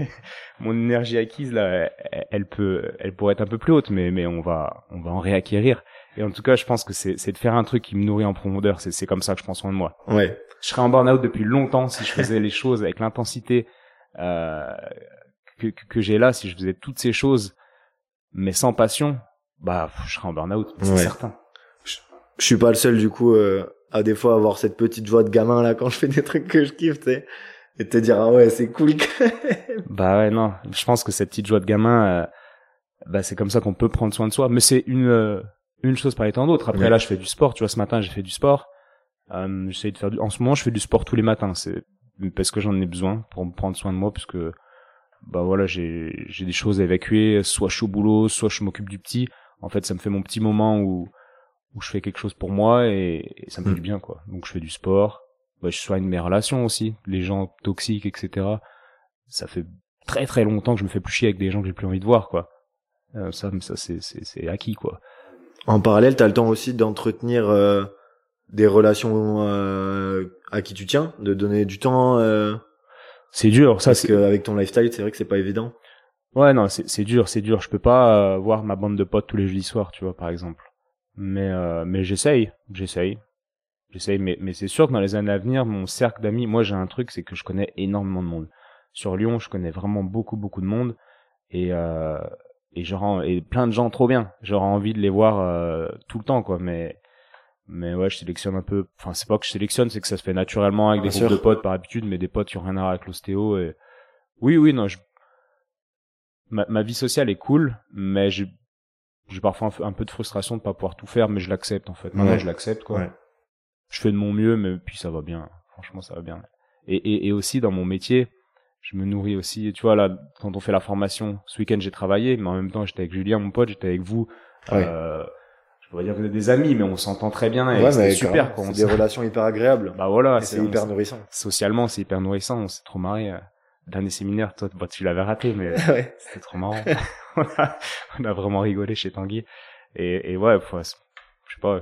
mon énergie acquise là elle, peut elle pourrait être un peu plus haute mais mais on va on va en réacquérir. Et en tout cas je pense que c'est c'est de faire un truc qui me nourrit en profondeur. C'est c'est comme ça que je prends soin de moi. Ouais. Je serais en burn out depuis longtemps si je faisais les choses avec l'intensité euh, que, que j'ai là si je faisais toutes ces choses mais sans passion, bah, je serais en burn-out, c'est certain. Je, suis pas le seul, du coup, euh, à des fois avoir cette petite joie de gamin, là, quand je fais des trucs que je kiffe, tu sais. Et te dire, ah ouais, c'est cool. Bah ouais, non. Je pense que cette petite joie de gamin, euh, bah, c'est comme ça qu'on peut prendre soin de soi. Mais c'est une, euh, une chose parmi tant d'autres. Après, là, je fais du sport. Tu vois, ce matin, j'ai fait du sport. Euh, j'essaie de faire du... En ce moment, je fais du sport tous les matins. C'est parce que j'en ai besoin pour me prendre soin de moi, puisque bah voilà, j'ai j'ai des choses à évacuer, soit je suis au boulot, soit je m'occupe du petit. En fait, ça me fait mon petit moment où où je fais quelque chose pour moi et, ça me fait hmm. du bien quoi. Donc je fais du sport, bah, je soigne mes relations aussi, les gens toxiques, etc. Ça fait très très longtemps que je me fais plus chier avec des gens que j'ai plus envie de voir quoi. Euh, ça, ça c'est c'est acquis quoi. En parallèle, t'as le temps aussi d'entretenir euh, des relations euh, à qui tu tiens, de donner du temps euh, c'est dur, ça. Parce qu'avec ton lifestyle, c'est vrai que c'est pas évident. Ouais, non, c'est dur, c'est dur. Je peux pas euh, voir ma bande de potes tous les jeudis soirs, tu vois, par exemple. Mais euh, mais j'essaye, j'essaye, j'essaye. Mais mais c'est sûr que dans les années à venir, mon cercle d'amis, moi j'ai un truc, c'est que je connais énormément de monde. Sur Lyon, je connais vraiment beaucoup beaucoup de monde et euh, et genre et plein de gens trop bien. J'aurais envie de les voir euh, tout le temps, quoi. Mais mais ouais je sélectionne un peu enfin c'est pas que je sélectionne c'est que ça se fait naturellement avec des groupes de potes par habitude mais des potes qui ont rien à voir avec l'ostéo et oui oui non je ma, ma vie sociale est cool mais j'ai j'ai parfois un, peu de frustration de pas pouvoir tout faire mais je l'accepte en fait. Maintenant je l'accepte quoi. Ouais. je fais de mon mieux mais puis ça va bien. Franchement ça va bien. Et, et, et aussi dans mon métier je me nourris aussi. Tu vois là quand on fait la formation ce week-end j'ai travaillé mais en même temps j'étais avec Julien mon pote j'étais avec vous euh, je pourrais dire que vous êtes des amis, mais on s'entend très bien et c'est super. C'est des relations hyper agréables. Bah voilà, c'est hyper nourrissant. Socialement, c'est hyper nourrissant. On s'est trop marré. Euh, dernier séminaire, toi, bah, tu l'avais raté, mais c'était trop marrant. on a vraiment rigolé chez Tanguy. Et, et ouais, faut, je sais pas.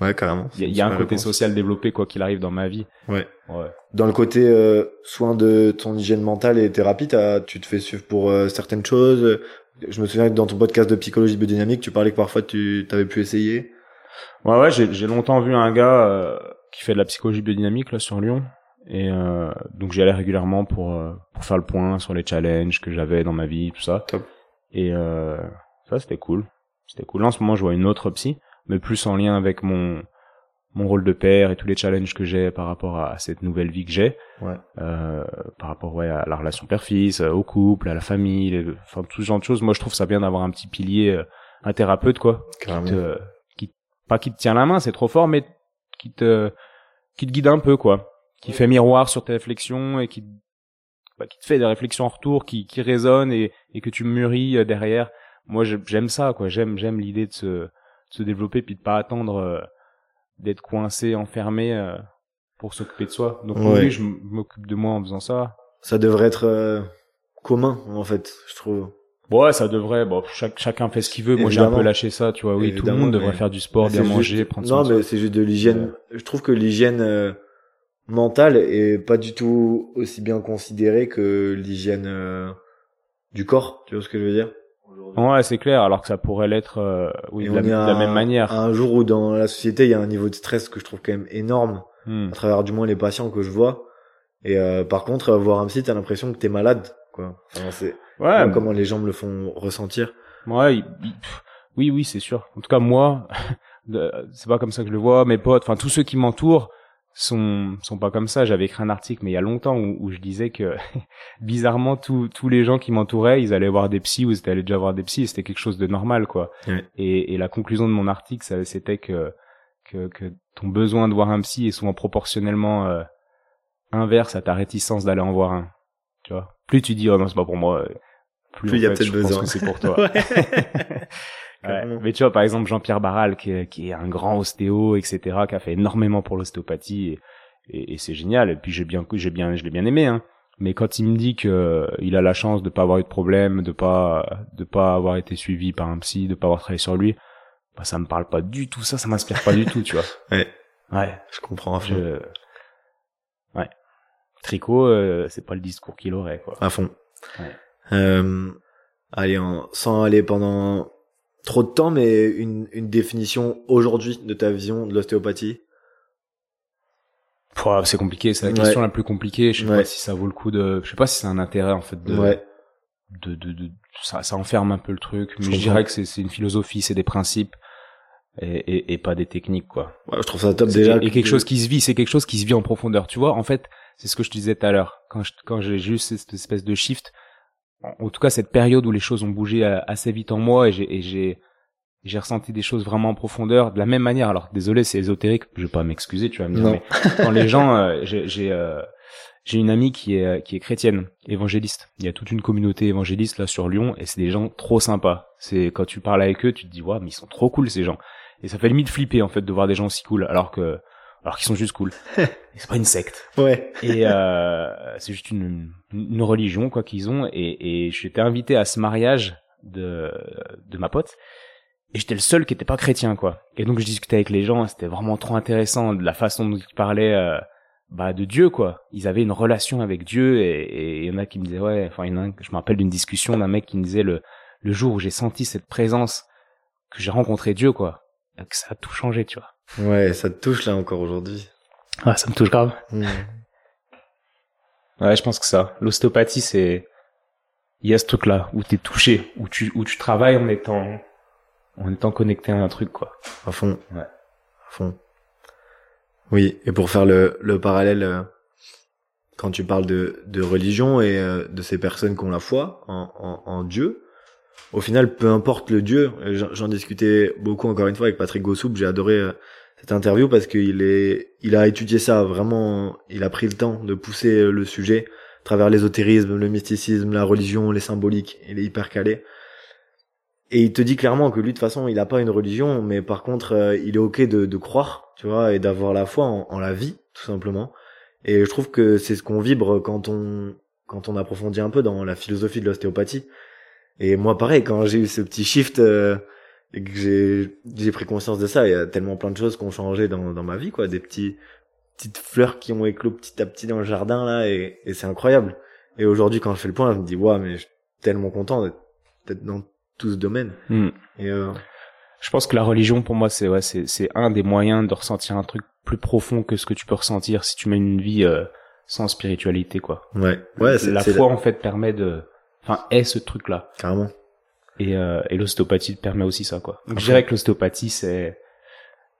Ouais, carrément. Il y, a un côté social développé quoi qu'il arrive dans ma vie. Ouais. ouais. Dans le côté euh, soin de ton hygiène mentale et thérapie, tu te fais suivre pour euh, certaines choses je me souviens que dans ton podcast de psychologie biodynamique, tu parlais que parfois tu t'avais pu essayer. Ouais, ouais, j'ai longtemps vu un gars euh, qui fait de la psychologie biodynamique là sur Lyon, et euh, donc j'y allais régulièrement pour euh, pour faire le point sur les challenges que j'avais dans ma vie, tout ça. Top. Et euh, ça c'était cool, c'était cool. Là, en ce moment, je vois une autre psy, mais plus en lien avec mon mon rôle de père et tous les challenges que j'ai par rapport à cette nouvelle vie que j'ai, ouais. euh, par rapport ouais à la relation père-fils, euh, au couple, à la famille, enfin tout ce genre de choses. Moi, je trouve ça bien d'avoir un petit pilier, euh, un thérapeute quoi, qui te, qui pas qui te tient la main, c'est trop fort, mais qui te qui te guide un peu quoi, qui fait miroir sur tes réflexions et qui bah, qui te fait des réflexions en retour, qui qui résonnent et et que tu mûris euh, derrière. Moi, j'aime ça quoi, j'aime j'aime l'idée de se de se développer puis de pas attendre d'être coincé, enfermé euh, pour s'occuper de soi. Donc oui, je m'occupe de moi en faisant ça. Ça devrait être euh, commun en fait, je trouve. Ouais, ça devrait. Bon, chaque, chacun fait ce qu'il veut. Moi, j'ai un peu lâché ça, tu vois. Oui, tout le monde devrait faire du sport, bien manger, prendre soin. Non, mais c'est juste de l'hygiène. Je trouve que l'hygiène euh, mentale est pas du tout aussi bien considérée que l'hygiène du corps. Tu vois ce que je veux dire? Ouais, c'est clair, alors que ça pourrait l'être euh, oui, de la, même manière. un jour où dans la société, il y a un niveau de stress que je trouve quand même énorme, hmm. à travers du moins les patients que je vois. Et euh, par contre, voir un psy, t'as l'impression que t'es malade, quoi. Enfin, c'est ouais, comment les gens me le font ressentir. Ouais, oui, oui, c'est sûr. En tout cas, moi, c'est pas comme ça que je le vois. Mes potes, enfin tous ceux qui m'entourent, sont sont pas comme ça. J'avais écrit un article mais il y a longtemps où, où je disais que bizarrement tous tous les gens qui m'entouraient, ils allaient voir des psys ou ils allaient déjà voir des psys, c'était quelque chose de normal quoi. Ouais. Et, et la conclusion de mon article, c'était que, que que ton besoin de voir un psy est souvent proportionnellement euh, inverse à ta réticence d'aller en voir un. Tu vois? Plus tu dis oh non c'est pas pour moi, euh, plus, il y a peut-être besoin. que c'est pour toi. Ouais. Mais tu vois, par exemple, Jean-Pierre Barral, qui est, qui est un grand ostéo, etc., qui a fait énormément pour l'ostéopathie, et, et, et c'est génial. Et puis j'ai bien, j'ai bien, je l'ai bien aimé. Hein. Mais quand il me dit que euh, il a la chance de pas avoir eu de problème, de pas, de pas avoir été suivi par un psy, de pas avoir travaillé sur lui, bah ça me parle pas du tout. Ça, ça m'inspire pas du tout, tu vois. Ouais. Ouais. Je comprends. Je... Ouais. Tricot, euh, c'est pas le discours qu'il aurait, quoi. À fond. Ouais. Euh, allez, sans aller pendant trop de temps, mais une, une définition aujourd'hui de ta vision de l'ostéopathie? C'est compliqué, c'est la Ouais. question la plus compliquée. Je sais Ouais. pas si ça vaut le coup de, je sais pas si c'est un intérêt en fait de, Ouais. de, de, de- ça, ça enferme un peu le truc. Mais je, dirais que c'est, une philosophie, c'est des principes et, et, et pas des techniques quoi. Je trouve ça top déjà. et quelque que- chose qui se vit, c'est quelque chose qui se vit en profondeur. Tu vois, en fait, c'est ce que je te disais tout à l'heure. Quand je, quand j'ai juste cette espèce de shift, en, tout cas cette période où les choses ont bougé euh, assez vite en moi et j'ai, j'ai, ressenti des choses vraiment en profondeur de la même manière. Alors désolé, c'est ésotérique, je vais pas m'excuser, tu vas me dire. Non. Mais quand les gens, euh, j'ai, j'ai, euh, j'ai une amie qui est qui est chrétienne, évangéliste. Il y a toute une communauté évangéliste là sur Lyon et c'est des gens trop sympas. C'est quand tu parles avec eux, tu te dis waouh, mais ils sont trop cool ces gens. Et ça fait limite flipper en fait de voir des gens aussi cool alors que alors qu'ils sont juste cool. C'est pas une secte. Ouais. Et euh, c'est juste une, une religion quoi qu'ils ont. Et, et j'étais invité à ce mariage de de ma pote. Et j'étais le seul qui était pas chrétien quoi. Et donc je discutais avec les gens. C'était vraiment trop intéressant de la façon dont ils parlaient. euh, bah de Dieu quoi. Ils avaient une relation avec Dieu et et il y en a qui me disaient ouais. Enfin il y en a un, je me rappelle d'une discussion d'un mec qui me disait le le jour où j'ai senti cette présence que j'ai rencontré Dieu quoi. Que ça a tout changé tu vois. Ouais, ça te touche là encore aujourd'hui. Ah ça me touche grave. Hmm. Ouais, je pense que ça. L'ostéopathie, c'est, il y a ce truc-là où t'es touché, où tu, où tu travailles en étant, en étant connecté à un truc, quoi. À fond. Ouais. À fond. Oui, et pour faire le, le parallèle, euh, quand tu parles de, de religion et euh, de ces personnes qui ont la foi en, en, en Dieu, au final, peu importe le Dieu, et j'en discutais beaucoup encore une fois avec Patrick Gossoup, j'ai adoré euh, cette interview parce qu'il est, il a étudié ça vraiment, il a pris le temps de pousser euh, le sujet à travers l'ésotérisme, le mysticisme, la religion, les symboliques, il est hyper calé. Et il te dit clairement que lui, de toute façon, il a pas une religion, mais par contre, euh, il est ok de, de croire, tu vois, et d'avoir la foi en, en la vie, tout simplement. Et je trouve que c'est ce qu'on vibre quand on, quand on approfondit un peu dans la philosophie de l'ostéopathie. Et moi, pareil, quand j'ai eu ce petit shift, euh, et que j'ai, j'ai pris conscience de ça, il y a tellement plein de choses qui ont changé dans, dans ma vie, quoi, des petits, petites fleurs qui ont éclos petit à petit dans le jardin, là, et, et c'est incroyable. Et aujourd'hui, quand je fais le point, je me dis, waouh, mais je suis tellement content d'être, dans tout ce domaine. Hmm. Et euh, Je pense que la religion, pour moi, c'est, ouais, c'est, c'est un des moyens de ressentir un truc plus profond que ce que tu peux ressentir si tu mènes une vie euh, sans spiritualité, quoi. ouais, ouais, c'est la foi, en fait, permet de, enfin, est ce truc-là. carrément. Et, euh, et l'ostéopathie te permet aussi ça, quoi. Donc, je dirais que l'ostéopathie, c'est,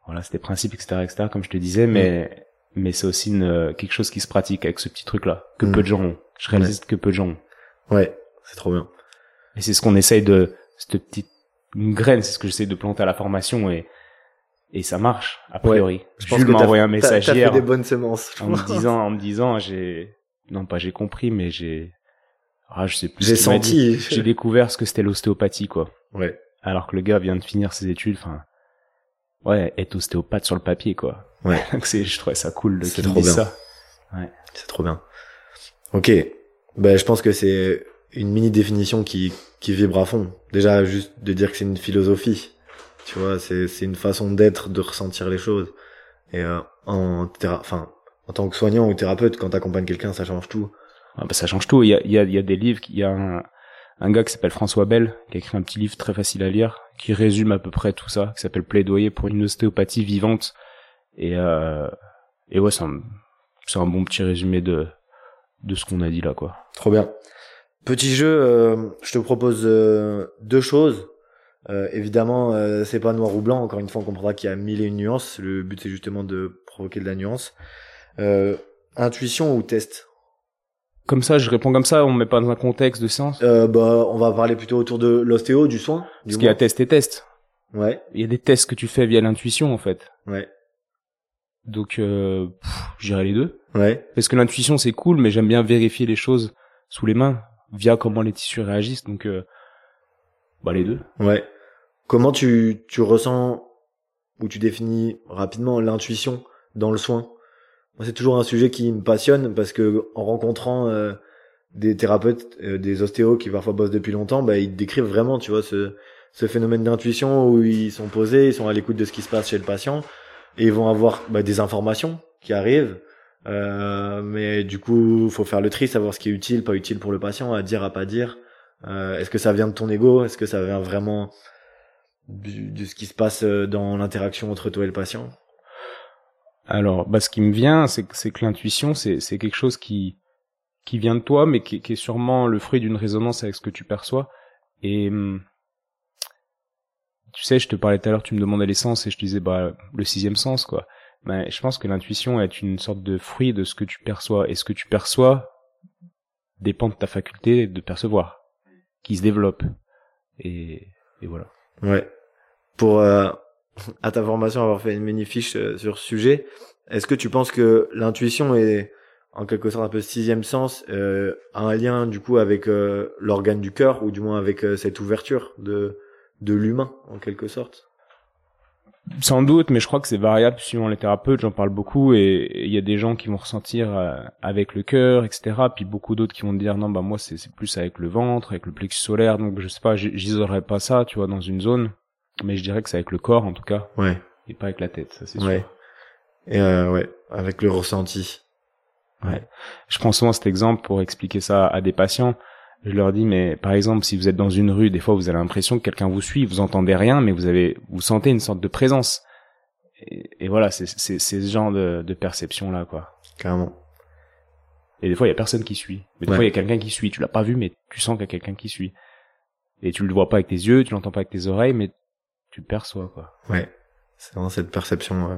voilà, c'est des principes, etc., etc., comme je te disais, mais, mais c'est aussi une, quelque chose qui se pratique avec ce petit truc-là, que Mm. peu de gens ont. Je réalise que peu de gens ont. Ouais, c'est trop bien. Et c'est ce qu'on essaye de, cette petite une graine, c'est ce que j'essaie de planter à la formation et, et ça marche, a priori. Je Je pense Jules m'a envoyé un message hier des bonnes semences. en me disant, en me disant, j'ai, non pas j'ai compris, mais j'ai, ah, je sais plus. J'ai senti. J'ai découvert ce que c'était l'ostéopathie, quoi. Ouais, Alors que le gars vient de finir ses études, enfin, ouais, être ostéopathe sur le papier, quoi. Ouais. Donc c'est, je trouvais ça cool de C'est trop dise bien. ça. c'est trop bien. Ok, ben je pense que c'est une mini définition qui qui vibre à fond. Déjà juste de dire que c'est une philosophie, tu vois, c'est c'est une façon d'être, de ressentir les choses. Et euh, en enfin en tant que soignant ou thérapeute, quand t'accompagnes quelqu'un, ça change tout. Ah bah, ça change tout. Il y a, il y a, il y a des livres, il y a un, un gars qui s'appelle François Bell, qui a écrit un petit livre très facile à lire, qui résume à peu près tout ça, qui s'appelle Plaidoyer pour une ostéopathie vivante. Et, euh, et ouais, c'est un, c'est un bon petit résumé de, de ce qu'on a dit là, quoi. Trop bien. Petit jeu, euh, je te propose euh, deux choses. Euh, évidemment, euh, c'est pas noir ou blanc. Encore une fois, on comprendra qu'il y a mille et une nuances. Le but, c'est justement de provoquer de la nuance. Euh, intuition ou test? Comme ça, je réponds comme ça. On met pas dans un contexte de séance. euh, Bah, on va parler plutôt autour de l'ostéo, du soin. Du Parce qu'il y a test et test. Ouais, Il y a des tests que tu fais via l'intuition en fait. ouais, Donc, euh, j'irai les deux. ouais. Parce que l'intuition c'est cool, mais j'aime bien vérifier les choses sous les mains via comment les tissus réagissent. Donc, euh, bah les deux. Ouais. Comment tu, tu ressens ou tu définis rapidement l'intuition dans le soin? C'est toujours un sujet qui me passionne parce que en rencontrant euh, des thérapeutes, euh, des ostéos qui parfois bossent depuis longtemps, bah, ils décrivent vraiment, tu vois, ce, ce phénomène d'intuition où ils sont posés, ils sont à l'écoute de ce qui se passe chez le patient et ils vont avoir bah, des informations qui arrivent. Euh, mais du coup, faut faire le tri, savoir ce qui est utile, pas utile pour le patient, à dire, à pas dire. Euh, Est-ce que ça vient de ton ego? Est-ce que ça vient vraiment de ce qui se passe euh, dans l'interaction entre toi et le patient? Alors, bah, ce qui me vient, c'est que, l'intuition, c'est, quelque chose qui, qui vient de toi, mais qui, qui est sûrement le fruit d'une résonance avec ce que tu perçois. Et hum, tu sais, je te parlais tout à l'heure, tu me demandais les sens, et je te disais, bah, le sixième sens, quoi. Ben, je pense que l'intuition est une sorte de fruit de ce que tu perçois. Et ce que tu perçois dépend de ta faculté de percevoir, qui se développe. Et, et voilà. Ouais. Pour euh, à ta formation avoir fait une mini fiche euh, sur ce sujet, est-ce que tu penses que l'intuition est en quelque sorte un peu sixième sens, euh, un lien du coup avec euh, l'organe du cœur ou du moins avec euh, cette ouverture de de l'humain en quelque sorte? Sans doute, mais je crois que c'est variable suivant les thérapeutes. J'en parle beaucoup et il y a des gens qui vont ressentir euh, avec le cœur, etc. Puis beaucoup d'autres qui vont dire non, bah moi c'est plus avec le ventre, avec le plexus solaire. Donc je sais pas, j'isolerais pas ça, tu vois, dans une zone. Mais je dirais que c'est avec le corps en tout cas Ouais. et pas avec la tête, ça c'est Ouais. sûr. Et euh, ouais, avec le ressenti. Je prends souvent cet exemple pour expliquer ça à des patients. Je leur dis, mais par exemple, si vous êtes dans une rue, des fois vous avez l'impression que quelqu'un vous suit, vous entendez rien, mais vous avez, vous sentez une sorte de présence. Et, et voilà, c'est c'est c'est ce genre de, de perception là, quoi. Carrément. Et des fois, il y a personne qui suit. Mais des Ouais. fois, il y a quelqu'un qui suit. Tu l'as pas vu, mais tu sens qu'il y a quelqu'un qui suit. Et tu le vois pas avec tes yeux, tu l'entends pas avec tes oreilles, mais tu perçois, quoi. Ouais. C'est vraiment cette perception euh,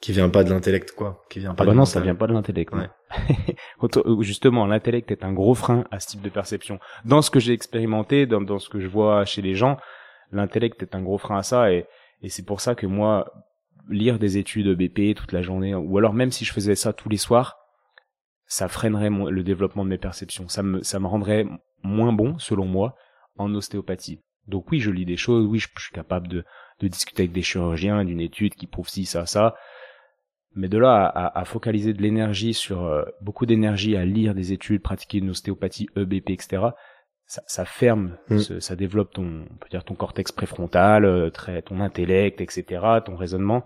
qui vient pas de l'intellect quoi, qui vient Ah pas bah du non, ça vient pas de l'intellect. Ouais. Auto- Justement, l'intellect est un gros frein à ce type de perception. Dans ce que j'ai expérimenté, dans, dans ce que je vois chez les gens, l'intellect est un gros frein à ça et, et c'est pour ça que moi, lire des études BP toute la journée, ou alors même si je faisais ça tous les soirs, ça freinerait mon- le développement de mes perceptions. Ça me, ça me rendrait moins bon, selon moi, en ostéopathie. Donc oui, je lis des choses, oui, je, je suis capable de, de discuter avec des chirurgiens d'une étude qui prouve ci, ça, ça. Mais de là à, à- à focaliser de l'énergie sur euh, beaucoup d'énergie à lire des études, pratiquer une ostéopathie EBP, etc. Ça, ça ferme, Mm. ce- ça développe ton, on peut dire ton cortex préfrontal, euh, très, ton intellect, etc., ton raisonnement.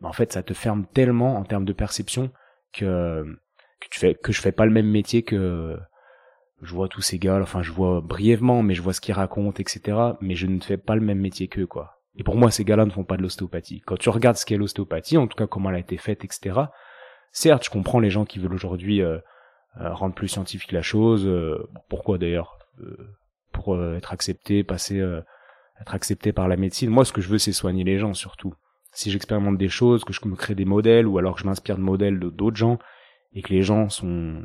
Mais en fait, ça te ferme tellement en termes de perception que que tu fais que je fais pas le même métier que je vois tous ces gars, enfin je vois brièvement, mais je vois ce qu'ils racontent, etc. Mais je ne fais pas le même métier qu'eux, quoi. Et pour moi, ces gars-là ne font pas de l'ostéopathie. Quand tu regardes ce qu'est l'ostéopathie, en tout cas comment elle a été faite, etc. Certes, je comprends les gens qui veulent aujourd'hui euh, euh, rendre plus scientifique la chose. euh, pourquoi d'ailleurs Euh, Pour être accepté, passer, être accepté par la médecine. Moi, ce que je veux, c'est soigner les gens surtout. Si j'expérimente des choses, que je me crée des modèles, ou alors que je m'inspire de modèles d'autres gens, et que les gens sont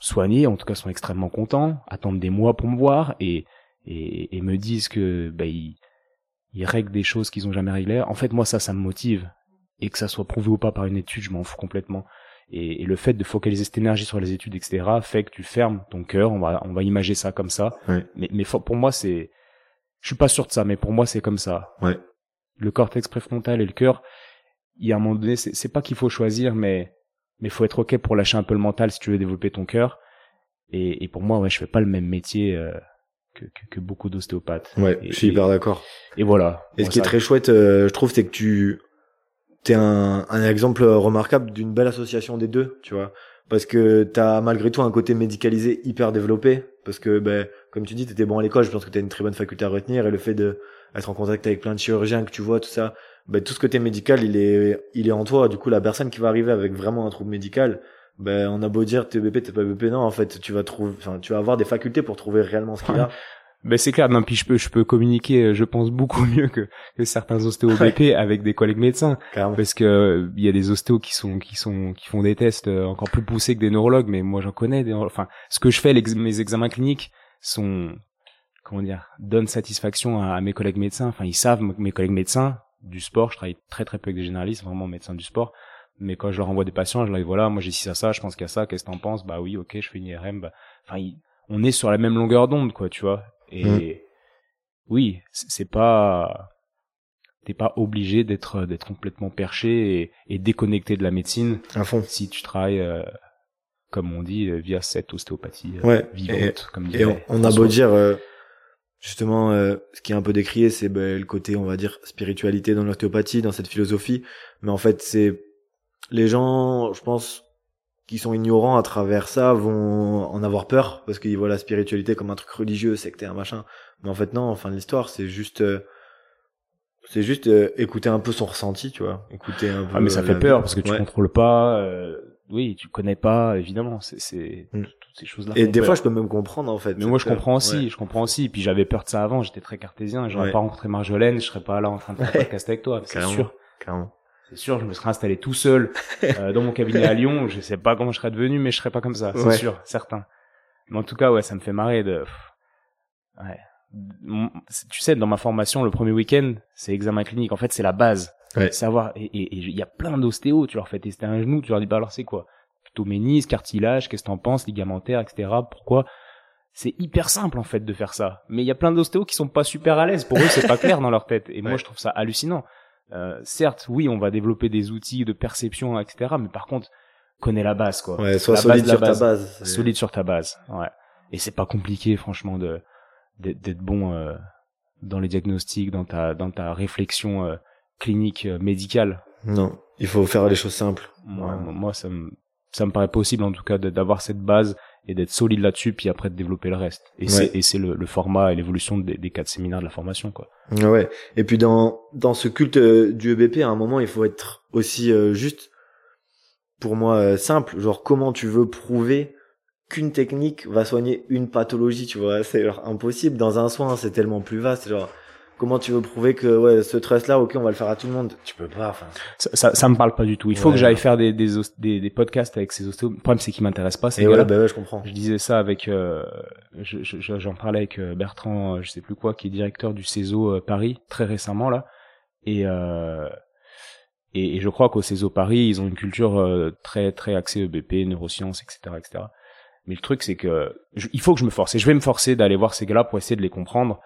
soignés, en tout cas sont extrêmement contents, attendent des mois pour me voir et et, et me disent que bah, ils, ils règlent des choses qu'ils ont jamais réglées. En fait, moi ça, ça me motive et que ça soit prouvé ou pas par une étude, je m'en fous complètement. Et, et le fait de focaliser cette énergie sur les études, etc., fait que tu fermes ton cœur. On va on va imager ça comme ça. Ouais. Mais mais pour moi c'est, je suis pas sûr de ça, mais pour moi c'est comme ça. Ouais. Le cortex préfrontal et le cœur, il y a un moment donné, c'est pas qu'il faut choisir, mais mais faut être ok pour lâcher un peu le mental si tu veux développer ton cœur. Et, et pour moi, ouais, je fais pas le même métier euh, que, que, que beaucoup d'ostéopathes. Ouais, Et- je suis et- hyper d'accord. Et voilà. Et ce qui est très chouette, euh, je trouve, c'est que tu t'es un, un exemple remarquable d'une belle association des deux, tu vois. Parce que t'as malgré tout un côté médicalisé hyper développé. Parce que, ben, comme tu dis, t'étais bon à l'école, je pense que t'as une très bonne faculté à retenir. Et le fait de être en contact avec plein de chirurgiens que tu vois, tout ça, ben, tout ce côté médical, il est, il est en toi. Du coup, la personne qui va arriver avec vraiment un trouble médical, ben, on a beau dire t'es BP, t'es pas BP, non, en fait, tu vas trouver, enfin, tu vas avoir des facultés pour trouver réellement ce qu'il a. Ben c'est clair, non, puis je peux, je peux communiquer, euh, je pense beaucoup mieux que, que certains ostéos BP avec des collègues médecins, Carrément. parce que il y a des ostéos qui sont, qui sont, qui font des tests euh, encore plus poussés que des neurologues, mais moi j'en connais. Des, enfin, ce que je fais, mes examens cliniques sont, comment dire, donnent satisfaction à, à mes collègues médecins. Enfin, ils savent mes collègues médecins du sport. Je travaille très très peu avec des généralistes, vraiment médecins du sport. Mais quand je leur envoie des patients, je leur dis voilà, moi j'ai ci ça ça, je pense qu'il y a ça, qu'est-ce que t'en penses? Bah oui, ok, je fais une IRM. Bah, enfin, on est sur la même longueur d'onde, quoi, tu vois. Et Mm. oui, c'est pas, t'es pas obligé d'être d'être complètement perché et, et déconnecté de la médecine À fond. si tu travailles, euh, comme on dit, euh, via cette ostéopathie euh, Ouais. vivante, comme Et on, a beau dire, euh, justement, euh, ce qui est un peu décrié, c'est ben, le côté, on va dire, spiritualité dans l'ostéopathie, dans cette philosophie. Mais en fait, c'est les gens, je pense, qui sont ignorants à travers ça, vont en avoir peur parce qu'ils voient la spiritualité comme un truc religieux, sectaire, machin. Mais en fait, non. En fin de l'histoire, c'est juste, euh, c'est juste euh, écouter un peu son ressenti, tu vois. Écouter un peu. Ah mais ça euh, fait la peur parce que tu Ouais. contrôles pas. Oui, tu connais pas, évidemment. C'est c'est Mm. toutes ces choses-là. Et des fois, je peux même comprendre en fait. Mais moi, je comprends aussi. Ouais. Je comprends aussi. Puis j'avais peur de ça avant. J'étais très cartésien. J'aurais Ouais. pas rencontré Marjolaine. Je serais pas là en train de faire un podcast avec toi. C'est sûr. Carrément. C'est sûr. Je me serais installé tout seul euh, dans mon cabinet à Lyon. Je sais pas comment je serais devenu, mais je serais pas comme ça. C'est Ouais. sûr, certain. Mais en tout cas, ouais, ça me fait marrer de. Ouais. Tu sais, dans ma formation, le premier week-end, c'est examen clinique. En fait, c'est la base. Ouais. Savoir. Et et- et il y a plein d'ostéos. Tu leur fais tester un genou. Tu leur dis bah alors c'est quoi? Plutôt cartilage. Qu'est-ce que t'en penses Ligamentaire, etc. Pourquoi? C'est hyper simple en fait de faire ça. Mais il y a plein d'ostéos qui sont pas super à l'aise. Pour eux, c'est pas clair dans leur tête. Et moi, je trouve ça hallucinant. Euh, certes, oui, on va développer des outils de perception, etc. Mais par contre, connais la base, quoi. Ouais, sois La solide base sur ta base. Solide sur ta base. Ouais. Et c'est pas compliqué, franchement, de d'être d'être bon euh, dans les diagnostics, dans ta dans ta réflexion euh, clinique euh, médicale. Non, il faut faire les choses simples. Moi, Ouais. moi, ça me ça me paraît possible en tout cas d'avoir cette base et d'être solide là-dessus, puis après de développer le reste. Et c'est Ouais. et c'est le, le format et l'évolution des, des quatre séminaires de la formation, quoi. Ouais. Et puis dans dans ce culte euh, du EBP, à un moment, il faut être aussi euh, juste, pour moi, euh, simple. Genre, comment tu veux prouver qu'une technique va soigner une pathologie, tu vois? C'est genre impossible. Dans un soin, c'est tellement plus vaste. Genre, comment tu veux prouver que ouais, ce trust-là, ok, on va le faire à tout le monde Tu peux pas. Enfin, Ça, ça, ça me parle pas du tout. Il faut Ouais. que j'aille faire des, des, des, des podcasts avec ces ostéos. Le problème, c'est qu'ils m'intéressent pas, ces et ouais, bah ouais, je comprends. Je disais ça avec, euh, je- je- je- j'en parlais avec euh, Bertrand, euh, je sais plus quoi, qui est directeur du CESO euh, Paris très récemment là, et euh, et, et je crois qu'au CESO Paris, ils ont une culture euh, très très axée EBP, neurosciences, etc., etc. Mais le truc c'est que je- il faut que je me force et je vais me forcer d'aller voir ces gars-là pour essayer de les comprendre.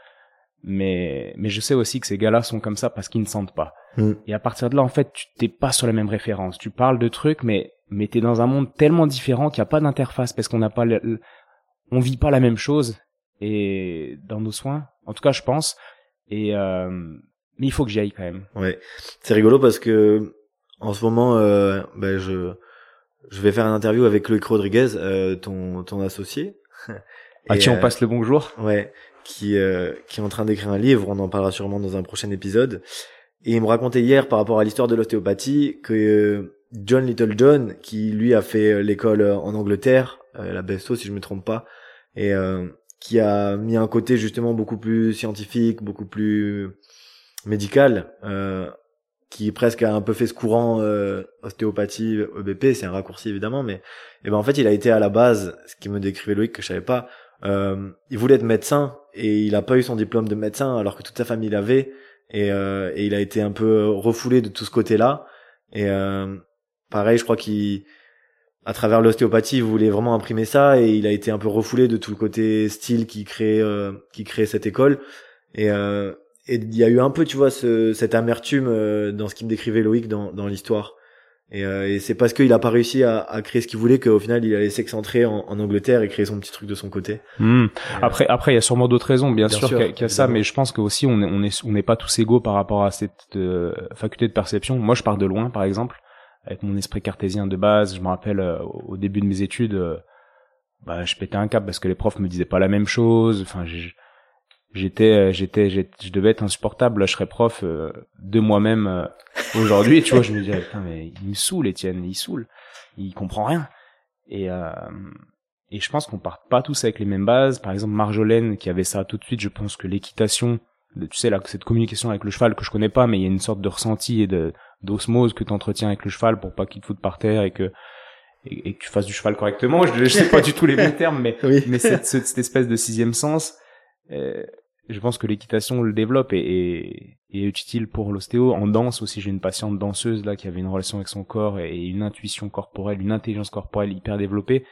Mais mais je sais aussi que ces gars-là sont comme ça parce qu'ils ne sentent pas. Mm. Et à partir de là, en fait, tu t'es pas sur la même référence. Tu parles de trucs, mais mais t'es dans un monde tellement différent qu'il n'y a pas d'interface parce qu'on n'a pas le, le- on vit pas la même chose et dans nos soins. En tout cas, je pense. Et euh, mais il faut que j'y aille quand même. Ouais, c'est rigolo parce que en ce moment, euh, ben je je vais faire une interview avec Loïc Rodriguez, euh, ton ton associé. À Et, qui on euh, passe le bonjour Ouais, qui euh, qui est en train d'écrire un livre. On en parlera sûrement dans un prochain épisode. Et il me racontait hier par rapport à l'histoire de l'ostéopathie que euh, John Little John, qui lui a fait euh, l'école euh, en Angleterre, la BSO si je me trompe pas, et euh, qui a mis un côté justement beaucoup plus scientifique, beaucoup plus médical, euh, qui presque a un peu fait ce courant ostéopathie EBP, c'est un raccourci évidemment, mais et ben en fait il a été à la base, ce qui me décrivait Loïc que je savais pas, il voulait être médecin et il a pas eu son diplôme de médecin alors que toute sa famille l'avait. Et, euh, et il a été un peu refoulé de tout ce côté-là. Et euh, pareil je crois qu'il à travers l'ostéopathie il voulait vraiment imprimer ça. Et il a été un peu refoulé de tout le côté style qui crée euh, qui crée cette école. Et euh, et il y a eu un peu tu vois ce, cette amertume euh, dans ce qu'il me décrivait Loïc dans dans l'histoire et, euh, et c'est parce qu'il a pas réussi à, à créer ce qu'il voulait qu'au final il allait s'excentrer en, en Angleterre et créer son petit truc de son côté Hmm. Euh, Après, après, il y a sûrement d'autres raisons, bien, Bien sûr, sûr, qu'il y a, qu'il y a ça, mais je pense que aussi on est, on est, on n'est pas tous égaux par rapport à cette euh, faculté de perception. Moi, je pars de loin, par exemple, avec mon esprit cartésien de base. Je me rappelle euh, au début de mes études, euh, bah, je pétais un cap parce que les profs me disaient pas la même chose. Enfin, j'ai- j'étais, euh, j'étais, je devais être insupportable. Là, je serais prof euh, de moi-même euh, aujourd'hui. tu vois, je me disais, putain, mais il me saoule, Étienne, il saoule, il comprend rien. Et euh, et je pense qu'on part pas tous avec les mêmes bases. Par exemple, Marjolaine qui avait ça tout de suite, je pense que l'équitation, tu sais là, cette communication avec le cheval que je connais pas, mais il y a une sorte de ressenti et de d'osmose que tu entretiens avec le cheval pour pas qu'il te foute par terre et que et, que tu fasses du cheval correctement. Je, je sais pas du tout les bons termes, mais mais cette, cette, espèce de sixième sens, euh, je pense que l'équitation le développe et, est utile pour l'ostéo. En danse aussi, j'ai une patiente danseuse là qui avait une relation avec son corps et une intuition corporelle, une intelligence corporelle hyper développée.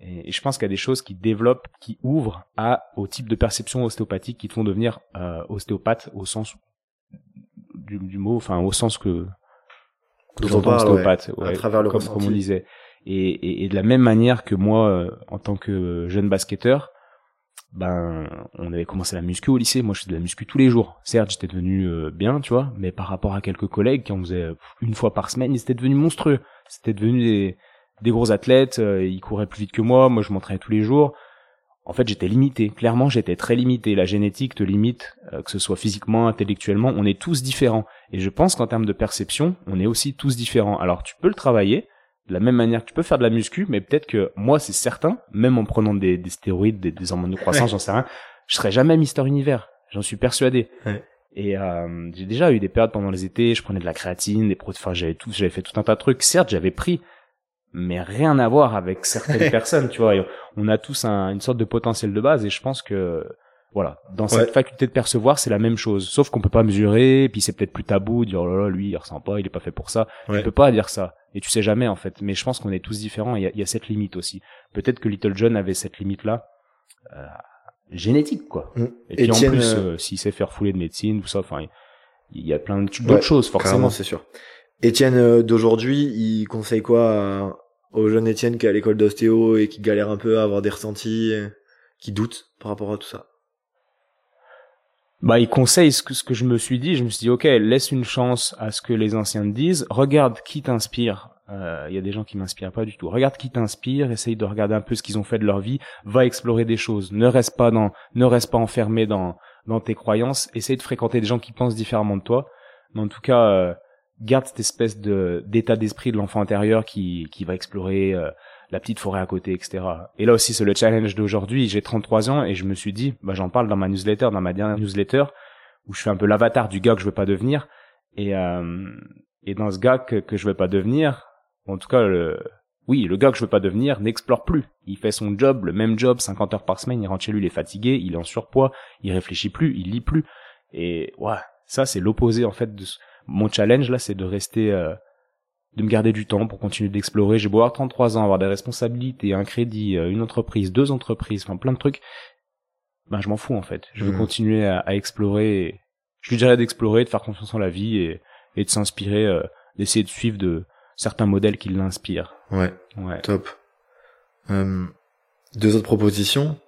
Et, je pense qu'il y a des choses qui développent, qui ouvrent à au type de perception ostéopathique qui te font devenir euh, ostéopathe au sens du, du, mot, enfin au sens que, que on parle, ostéopathe, à travers le comme, comme on disait. Et, et, et, de la même manière que moi, euh, en tant que jeune basketteur, ben on avait commencé la muscu au lycée. Moi, je faisais de la muscu tous les jours. Certes, j'étais devenu euh, bien, tu vois, mais par rapport à quelques collègues qui en faisaient une fois par semaine, ils étaient devenus monstrueux. C'était devenu des, des gros athlètes. Euh, ils couraient plus vite que moi. Moi, je m'entraînais tous les jours. En fait, j'étais limité. Clairement, j'étais très limité. La génétique te limite, euh, que ce soit physiquement, intellectuellement. On est tous différents. Et je pense qu'en termes de perception, on est aussi tous différents. Alors, tu peux le travailler de la même manière que tu peux faire de la muscu, mais peut-être que moi, c'est certain, même en prenant des, des stéroïdes, des, des hormones de croissance, j'en sais rien, je serais jamais Mister Univers. J'en suis persuadé. Et euh, j'ai déjà eu des périodes pendant les étés, je prenais de la créatine, des produits, enfin j'avais tout, j'avais fait tout un tas de trucs. Certes, j'avais pris, mais rien à voir avec certaines personnes, tu vois. On a tous un, une sorte de potentiel de base, et je pense que voilà, dans cette faculté de percevoir, c'est la même chose. Sauf qu'on peut pas mesurer, puis c'est peut-être plus tabou, de dire oh là là, lui, il ressent pas, il est pas fait pour ça. Ouais. Tu peux pas dire ça. Et tu sais jamais, en fait. Mais je pense qu'on est tous différents, il y a, y a, cette limite aussi. Peut-être que Little John avait cette limite-là, euh, génétique, quoi. Mm. Et puis en plus, euh, euh, s'il sait faire fouler de médecine, tout ça, enfin, il y a plein d'autres choses, forcément. c'est sûr. Étienne euh, d'aujourd'hui, il conseille quoi au jeune Étienne qui est à l'école d'ostéo et qui galère un peu à avoir des ressentis, qui doute par rapport à tout ça? Bah, il conseille ce que, ce que je me suis dit. Je me suis dit, ok, laisse une chance à ce que les anciens te disent. Regarde qui t'inspire. Euh, il y a des gens qui m'inspirent pas du tout. Regarde qui t'inspire. Essaye de regarder un peu ce qu'ils ont fait de leur vie. Va explorer des choses. Ne reste pas dans, ne reste pas enfermé dans, dans tes croyances. Essaye de fréquenter des gens qui pensent différemment de toi. Mais en tout cas, euh, garde cette espèce de d'état d'esprit de l'enfant intérieur qui qui va explorer euh, la petite forêt à côté, etc. Et là aussi, c'est le challenge d'aujourd'hui. J'ai 33 ans et je me suis dit, bah, j'en parle dans ma newsletter, dans ma dernière newsletter, où je fais un peu l'avatar du gars que je veux pas devenir. Et, euh, et dans ce gars que, je veux pas devenir, en tout cas, le, oui, le gars que je veux pas devenir n'explore plus. Il fait son job, le même job, 50 heures par semaine, il rentre chez lui, il est fatigué, il est en surpoids, il réfléchit plus, il lit plus. Et ouais, ça c'est l'opposé en fait de mon challenge là, c'est de rester euh, de me garder du temps pour continuer d'explorer. J'ai beau avoir 33 ans, avoir des responsabilités, un crédit, euh, une entreprise, deux entreprises, enfin plein de trucs. Ben je m'en fous en fait. Je veux mmh. continuer à, à, explorer. Je lui dirais d'explorer, de faire confiance en la vie et, et de s'inspirer, euh, d'essayer de suivre de certains modèles qui l'inspirent. Ouais. Ouais. Top. Euh, deux autres propositions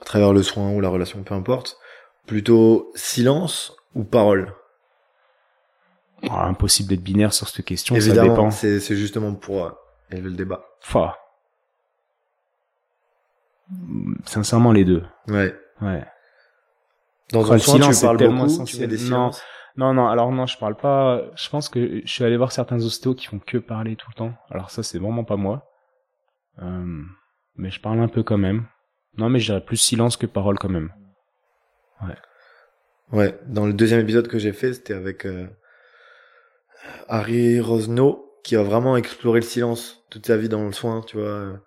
à travers le soin ou la relation, peu importe. Plutôt silence ou parole? Ah, impossible d'être binaire sur cette question. Évidemment, c'est justement pour euh, élever le débat. Enfin, sincèrement les deux. Ouais. Ouais. Dans un silence, tu parles beaucoup, tu fais des non, non, non. Alors non, je parle pas. Je pense que je suis allé voir certains ostéos qui font que parler tout le temps. Alors ça, c'est vraiment pas moi. Euh, mais je parle un peu quand même. Non, mais je dirais plus silence que parole quand même. Ouais. Ouais. Dans le deuxième épisode que j'ai fait, c'était avec euh, Harry Rosno, qui a vraiment exploré le silence toute sa vie dans le soin, tu vois.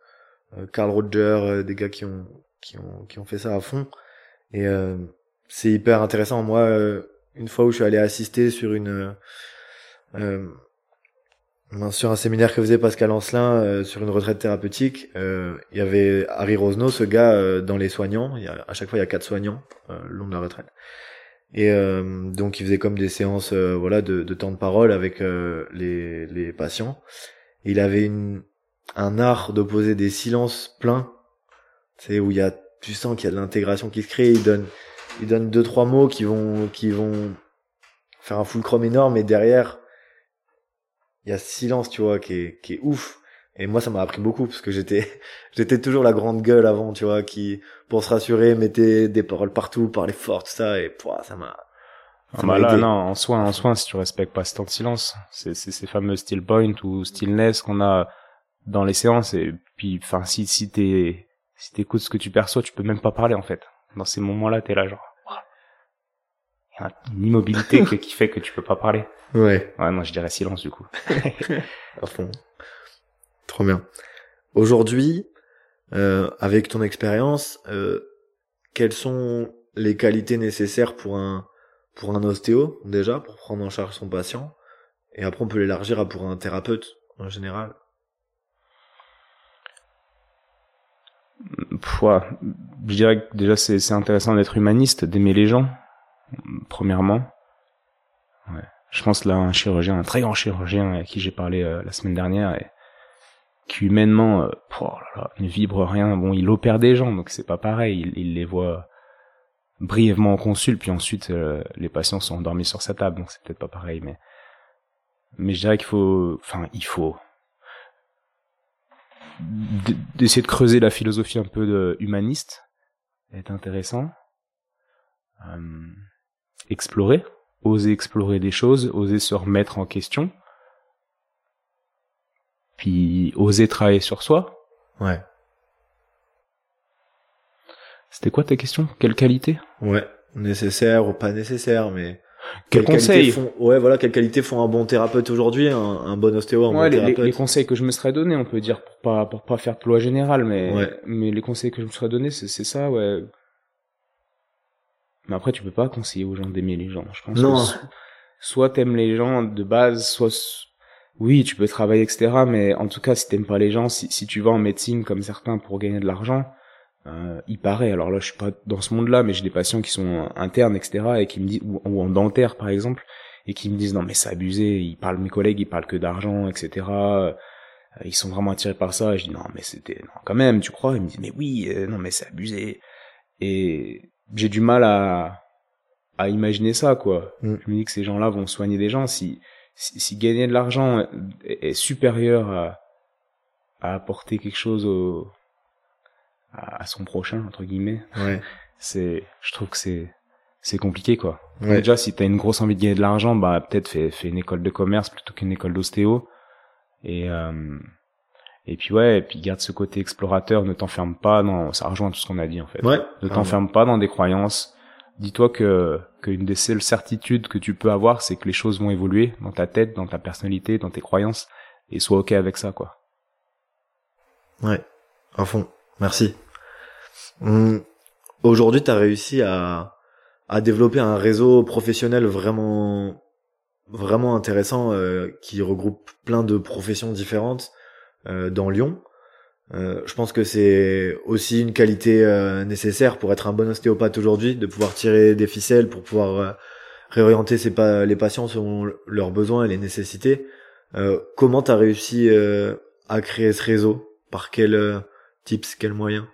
Euh, Carl Roger, euh, des gars qui ont, qui ont, qui ont fait ça à fond. Et euh, c'est hyper intéressant. Moi, une fois où je suis allé assister sur une, sur un séminaire que faisait Pascal Ancelin sur une retraite thérapeutique, il y avait Harry Rosno, ce gars dans les soignants. Il y a, à chaque fois, il y a quatre soignants le long de la retraite. Et euh, donc il faisait comme des séances euh, voilà de, de, temps de parole avec euh, les, les patients. il avait une, un art d'opposer des silences pleins, c'est où il y a tu sens qu'il y a de l'intégration qui se crée. Il donne il donne deux trois mots qui vont qui vont faire un fulcrum énorme et derrière il y a ce silence tu vois qui est qui est ouf et moi, ça m'a appris beaucoup parce que j'étais, j'étais toujours la grande gueule avant, tu vois, qui, pour se rassurer, mettait des paroles partout, parlait fort, tout ça, et pouah, ça m'a. Ah bah là, non, en soin, en soin, si tu respectes pas ce temps de silence, c'est, c'est ces fameux still point ou stillness qu'on a dans les séances, et Puis, enfin, si si t'es si t'écoutes ce que tu perçois, tu peux même pas parler en fait. Dans ces moments-là, t'es là genre. Il y a une immobilité qui fait que tu peux pas parler. Ouais. Ouais, moi je dirais silence du coup. à fond. Trop bien. Aujourd'hui, euh, avec ton expérience, euh, quelles sont les qualités nécessaires pour un pour un ostéo déjà pour prendre en charge son patient? Et après on peut l'élargir à pour un thérapeute en général. Ouais, je dirais que déjà c'est intéressant d'être humaniste, d'aimer les gens premièrement. Je pense là un chirurgien, un très grand chirurgien à qui j'ai parlé euh, la semaine dernière et humainement euh, oh ne vibre rien. Bon, il opère des gens, donc c'est pas pareil. Il, il, les voit brièvement en consul, puis ensuite euh, les patients sont endormis sur sa table, donc c'est peut-être pas pareil. Mais mais je dirais qu'il faut, enfin, il faut d'essayer de creuser la philosophie un peu de humaniste, est intéressant. Euh, explorer, oser explorer des choses, oser se remettre en question puis oser travailler sur soi. Ouais. C'était quoi ta question? Quelle qualité? Ouais, nécessaire ou pas nécessaire, mais quel conseil? font... Ouais, voilà, quelles qualités font un bon thérapeute aujourd'hui, un, un, bon ostéo, un ouais, bon les, thérapeute? Les, conseils que je me serais donné, on peut dire pour pas pour pas faire de loi générale, mais ouais. mais les conseils que je me serais donné, c'est ça, ouais. Mais après, tu peux pas conseiller aux gens d'aimer les gens. Je pense non. que soit t'aimes les gens de base, soit oui, tu peux travailler, etc. Mais en tout cas, si t'aimes pas les gens, si, si tu vas en médecine comme certains pour gagner de l'argent, euh, il paraît. Alors là, je suis pas dans ce monde-là, mais j'ai des patients qui sont internes, etc. et qui me disent ou, ou, en dentaire, par exemple, et qui me disent non mais c'est abusé. Ils parlent mes collègues, ils parlent que d'argent, etc. Euh, ils sont vraiment attirés par ça. Et je dis non mais c'était non quand même, tu crois? Ils me disent mais oui, euh, non mais c'est abusé. Et j'ai du mal à à imaginer ça quoi. Mm. Je me dis que ces gens-là vont soigner des gens si si, si gagner de l'argent est, est, supérieur à, à apporter quelque chose au, à, à son prochain entre guillemets, ouais. c'est, je trouve que c'est c'est compliqué quoi. Ouais. Déjà, si t'as une grosse envie de gagner de l'argent, bah peut-être fais, fais une école de commerce plutôt qu'une école d'ostéo. Et euh, et puis ouais, et puis garde ce côté explorateur. Ne t'enferme pas dans. Ça rejoint tout ce qu'on a dit en fait. Ouais. Ne t'enferme pas dans des croyances. Dis-toi que qu'une des seules certitudes que tu peux avoir, c'est que les choses vont évoluer dans ta tête, dans ta personnalité, dans tes croyances, et sois ok avec ça quoi. Ouais, à fond. Merci. Hum, Aujourd'hui, tu as réussi à, à développer un réseau professionnel vraiment, vraiment intéressant euh, qui regroupe plein de professions différentes euh, dans Lyon. Euh, je pense que c'est aussi une qualité euh, nécessaire pour être un bon ostéopathe aujourd'hui, de pouvoir tirer des ficelles pour pouvoir euh, réorienter ses pa les patients selon leurs besoins et les nécessités. Euh, comment tu as réussi à créer ce réseau? Par quel tips, quels moyens?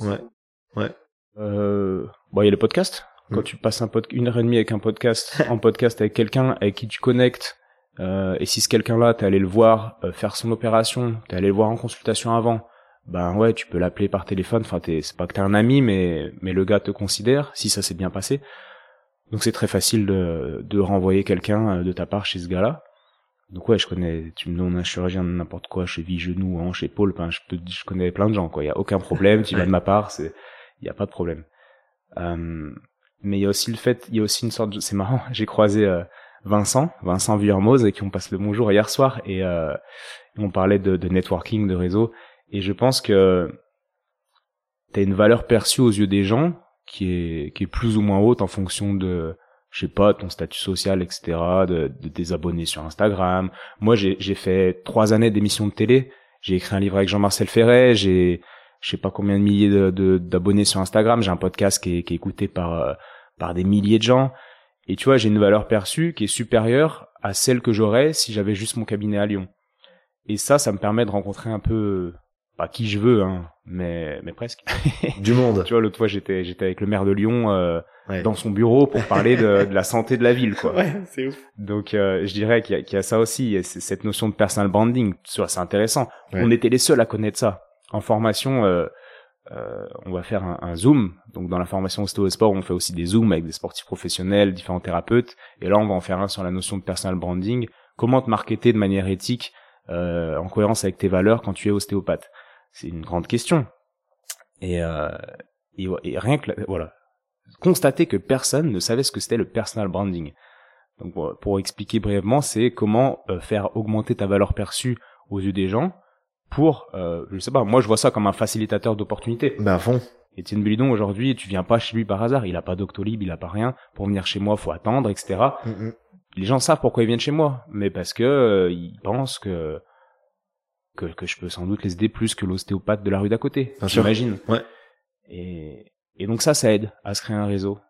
Ouais. Ouais. Euh, bon, il y a le podcast. Quand Mm. tu passes un pod une heure et demie avec un podcast, en podcast avec quelqu'un avec qui tu connectes, euh, et si ce quelqu'un-là, t'es allé le voir euh, faire son opération, t'es allé le voir en consultation avant, ben ouais, tu peux l'appeler par téléphone. Enfin, t'es, c'est pas que t'es un ami, mais mais le gars te considère si ça s'est bien passé. Donc c'est très facile de de renvoyer quelqu'un euh, de ta part chez ce gars-là. Donc ouais, je connais, tu me donnes un chirurgien de n'importe quoi, cheville, genou, hanche, épaule, ben je peux, je connais plein de gens quoi. Il y a aucun problème, tu vas de ma part, c'est, il y a pas de problème. Euh, mais il y a aussi le fait, il y a aussi une sorte, de, c'est marrant, j'ai croisé euh, Vincent, Vincent Vuillermoz, avec qui on passe le bonjour hier soir et euh, on parlait de, networking, de réseau, et je pense que t'as une valeur perçue aux yeux des gens qui est qui est plus ou moins haute en fonction de je sais pas ton statut social etc de, de tes abonnés sur Instagram. Moi j'ai fait trois années d'émissions de télé. J'ai écrit un livre avec Jean-Marcel Ferret. J'ai je sais pas combien de milliers de de- d'abonnés sur Instagram. J'ai un podcast qui est, qui est écouté par euh, par des milliers de gens et tu vois j'ai une valeur perçue qui est supérieure à celle que j'aurais si j'avais juste mon cabinet à Lyon et ça ça me permet de rencontrer un peu pas qui je veux hein mais mais presque Du monde. tu vois, l'autre fois, j'étais, j'étais avec le maire de Lyon euh, Ouais. dans son bureau pour parler de, de la santé de la ville, quoi. Ouais, c'est ouf. Donc, euh, je dirais qu'il y, y a ça aussi, cette notion de personal branding. Tu vois, c'est intéressant. Ouais. On était les seuls à connaître ça. En formation, euh, euh, on va faire un, un zoom. Donc, dans la formation ostéo et sport, on fait aussi des zooms avec des sportifs professionnels, différents thérapeutes. Et là, on va en faire un sur la notion de personal branding. Comment te marketer de manière éthique euh, en cohérence avec tes valeurs quand tu es ostéopathe? C'est une grande question. Et, euh, et, rien que voilà, constater que personne ne savait ce que c'était le personal branding. Donc pour, expliquer brièvement, c'est comment euh, faire augmenter ta valeur perçue aux yeux des gens pour, euh, je sais pas, moi je vois ça comme un facilitateur d'opportunités. Ben à fond. Etienne Bulidon aujourd'hui, tu viens pas chez lui par hasard, il a pas d'Octolib, il a pas rien. Pour venir chez moi, faut attendre, etc. Mm, mm. Les gens savent pourquoi ils viennent chez moi, mais parce que euh, ils pensent que, que que je peux sans doute les aider plus que l'ostéopathe de la rue d'à côté. J'imagine. Ouais. Et et donc ça, ça aide à se créer un réseau.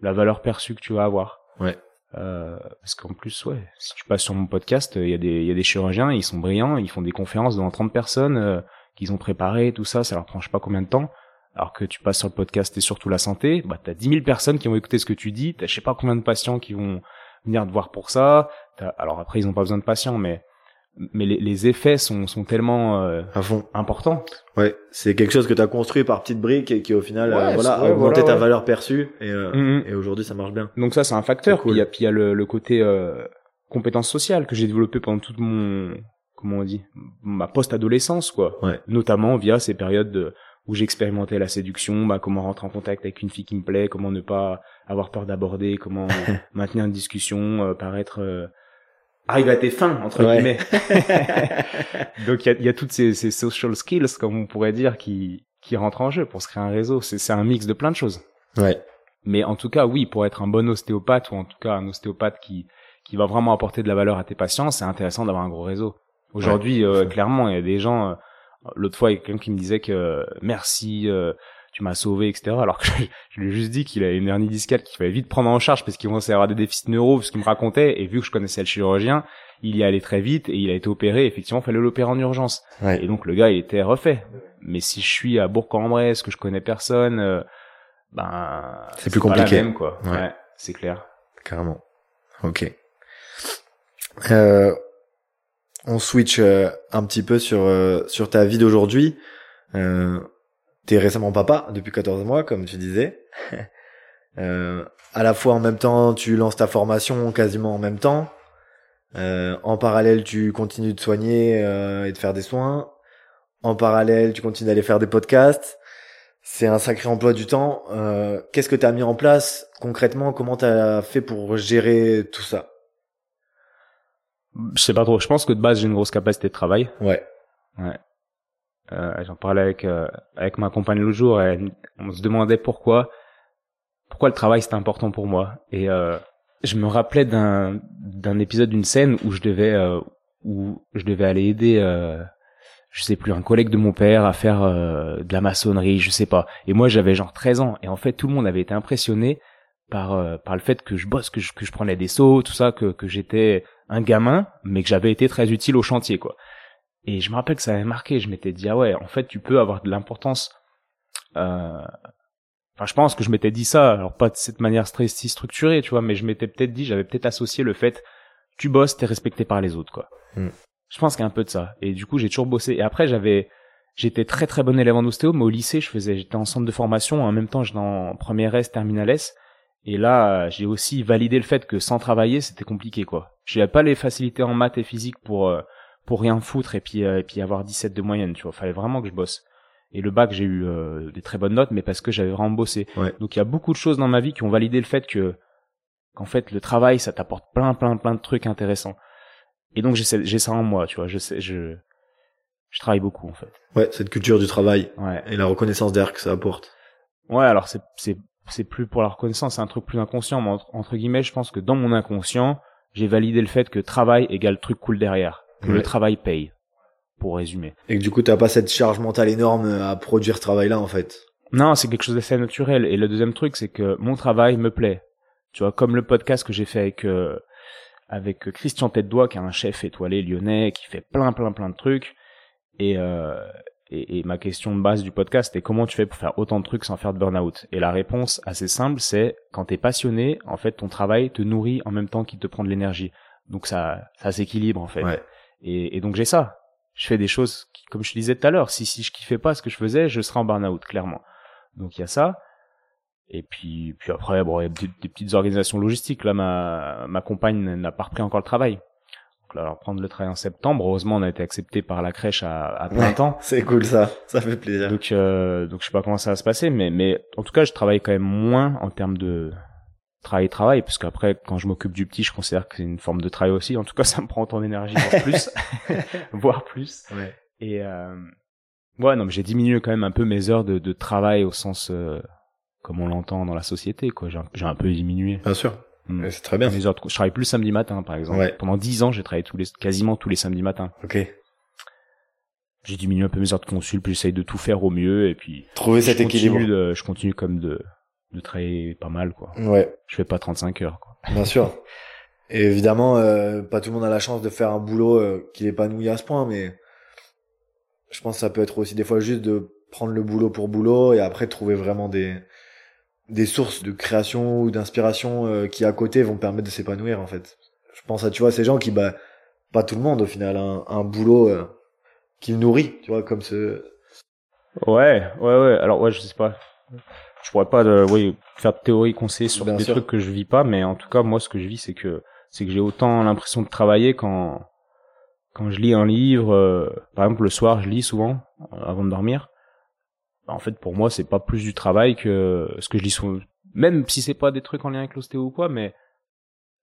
La valeur perçue que tu vas avoir. Ouais. Euh, parce qu'en plus, ouais, si tu passes sur mon podcast, il y a des, y a des chirurgiens, ils sont brillants, ils font des conférences devant 30 personnes, euh, qu'ils ont préparé, tout ça, ça leur prend je sais pas combien de temps. Alors que tu passes sur le podcast et surtout la santé, bah t'as 10 000 personnes qui vont écouter ce que tu dis, t'as je sais pas combien de patients qui vont venir te voir pour ça. Alors après, ils ont pas besoin de patients, mais mais les, les, effets sont, sont tellement euh, importants. Ouais, c'est quelque chose que tu as construit par petites briques et qui au final euh, voilà, a augmenté ta valeur perçue et, euh, mm-hmm. et aujourd'hui ça marche bien. Donc ça c'est un facteur. Puis il y a, puis y a le, le côté euh, compétence sociale que j'ai développé pendant toute mon comment on dit ma post-adolescence quoi. Ouais. Notamment via ces périodes de, où j'expérimentais la séduction, bah, comment rentrer en contact avec une fille qui me plaît, comment ne pas avoir peur d'aborder, comment maintenir une discussion, paraître arrive à tes fins entre guillemets. Donc il y a, y a, toutes ces, ces, social skills comme on pourrait dire qui qui rentrent en jeu pour se créer un réseau. C'est un mix de plein de choses. Ouais. Mais en tout cas, oui, pour être un bon ostéopathe ou en tout cas un ostéopathe qui qui va vraiment apporter de la valeur à tes patients, c'est intéressant d'avoir un gros réseau. Aujourd'hui, euh, clairement, il y a des gens. Euh, l'autre fois, il y a quelqu'un qui me disait que merci. Euh, tu m'as sauvé, etc. Alors que je, lui ai juste dit qu'il a une hernie discale qu'il fallait vite prendre en charge parce qu'il commençait à avoir des déficits neuro, ce qu'il me racontait. Et vu que je connaissais le chirurgien, il y allait très vite et il a été opéré. Effectivement, il fallait l'opérer en urgence. Et donc le gars, il était refait. Mais si je suis à Bourg-en-Bresse, que je connais personne, euh, ben c'est plus compliqué. Pas même, quoi. Ouais, c'est clair. Carrément. Ok. Euh, on switch euh, un petit peu sur euh, sur ta vie d'aujourd'hui. Euh, T'es récemment papa depuis 14 mois, comme tu disais. euh, à la fois en même temps, tu lances ta formation quasiment en même temps. Euh, en parallèle, tu continues de soigner euh, et de faire des soins. En parallèle, tu continues d'aller faire des podcasts. C'est un sacré emploi du temps. Euh, Qu'est-ce que tu as mis en place concrètement? Comment tu as fait pour gérer tout ça? Je sais pas trop. Je pense que de base, j'ai une grosse capacité de travail. Ouais. Ouais. Euh, J'en parlais avec euh, avec ma compagne le jour et on se demandait pourquoi pourquoi le travail c'était important pour moi. Et euh, je me rappelais d'un d'un épisode d'une scène où je devais euh, où je devais aller aider je sais plus un collègue de mon père à faire de la maçonnerie je sais pas. Et moi j'avais genre 13 ans et en fait tout le monde avait été impressionné par par le fait que je bosse que je que je prenais des sauts tout ça que que j'étais un gamin mais que j'avais été très utile au chantier quoi et je me rappelle que ça avait marqué. Je m'étais dit ah ouais, en fait, tu peux avoir de l'importance. Euh... Enfin, je pense que je m'étais dit ça. Alors pas de cette manière si structurée, tu vois, mais je m'étais peut-être dit, j'avais peut-être associé le fait, tu bosses, t'es respecté par les autres, quoi. Mm. Je pense qu'il y a un peu de ça. Et du coup, j'ai toujours bossé. Et après, j'avais, j'étais très très bon élève en ostéo, mais au lycée, je faisais, j'étais en centre de formation. En même temps, j'étais en première S, terminale S. Et là, j'ai aussi validé le fait que sans travailler, c'était compliqué, quoi. J'avais pas les facilités en maths et physique pour euh, pour rien foutre et puis euh, et puis avoir 17 de moyenne, tu vois. Fallait vraiment que je bosse. Et le bac, j'ai eu euh, des très bonnes notes, mais parce que j'avais vraiment bossé. Donc il y a beaucoup de choses dans ma vie qui ont validé le fait que qu'en fait le travail, ça t'apporte plein plein plein de trucs intéressants. Et donc j'ai j'ai ça en moi, tu vois. Je sais, je je travaille beaucoup en fait. Ouais, cette culture du travail. Ouais. Et la reconnaissance d'air que ça apporte. Ouais, alors c'est c'est c'est plus pour la reconnaissance, c'est un truc plus inconscient. Mais entre, entre guillemets, je pense que dans mon inconscient, j'ai validé le fait que travail égale truc cool derrière que le travail paye, pour résumer. Et que du coup, t'as pas cette charge mentale énorme à produire ce travail-là, en fait. Non, c'est quelque chose d'assez naturel. Et le deuxième truc, c'est que mon travail me plaît. Tu vois, comme le podcast que j'ai fait avec euh, avec Christian tête qui est un chef étoilé lyonnais, qui fait plein, plein, plein de trucs. Et, euh, et, et, ma question de base du podcast est comment tu fais pour faire autant de trucs sans faire de burn-out? Et la réponse assez simple, c'est quand t'es passionné, en fait, ton travail te nourrit en même temps qu'il te prend de l'énergie. Donc ça, ça s'équilibre en fait. Ouais. Et, et donc j'ai ça. Je fais des choses qui, comme je te disais tout à l'heure, si, si je kiffais pas ce que je faisais, je serais en burn-out, clairement. Donc il y a ça. Et puis, puis après, bon, il y a des, petites organisations logistiques. Là, ma, ma compagne n'a pas repris encore le travail. alors prendre le travail en septembre. Heureusement, on a été accepté par la crèche à, à plein temps. C'est cool ça, ça fait plaisir. Donc, euh, donc je sais pas comment ça va se passer, mais, mais en tout cas, je travaille quand même moins en termes de travail travail, parce qu'après, quand je m'occupe du petit, je considère que c'est une forme de travail aussi. En tout cas, ça me prend ton énergie voire plus, voire plus. Ouais. Et euh, ouais, non, mais j'ai diminué quand même un peu mes heures de, de travail au sens euh, comme on l'entend dans la société, quoi. J'ai un, j'ai un peu diminué. Bien sûr, Mm. Ouais, c'est très bien. Mes heures de- je travaille plus samedi matin, par exemple. Ouais. Pendant dix ans, j'ai travaillé tous les, quasiment tous les samedis matins. Ok. J'ai diminué un peu mes heures de consul, puis j'essaye de tout faire au mieux, et puis Trouver cet équilibre. de, je continue comme de, de travailler pas mal, quoi. Ouais, Je fais pas 35 heures, quoi. bien sûr. Et évidemment, euh, pas tout le monde a la chance de faire un boulot euh, qui l'épanouit à ce point, mais je pense que ça peut être aussi des fois juste de prendre le boulot pour boulot et après trouver vraiment des des sources de création ou d'inspiration euh, qui à côté vont permettre de s'épanouir en fait. Je pense à tu vois ces gens qui bah pas tout le monde au final a un, un boulot qui le nourrit, tu vois comme ce Ouais, ouais, ouais. Alors, ouais, je sais pas. Je pourrais pas, de, oui, faire de théorie conseiller sur Bien des sûr. trucs que je vis pas, mais en tout cas, moi, ce que je vis, c'est que, c'est que j'ai autant l'impression de travailler quand, quand je lis un livre, euh, par exemple, le soir, je lis souvent, euh, avant de dormir. Bah, en fait, pour moi, c'est pas plus du travail que ce que je lis souvent. Même si c'est pas des trucs en lien avec l'ostéo ou quoi, mais,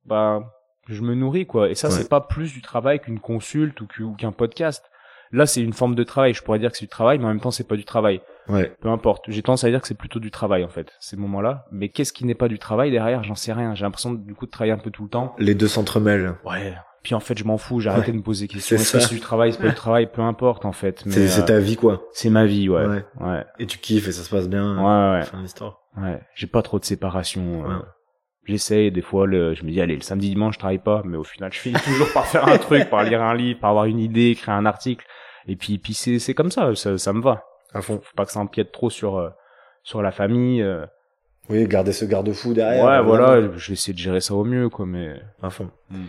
bah, je me nourris, quoi. Et ça, Ouais. c'est pas plus du travail qu'une consulte ou qu'un podcast. Là, c'est une forme de travail. Je pourrais dire que c'est du travail, mais en même temps, c'est pas du travail. ouais Peu importe. J'ai tendance à dire que c'est plutôt du travail, en fait, ces moments-là. Mais qu'est-ce qui n'est pas du travail derrière? J'en sais rien. J'ai l'impression, du coup, de travailler un peu tout le temps. les deux s'entremêlent. Ouais. Puis en fait, je m'en fous. J'ai arrêté de me poser des questions. c'est Est-ce que c'est du travail C'est pas du travail? Peu importe, en fait. Mais C'est c'est euh, ta vie quoi. c'est ma vie, ouais. Ouais. Ouais. Et tu kiffes et ça se passe bien. Ouais, ouais. Fin d'histoire. Ouais. J'ai pas trop de séparation. euh. Ouais. J'essaye, des fois, le, je me dis, allez, le samedi, dimanche, je travaille pas, mais au final, je finis toujours par faire un truc, par lire un livre, par avoir une idée, écrire un article. Et puis, puis c'est, c'est comme ça, ça, ça me va. À fond. Faut pas que ça empiète trop sur, euh, sur la famille. euh. Oui, garder ce garde-fou derrière. ouais, évidemment. voilà, je vais essayer de gérer ça au mieux, quoi, mais. À fond. Mm.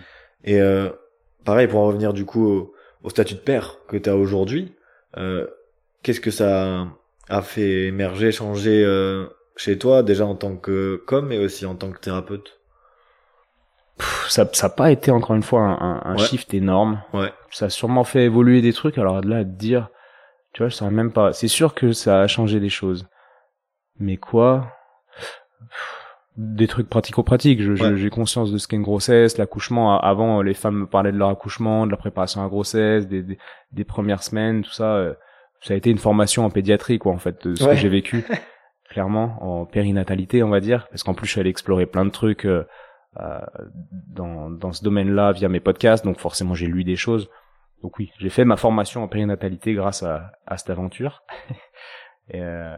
Et euh, pareil, pour en revenir du coup au, au statut de père que tu as aujourd'hui, euh, qu'est-ce que ça a fait émerger, changer euh, chez toi, déjà en tant que com, mais aussi en tant que thérapeute? Pff, ça, ça a pas été encore une fois un, un, un Ouais. shift énorme. Ouais. Ça a sûrement fait évoluer des trucs. Alors là, de dire, tu vois, je saurais même pas. C'est sûr que ça a changé des choses. Mais quoi? Des trucs pratico-pratiques. Je- Ouais. J'ai conscience de ce qu'est une grossesse, l'accouchement. Avant, les femmes me parlaient de leur accouchement, de la préparation à la grossesse, des, des, des premières semaines, tout ça. euh, Ça a été une formation en pédiatrie, quoi, en fait, de ce Ouais. que j'ai vécu. Clairement, en périnatalité, on va dire. Parce qu'en plus, je suis allé explorer plein de trucs. euh, euh, dans, dans ce domaine-là via mes podcasts, donc forcément j'ai lu des choses. Donc oui, j'ai fait ma formation en périnatalité grâce à, à cette aventure. Et euh,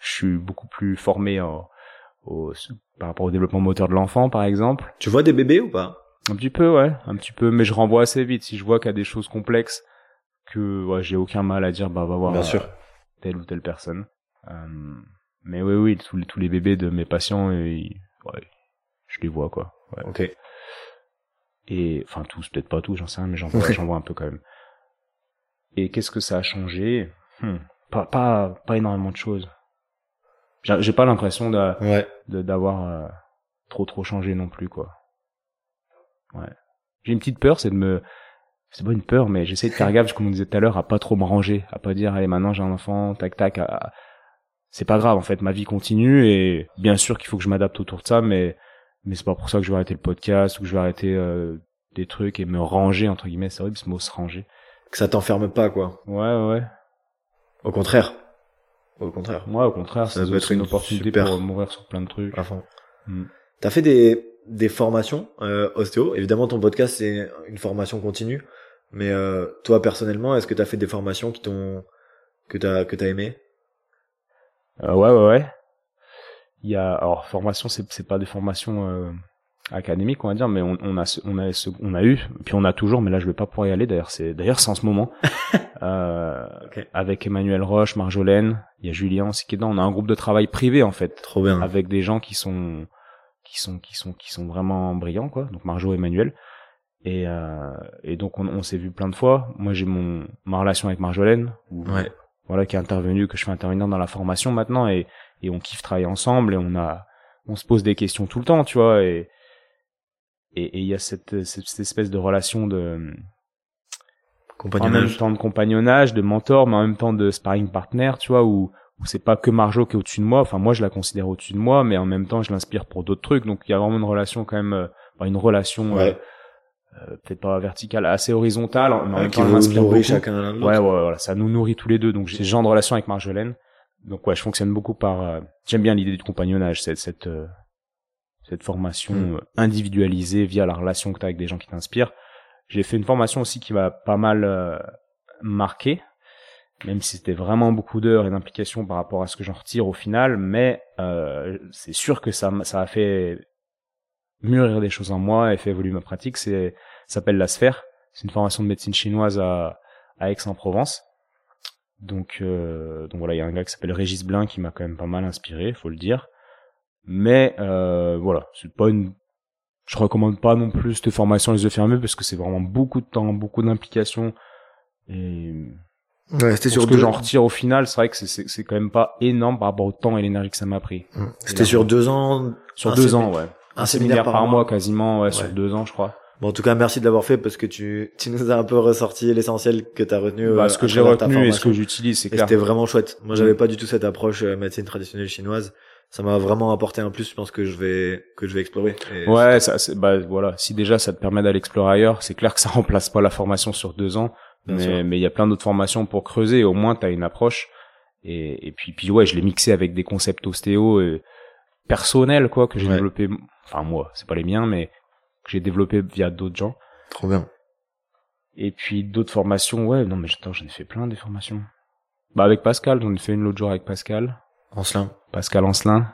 je suis beaucoup plus formé en- au, par rapport au développement moteur de l'enfant, par exemple. Tu vois des bébés ou pas? Un petit peu, ouais, un petit peu, mais je renvoie assez vite. Si je vois qu'il y a des choses complexes, que ouais, j'ai aucun mal à dire, bah va voir Bien euh, sûr. telle ou telle personne. Euh, mais oui, oui, tous les, tous les bébés de mes patients, ils- ouais, je les vois quoi. Ouais. Ok. Et enfin tous, peut-être pas tous, j'en sais rien, mais j'en vois, Ouais. j'en vois un peu quand même. Et qu'est-ce que ça a changé? Hmm, Pas pas pas énormément de choses. J'ai j'ai pas l'impression de Ouais. de- d'avoir euh, trop trop changé non plus quoi. Ouais. J'ai une petite peur, c'est de me c'est pas une peur, mais j'essaie de faire gaffe, comme on disait tout à l'heure, à pas trop me ranger, à pas dire allez maintenant j'ai un enfant, tac tac. à- à- C'est pas grave en fait, ma vie continue et bien sûr qu'il faut que je m'adapte autour de ça, mais mais c'est pas pour ça que je vais arrêter le podcast ou que je vais arrêter euh, des trucs et me ranger entre guillemets. C'est horrible ce mot se ranger. Que ça t'enferme pas, quoi. Ouais ouais. Au contraire. Au contraire. Moi au contraire, Ça doit être une une opportunité super- pour m'ouvrir sur plein de trucs. À fond. Mm. T'as fait des, des formations euh, ostéo. Évidemment, ton podcast, c'est une formation continue. Mais euh, toi, personnellement, est-ce que t'as fait des formations qui t'ont que t'as que t'as aimé Euh, ouais, ouais, ouais. Il y a, alors, formation, c'est, c'est pas des formations euh, académiques, on va dire, mais on, on a, ce- on a, ce- on a eu, puis on a toujours, mais là, je vais pas pouvoir y aller. D'ailleurs, c'est, d'ailleurs, c'est en ce moment. euh. Avec Emmanuel Roche, Marjolaine, il y a Julien aussi qui est dedans. On a un groupe de travail privé, en fait, Trop bien. avec des gens qui sont, qui sont, qui sont, qui sont vraiment brillants, quoi. Donc Marjo Emmanuel. Et, euh, et donc on, on s'est vu plein de fois. Moi, j'ai mon ma relation avec Marjolaine, Ouais. voilà, qui est intervenu, que je fais intervenir dans la formation maintenant, et, et on kiffe travailler ensemble, et on a, on se pose des questions tout le temps, tu vois, et et il y a cette, cette, espèce de relation de compagnonnage. en même temps de compagnonnage, de mentor, mais en même temps de sparring partner, tu vois, où, où c'est pas que Marjo qui est au-dessus de moi. Enfin, moi, je la considère au-dessus de moi, mais en même temps, je l'inspire pour d'autres trucs. Donc, il y a vraiment une relation quand même, euh, une relation Ouais. euh, peut-être pas verticale, assez horizontale, mais en Ouais, même qui temps, elle vous m'inspire nourrit beaucoup. chacun. Ouais, ouais, voilà, ça nous nourrit tous les deux. Donc j'ai ce genre de relation avec Marjolaine. Donc ouais, je fonctionne beaucoup par. euh, J'aime bien l'idée du compagnonnage, cette cette euh, cette formation Mm. euh, individualisée via la relation que tu as avec des gens qui t'inspirent. J'ai fait une formation aussi qui m'a pas mal euh, marqué, même si c'était vraiment beaucoup d'heures et d'implications par rapport à ce que j'en retire au final. Mais euh, c'est sûr que ça ça a fait mûrir des choses en moi et fait évoluer ma pratique. C'est ça s'appelle la sphère. C'est une formation de médecine chinoise à à Aix-en-Provence. Donc, euh, donc voilà, il y a un gars qui s'appelle Régis Blin qui m'a quand même pas mal inspiré, faut le dire. Mais euh, voilà, c'est pas une. Je recommande pas non plus cette formation les yeux fermés parce que c'est vraiment beaucoup de temps, beaucoup d'implications. Et Ouais, c'était sur ce que deux. j'en retire au final, c'est vrai que c'est- quand même pas énorme par rapport au temps et l'énergie que ça m'a pris. Mm. C'était sur deux ans. Sur deux ans, ouais. Un séminaire par mois, quasiment, ouais, sur Ouais. deux ans, je crois. Bon, en tout cas, merci de l'avoir fait parce que tu, tu nous as un peu ressorti l'essentiel que tu as retenu. euh, Bah, ce que à j'ai retenu et ce que j'utilise, c'est Et clair. c'était vraiment chouette. Moi, j'avais Mm. pas du tout cette approche euh, médecine traditionnelle chinoise. Ça m'a vraiment apporté un plus, je pense que je vais, que je vais explorer. Et Ouais, ça, c'est- bah voilà. Si déjà ça te permet d'aller explorer ailleurs, c'est clair que ça remplace pas la formation sur deux ans, Bien sûr. mais mais il y a plein d'autres formations pour creuser. Au moins, t'as une approche. Et, et puis puis ouais, je l'ai mixé avec des concepts ostéo euh, personnels quoi que j'ai Ouais. développé. Enfin moi, c'est pas les miens, mais que j'ai développé via d'autres gens. Trop bien. Et puis d'autres formations, ouais. Non mais attends, j'en ai fait plein des formations. Bah avec Pascal, j'en ai fait une l'autre jour avec Pascal, Ancelin. Pascal Ancelin,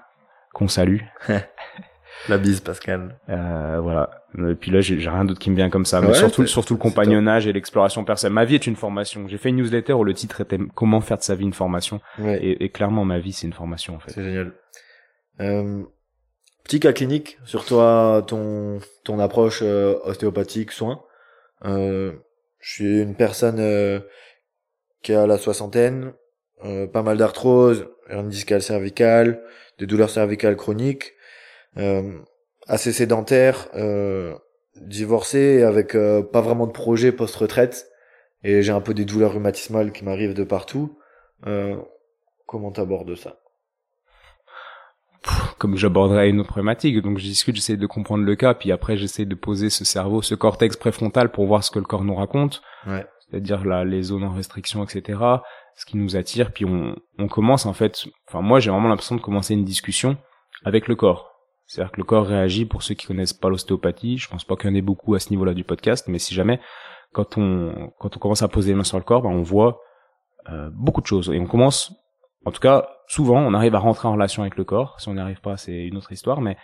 qu'on salue. La bise, Pascal. Euh, voilà. Et puis là, j'ai rien d'autre qui me vient comme ça. Mais Ouais, surtout, c'est- surtout le compagnonnage et l'exploration personnelle. Ma vie est une formation. J'ai fait une newsletter où le titre était Comment faire de sa vie une formation. Ouais. Et, et clairement, ma vie, c'est une formation, en fait. C'est génial. Euh, petit cas clinique sur toi, ton, ton approche euh, ostéopathique, soins. Euh, je suis une personne euh, qui a la soixantaine, euh, pas mal d'arthrose, hernie discale cervicale, des douleurs cervicales chroniques, euh, assez sédentaire, euh, divorcé avec pas vraiment de projet post-retraite. Et j'ai un peu des douleurs rhumatismales qui m'arrivent de partout. Comment t'abordes ça? Comme j'aborderais une autre problématique. Donc, je discute, j'essaie de comprendre le cas. Puis après, j'essaie de poser ce cerveau, ce cortex préfrontal pour voir ce que le corps nous raconte. Ouais. c'est-à-dire là les zones en restriction, etc. Ce qui nous attire, puis on, on commence en fait. Enfin moi j'ai vraiment l'impression de commencer une discussion avec le corps. C'est-à-dire que le corps réagit. Pour ceux qui connaissent pas l'ostéopathie, je pense pas qu'il y en ait beaucoup à ce niveau-là du podcast, mais si jamais quand on quand on commence à poser les mains sur le corps, ben, on voit euh, beaucoup de choses et on commence. En tout cas, souvent, on arrive à rentrer en relation avec le corps. Si on n'y arrive pas, c'est une autre histoire, mais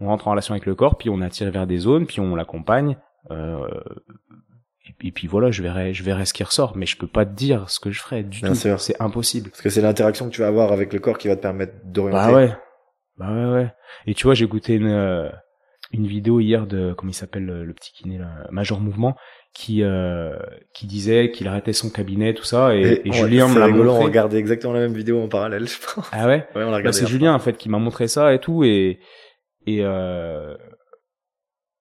on rentre en relation avec le corps, puis on attire vers des zones, puis on l'accompagne. Euh, et, puis- et puis voilà, je verrai, je verrai ce qui ressort, mais je peux pas te dire ce que je ferai du Bien tout. C'est impossible. Parce que c'est l'interaction que tu vas avoir avec le corps qui va te permettre d'orienter. Bah ouais, bah ouais, ouais. Et tu vois, j'ai écouté une euh, une vidéo hier de comment il s'appelle le, petit kiné là, Major Mouvement, qui euh, qui disait qu'il arrêtait son cabinet, tout ça, et, Julien me l'a rigolo, on montré. regardait exactement la même vidéo en parallèle, je pense. Ah ouais? Ouais, on l'a Bah, regardé. c'est. Julien en fait qui m'a montré ça et tout et et euh,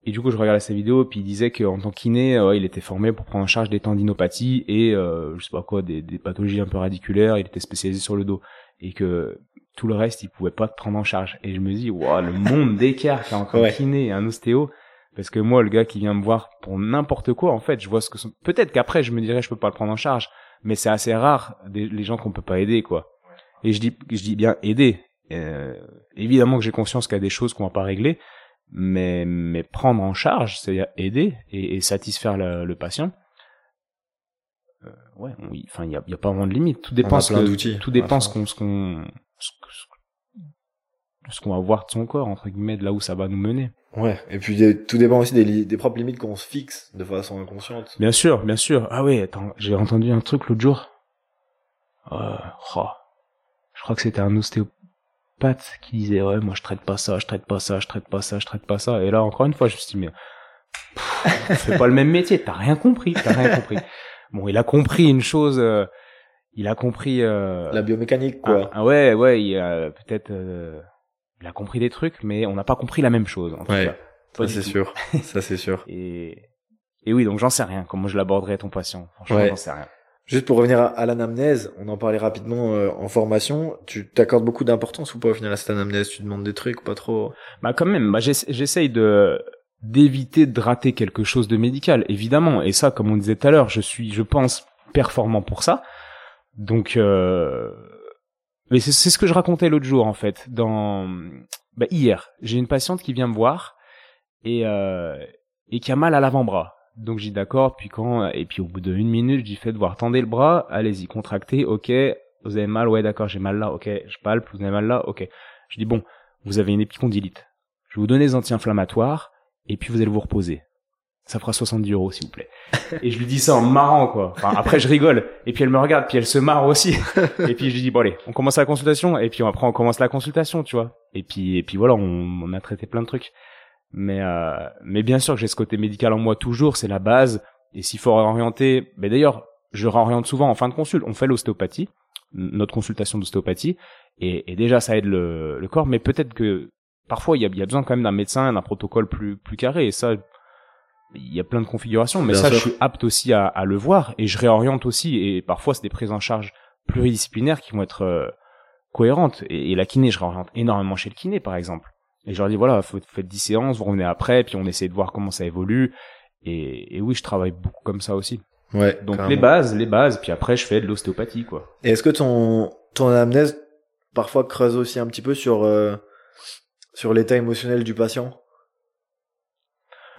et du coup je regardais sa vidéo puis il disait qu'en tant que kiné euh, ouais, il était formé pour prendre en charge des tendinopathies et euh, je sais pas quoi des, des pathologies un peu radiculaires il était spécialisé sur le dos et que tout le reste il pouvait pas te prendre en charge. Et je me dis waouh le monde d'écart qu'il y a entre Ouais. un kiné et un ostéo. Parce que moi le gars qui vient me voir pour n'importe quoi en fait je vois ce que sont... peut-être qu'après je me dirais je peux pas le prendre en charge. Mais c'est assez rare des, les gens qu'on peut pas aider quoi. Et je dis je dis bien aider. Euh, évidemment que j'ai conscience qu'il y a des choses qu'on va pas régler, mais mais prendre en charge, c'est-à-dire aider et, et satisfaire le, le patient. Euh, ouais, enfin il y a, y a pas vraiment de limite. Tout dépend ce que- tout dépend à ce qu'on ce qu'on ce ce qu'on va voir de son corps entre guillemets, de là où ça va nous mener. Ouais. Et puis tout dépend aussi des, des propres limites qu'on se fixe de façon inconsciente. Bien sûr, bien sûr. Ah oui, attends, j'ai entendu un truc l'autre jour. Euh, oh, je crois que c'était un ostéopathe qui disait ouais, moi je traite pas ça, je traite pas ça, je traite pas ça, je traite pas ça. Et là encore une fois, je me suis dit mais pff, on fait pas le même métier, t'as rien compris, t'as rien compris. Bon, il a compris une chose, euh, il a compris. Euh, La biomécanique, quoi. ah, ah ouais, ouais, il a peut-être, euh, il a compris des trucs, mais on n'a pas compris la même chose. En tout Ouais. cas. Ça c'est sûr. ça c'est sûr. Et et oui, donc j'en sais rien. Comment je l'aborderai ton patient Franchement, j'en sais rien. Juste pour revenir à, l'anamnèse, on en parlait rapidement euh, en formation. Tu t'accordes beaucoup d'importance ou pas au final à cette anamnèse? Tu demandes des trucs ou pas trop? Bah quand même. Bah j'essaye de d'éviter de rater quelque chose de médical, évidemment. Et ça, comme on disait tout à l'heure, je suis, je pense, performant pour ça. Donc, euh... mais c'est ce que je racontais l'autre jour en fait. Dans bah, hier, j'ai une patiente qui vient me voir et euh... et qui a mal à l'avant-bras. Donc j'ai d'accord, puis quand et puis au bout d'une minute, je dis faites voir, tendez le bras, allez-y, contractez, ok, vous avez mal, ouais d'accord, j'ai mal là, ok, je palpe, vous avez mal là, ok. Je dis bon, vous avez une épicondylite. Je vais vous donner des anti-inflammatoires et puis vous allez vous reposer. Ça fera 70 euros s'il vous plaît. Et je lui dis ça en marrant quoi. Enfin, après je rigole et puis elle me regarde puis elle se marre aussi. Et puis je lui dis bon allez, on commence la consultation et puis après on commence la consultation, tu vois. Et puis et puis voilà, on, a traité plein de trucs. Mais euh, mais bien sûr que j'ai ce côté médical en moi toujours, c'est la base. Et s'il faut réorienter, mais d'ailleurs, je réoriente souvent en fin de consulte. On fait l'ostéopathie, notre consultation d'ostéopathie, et, et, déjà ça aide le, le corps. Mais peut-être que parfois il y a, y a, besoin quand même d'un médecin, d'un protocole plus plus carré. Et ça, il y a plein de configurations. Mais ça, je suis apte aussi à, à, le voir et je réoriente aussi. Et parfois c'est des prises en charge pluridisciplinaires qui vont être euh, cohérentes. Et, et la kiné, je réoriente énormément chez le kiné, par exemple. Et je leur dis voilà, faut, faites 10 séances, vous revenez après, puis on essaie de voir comment ça évolue. Et, et oui, je travaille beaucoup comme ça aussi. Ouais. Donc les bases, les bases, puis après je fais de l'ostéopathie quoi. Et est-ce que ton ton anamnèse parfois creuse aussi un petit peu sur euh, sur l'état émotionnel du patient?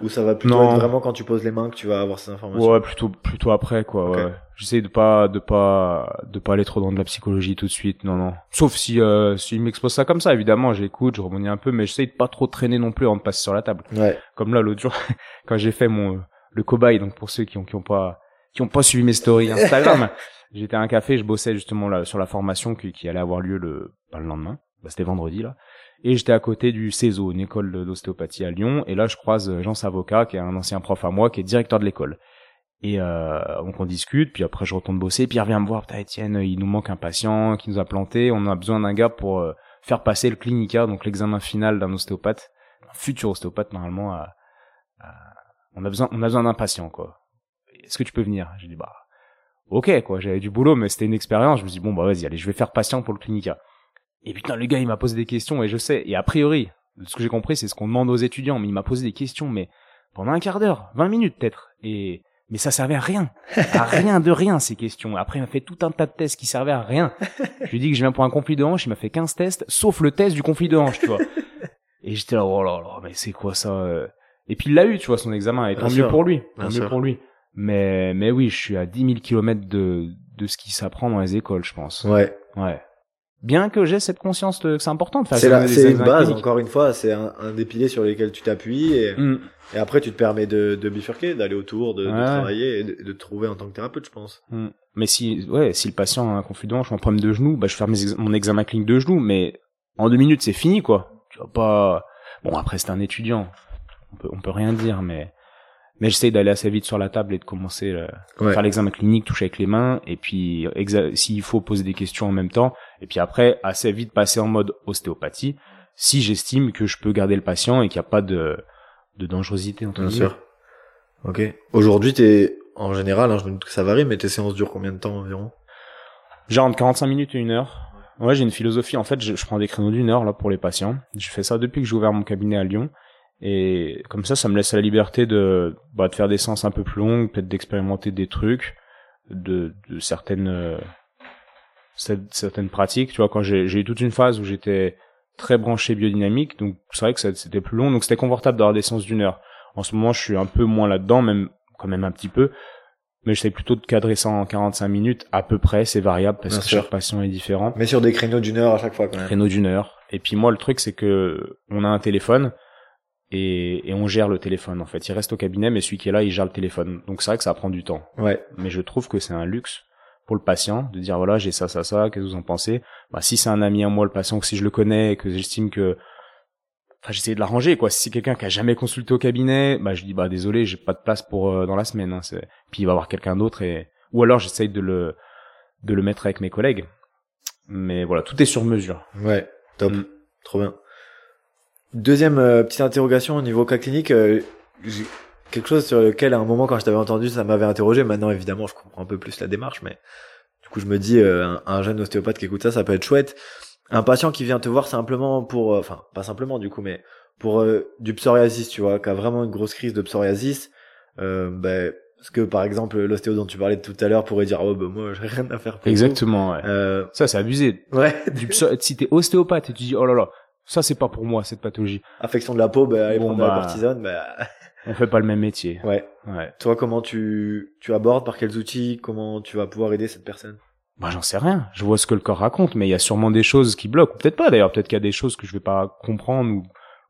Ou ça va plutôt être vraiment quand tu poses les mains que tu vas avoir ces informations Ouais, plutôt plutôt après quoi. Ouais. J'essaie de pas de pas de pas aller trop dans de la psychologie tout de suite. Non non. Sauf si euh, s'il m'expose ça comme ça, évidemment, j'écoute, je rebondis un peu, mais j'essaie de pas trop traîner non plus avant de passer sur la table. Ouais. Comme là l'autre jour quand j'ai fait mon le cobaye, donc pour ceux qui ont qui ont pas qui ont pas suivi mes stories Instagram, j'étais à un café, je bossais justement là sur la formation qui, qui allait avoir lieu le pas le lendemain. Bah, c'était vendredi là et j'étais à côté du CESO, une école d'ostéopathie à Lyon, et là je croise Jean Savocat, qui est un ancien prof à moi, qui est directeur de l'école. Et euh, donc on discute, puis après je retourne bosser, puis il revient me voir, putain Étienne, il nous manque un patient qui nous a planté, on a besoin d'un gars pour euh, faire passer le clinica, donc l'examen final d'un ostéopathe, un futur ostéopathe normalement, à, on a besoin, on a besoin d'un patient quoi. Est-ce que tu peux venir? J'ai dit bah ok quoi, j'avais du boulot, mais c'était une expérience. Je me dis bon bah vas-y, allez, je vais faire patient pour le clinica. Et putain, le gars, il m'a posé des questions et je sais. Et a priori, ce que j'ai compris, c'est ce qu'on demande aux étudiants. Mais il m'a posé des questions, mais pendant un quart d'heure, 20 minutes peut-être. Et mais ça servait à rien, à rien de rien ces questions. Après, il m'a fait tout un tas de tests qui servaient à rien. Je lui ai dit que je viens pour un conflit de hanche, il m'a fait 15 tests, sauf le test du conflit de hanche, tu vois. Et j'étais là, oh là là, mais c'est quoi ça euh? Et puis il l'a eu, tu vois, son examen. Et tant mieux pour lui, tant mieux pour lui. Mais mais oui, je suis à 10 000 kilomètres de de ce qui s'apprend dans les écoles, je pense. Ouais. Ouais bien que j'ai cette conscience que c'est important de faire c'est une base encore une fois c'est un, un, des piliers sur lesquels tu t'appuies et, mm. et, après tu te permets de, de bifurquer d'aller autour de, de travailler et de, de, trouver en tant que thérapeute je pense. Mm. mais si ouais si le patient a un conflit de hanche ou un problème de genou bah je fais mon examen clinique de genou mais en deux minutes c'est fini quoi. Tu vas pas bon après c'est un étudiant. On peut on peut rien dire mais mais j'essaye d'aller assez vite sur la table et de commencer à euh, faire l'examen clinique, toucher avec les mains, et puis s'il faut poser des questions en même temps, et puis après assez vite passer en mode ostéopathie, si j'estime que je peux garder le patient et qu'il n'y a pas de, de dangerosité entre Bien sûr. Ok. Aujourd'hui, t'es en général, hein, je me doute que ça varie, mais tes séances durent combien de temps environ? Genre entre 45 minutes et une heure. Ouais, j'ai une philosophie. En fait, je, je prends des créneaux d'une heure là pour les patients. Je fais ça depuis que j'ai ouvert mon cabinet à Lyon. Et comme ça, ça me laisse la liberté de, bah, de faire des séances un peu plus longues, peut-être d'expérimenter des trucs, de, de certaines, certaines pratiques. Tu vois, quand j'ai eu toute une phase où j'étais très branché biodynamique, donc c'est vrai que c'était plus long, donc c'était confortable d'avoir des séances d'une heure. En ce moment, je suis un peu moins là-dedans, même quand même un petit peu, mais j'essaie plutôt de cadrer ça en 45 minutes à peu près, c'est variable parce que chaque patient est différent. Mais sur des créneaux d'une heure à chaque fois quand même. Créneaux d'une heure. Et puis moi, le truc, c'est que on a un téléphone et, et, on gère le téléphone en fait. Il reste au cabinet, mais celui qui est là, il gère le téléphone. Donc c'est vrai que ça prend du temps. Ouais. Mais je trouve que c'est un luxe pour le patient de dire voilà j'ai ça ça ça qu'est-ce que vous en pensez? Bah si c'est un ami à moi le patient que si je le connais que j'estime que enfin j'essaie de l'arranger quoi. Si c'est quelqu'un qui a jamais consulté au cabinet bah je dis bah désolé j'ai pas de place pour euh, dans la semaine hein, puis il va avoir quelqu'un d'autre et ou alors j'essaye de le de le mettre avec mes collègues. Mais voilà tout est sur mesure. Ouais top. Mm. trop bien. Deuxième euh, petite interrogation au niveau cas clinique, euh, j'ai quelque chose sur lequel à un moment quand je t'avais entendu ça m'avait interrogé. Maintenant évidemment je comprends un peu plus la démarche, mais du coup je me dis euh, un, un, jeune ostéopathe qui écoute ça, ça peut être chouette. Un patient qui vient te voir simplement pour, enfin pas simplement du coup, mais pour du psoriasis, tu vois, qui a vraiment une grosse crise de psoriasis, ben parce que par exemple l'ostéo dont tu parlais tout à l'heure pourrait dire oh ben moi j'ai rien à faire. Pour Exactement. Ouais. Euh... Ça c'est abusé. Ouais. Du si t'es ostéopathe et tu dis oh là là ça c'est pas pour moi cette pathologie. Affection de la peau, bah, allez bon, prendre bah, la cortisone, bah... on fait pas le même métier. Ouais. Ouais. Toi, comment tu tu abordes, par quels outils, comment tu vas pouvoir aider cette personne? Bah j'en sais rien. Je vois ce que le corps raconte, mais il y a sûrement des choses qui bloquent. Peut-être pas d'ailleurs. Peut-être qu'il y a des choses que je vais pas comprendre ou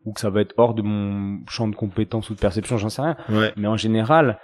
ou que ça va être hors de mon champ de compétence ou de perception, j'en sais rien. Ouais. Mais en général,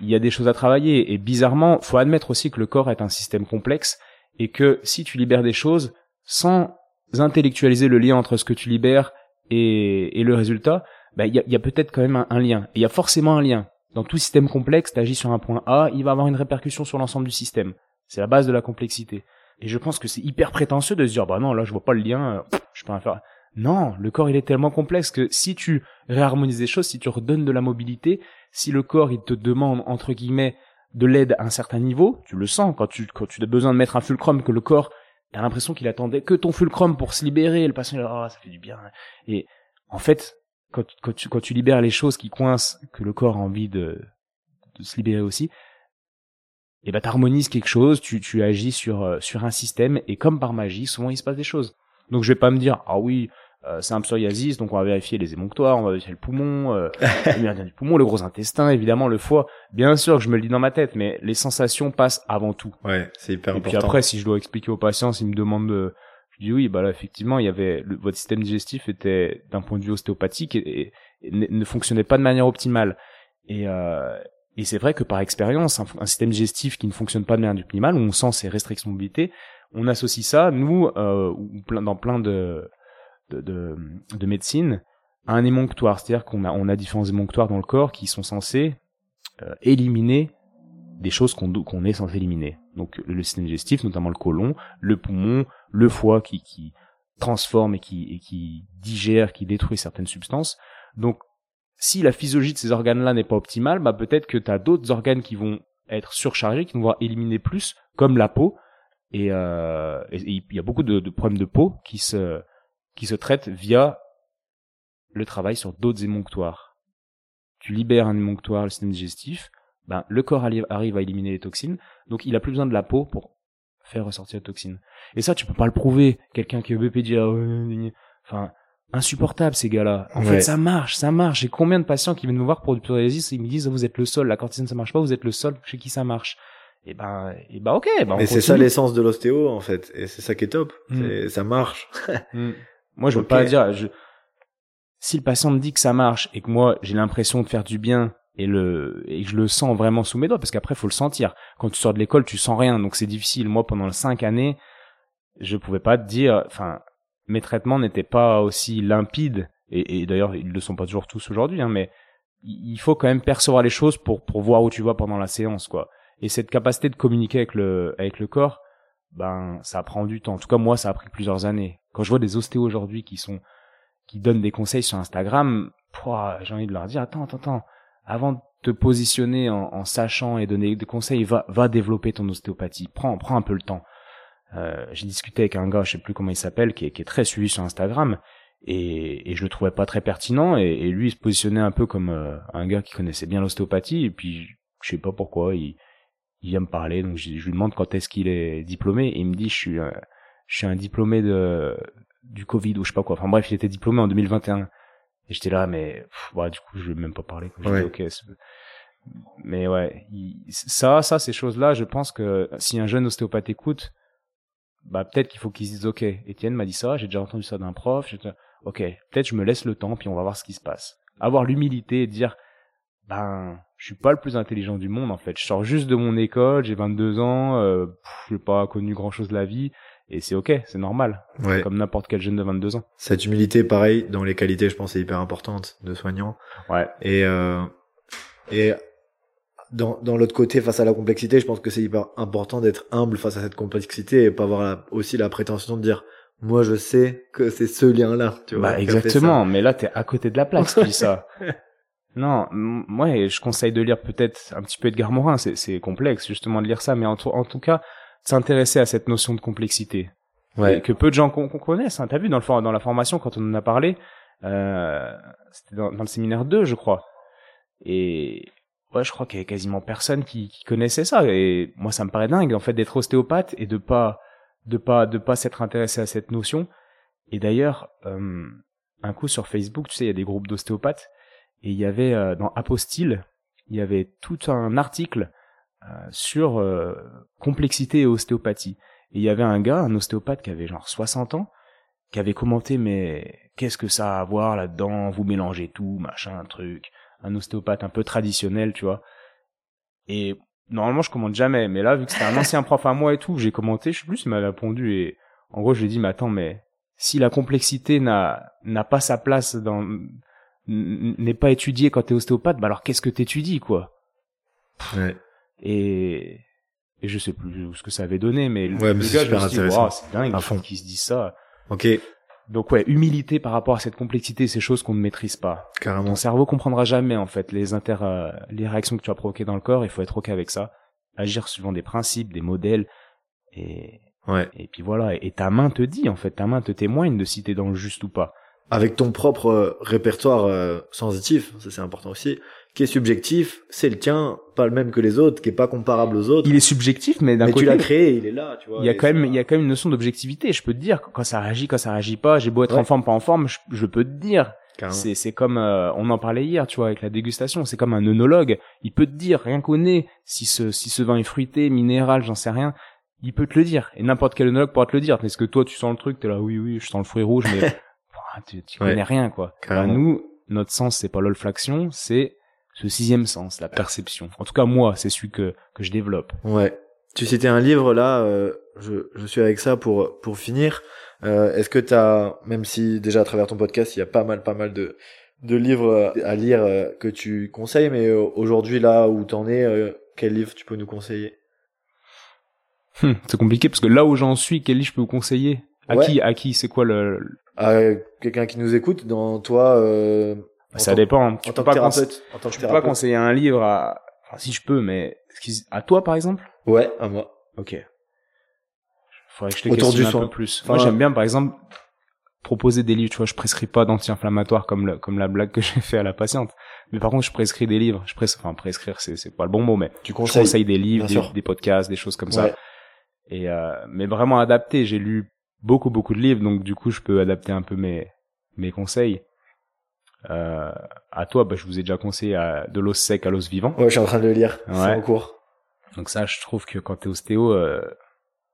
il y a des choses à travailler. Et bizarrement, faut admettre aussi que le corps est un système complexe et que si tu libères des choses sans intellectualiser le lien entre ce que tu libères et, et le résultat, bah, il y a, y a peut-être quand même un, lien. Et il y a forcément un lien. Dans tout système complexe, tu agis sur un point A, il va avoir une répercussion sur l'ensemble du système. C'est la base de la complexité. Et je pense que c'est hyper prétentieux de se dire, bah non, là, je vois pas le lien, euh, je peux rien faire. Non, le corps, il est tellement complexe que si tu réharmonises des choses, si tu redonnes de la mobilité, si le corps, il te demande, entre guillemets, de l'aide à un certain niveau, tu le sens quand tu, quand tu as besoin de mettre un fulcrum que le corps T'as l'impression qu'il attendait que ton fulcrum pour se libérer. le patient, oh, ça fait du bien. Et en fait, quand, quand, tu, quand tu libères les choses qui coincent, que le corps a envie de, de se libérer aussi, et eh ben t'harmonises quelque chose, tu, tu agis sur, euh, sur un système, et comme par magie, souvent il se passe des choses. Donc je vais pas me dire, ah oui, euh, c'est un psoriasis, donc on va vérifier les émonctoires, on va vérifier le poumon, euh, le du poumon, le gros intestin, évidemment, le foie. Bien sûr que je me le dis dans ma tête, mais les sensations passent avant tout. Ouais, c'est hyper Et important. puis après, si je dois expliquer aux patients, s'ils me demandent de... Je dis oui, bah là, effectivement, il y avait... votre système digestif était, d'un point de vue ostéopathique, et, ne, fonctionnait pas de manière optimale. Et... Euh, et c'est vrai que par expérience, un, système digestif qui ne fonctionne pas de manière optimale, où on sent ses restrictions de mobilité, on associe ça, nous, euh, dans plein de, de, de, médecine à un émonctoire. C'est-à-dire qu'on a, on a différents émonctoires dans le corps qui sont censés euh, éliminer des choses qu'on qu'on est censé éliminer. Donc le système digestif, notamment le côlon, le poumon, le foie qui, qui transforme et qui, et qui digère, qui détruit certaines substances. Donc si la physiologie de ces organes-là n'est pas optimale, bah peut-être que tu as d'autres organes qui vont être surchargés, qui vont voir éliminer plus, comme la peau. Et euh, il y a beaucoup de, de, problèmes de peau qui se qui se traite via le travail sur d'autres émonctoires. Tu libères un émonctoire, le système digestif, ben, le corps arrive à éliminer les toxines, donc il a plus besoin de la peau pour faire ressortir les toxines. Et ça, tu peux pas le prouver. Quelqu'un qui est BP dit, ah enfin, insupportable ces gars-là. En fait, ça marche, ça marche. J'ai combien de patients qui viennent me voir pour du psoriasis, ils me disent, vous êtes le seul, la cortisone ça marche pas, vous êtes le seul chez qui ça marche. Et ben, et ben, ok. Ben, Mais c'est ça l'essence de l'ostéo, en fait. Et c'est ça qui est top. Mm. Ça marche. Mm. Moi, je veux pas dire. Je... Si le patient me dit que ça marche et que moi j'ai l'impression de faire du bien et le et je le sens vraiment sous mes doigts, parce qu'après faut le sentir. Quand tu sors de l'école, tu sens rien, donc c'est difficile. Moi, pendant cinq années, je pouvais pas te dire. Enfin, mes traitements n'étaient pas aussi limpides et, et d'ailleurs ils le sont pas toujours tous aujourd'hui, hein, mais il faut quand même percevoir les choses pour pour voir où tu vas pendant la séance, quoi. Et cette capacité de communiquer avec le avec le corps, ben ça prend du temps. En tout cas, moi, ça a pris plusieurs années. Quand je vois des ostéos aujourd'hui qui sont qui donnent des conseils sur Instagram, j'ai envie de leur dire attends, attends, attends, avant de te positionner en, en, sachant et donner des conseils, va va développer ton ostéopathie. Prends prends un peu le temps. Euh, j'ai discuté avec un gars, je sais plus comment il s'appelle, qui est, qui est très suivi sur Instagram, et, et je le trouvais pas très pertinent, et, et lui il se positionnait un peu comme euh, un gars qui connaissait bien l'ostéopathie, et puis je sais pas pourquoi, il, il vient me parler, donc je, lui demande quand est-ce qu'il est diplômé, et il me dit je suis, euh, je suis un diplômé de du Covid ou je sais pas quoi. Enfin bref, il était diplômé en 2021. Et j'étais là, mais ouais, du coup, je vais même pas parler. mais ouais, ça, ça, ces choses-là, je pense que si un jeune ostéopathe écoute, bah peut-être qu'il faut qu'il se dise, ok, Étienne m'a dit ça, j'ai déjà entendu ça d'un prof. Ok, peut-être je me laisse le temps, puis on va voir ce qui se passe. Avoir l'humilité et dire, ben je suis pas le plus intelligent du monde en fait. Je sors juste de mon école, j'ai 22 ans, euh, j'ai pas connu grand chose de la vie et c'est ok, c'est normal. Ouais. Comme n'importe quel jeune de 22 ans. Cette humilité, pareil, dans les qualités, je pense, est hyper importante de soignant. Ouais. Et euh, et dans dans l'autre côté, face à la complexité, je pense que c'est hyper important d'être humble face à cette complexité et pas avoir aussi la prétention de dire moi je sais que c'est ce lien-là, tu vois. Bah exactement, mais là t'es à côté de la plaque tu dis ça. Non, moi je conseille de lire peut-être un petit peu Edgar Morin, c'est complexe justement de lire ça, mais en, en tout cas s'intéresser à cette notion de complexité. Ouais. Que peu de gens qu'on connaissent. Hein. T'as vu dans, le, dans la formation quand on en a parlé, euh, c'était dans, dans, le séminaire 2 je crois. Et ouais, je crois qu'il y avait quasiment personne qui, qui connaissait ça. Et moi ça me paraît dingue en fait d'être ostéopathe et de pas de pas de pas s'être intéressé à cette notion. Et d'ailleurs, euh, un coup sur Facebook, tu sais, il y a des groupes d'ostéopathes et il y avait euh, dans Apostille, il y avait tout un article sur euh, complexité et ostéopathie. Et il y avait un gars, un ostéopathe qui avait genre 60 ans, qui avait commenté mais qu'est-ce que ça a à voir là-dedans Vous mélangez tout, machin, truc. Un ostéopathe un peu traditionnel, tu vois. Et normalement je commente jamais, mais là vu que c'était un ancien prof à moi et tout, j'ai commenté, je sais plus s'il m'a répondu et en gros je lui ai dit mais attends mais si la complexité n'a n'a pas sa place dans n'est pas étudiée quand t'es ostéopathe, bah alors qu'est-ce que t'étudies quoi? Ouais. Et et je sais plus ce que ça avait donné, mais ouais, mais c'est super intéressant. c'est dingue qu'ils se disent ça. Ok. Donc ouais, humilité par rapport à cette complexité, ces choses qu'on ne maîtrise pas. Carrément. Ton cerveau comprendra jamais en fait les inter, euh, les réactions que tu as provoquées dans le corps. Il faut être ok avec ça, agir suivant des principes, des modèles, et ouais. Et puis voilà. Et ta main te dit en fait, ta main te témoigne de si t'es dans le juste ou pas. Avec ton propre euh, répertoire euh, sensitif, ça c'est important aussi qui est subjectif, c'est le tien, pas le même que les autres, qui est pas comparable aux autres. Il est subjectif, mais d'un côté. tu l'as créé, il est là, tu vois. Il y a quand même, il y a quand même une notion d'objectivité. Je peux te dire quand ça réagit, quand ça réagit pas. J'ai beau être en forme, pas en forme, je, peux te dire. C'est c'est comme euh, on en parlait hier, tu vois, avec la dégustation. C'est comme un œnologue. Il peut te dire rien qu'au nez si ce si ce vin est fruité, minéral, j'en sais rien. Il peut te le dire. Et n'importe quel œnologue pourra te le dire. Parce que toi, tu sens le truc, t'es là, oui, oui, je sens le fruit rouge, mais tu, tu connais rien, quoi. Bah, nous, notre sens, c'est pas l'olfaction, c'est ce sixième sens, la perception. En tout cas, moi, c'est celui que, que je développe. Ouais. Tu citais un livre là, euh, je, je suis avec ça pour pour finir. Euh, Est-ce que t'as, même si déjà à travers ton podcast, il y a pas mal pas mal de de livres à lire euh, que tu conseilles, mais euh, aujourd'hui là où t'en es, euh, quel livre tu peux nous conseiller? Hum, C'est compliqué parce que là où j'en suis, quel livre je peux vous conseiller? À qui À qui C'est quoi le À quelqu'un qui nous écoute, dans toi. Euh ça dépend. Tu en peux pas, pas, tu peux pas conseiller un livre à, enfin, si je peux, mais à toi par exemple? Ouais, à moi. Ok. Faudrait que je te Autour du un peu plus. Moi, j'aime bien, par exemple, proposer des livres. Tu vois, je prescris pas d'anti-inflammatoires comme comme la blague que j'ai fait à la patiente. Mais par contre, je prescris des livres. Je pres... enfin prescrire, c'est c'est pas le bon mot, mais tu conseilles, je conseille des livres, des, podcasts, des choses comme ça. Et euh, mais vraiment adapté. J'ai lu beaucoup beaucoup de livres, donc du coup, je peux adapter un peu mes mes conseils. Euh, à toi, bah, je vous ai déjà conseillé à, de l'os sec à l'os vivant. Ouais, je suis en train de le lire. Ouais. C'est en cours. Donc ça, je trouve que quand t'es ostéo, euh,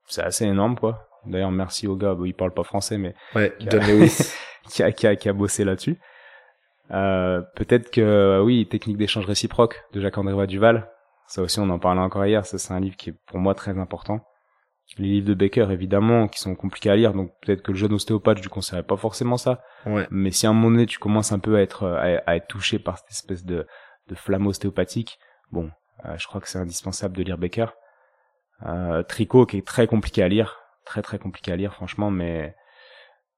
c'est assez énorme, quoi. D'ailleurs, merci au gars, bah, il parle pas français, mais ouais, qui, a, qui, a, qui, a, qui a bossé là-dessus. Euh, peut-être que oui, technique d'échange réciproque de Jacques-André Duval. Ça aussi, on en parlait encore hier. Ça, c'est un livre qui est pour moi très important les livres de Baker évidemment qui sont compliqués à lire donc peut-être que le jeune ostéopathe je lui conseillerais pas forcément ça. Ouais. mais si à un moment donné tu commences un peu à être à, être touché par cette espèce de de flamme ostéopathique bon euh, je crois que c'est indispensable de lire Baker. Euh, Tricot qui est très compliqué à lire très très compliqué à lire franchement mais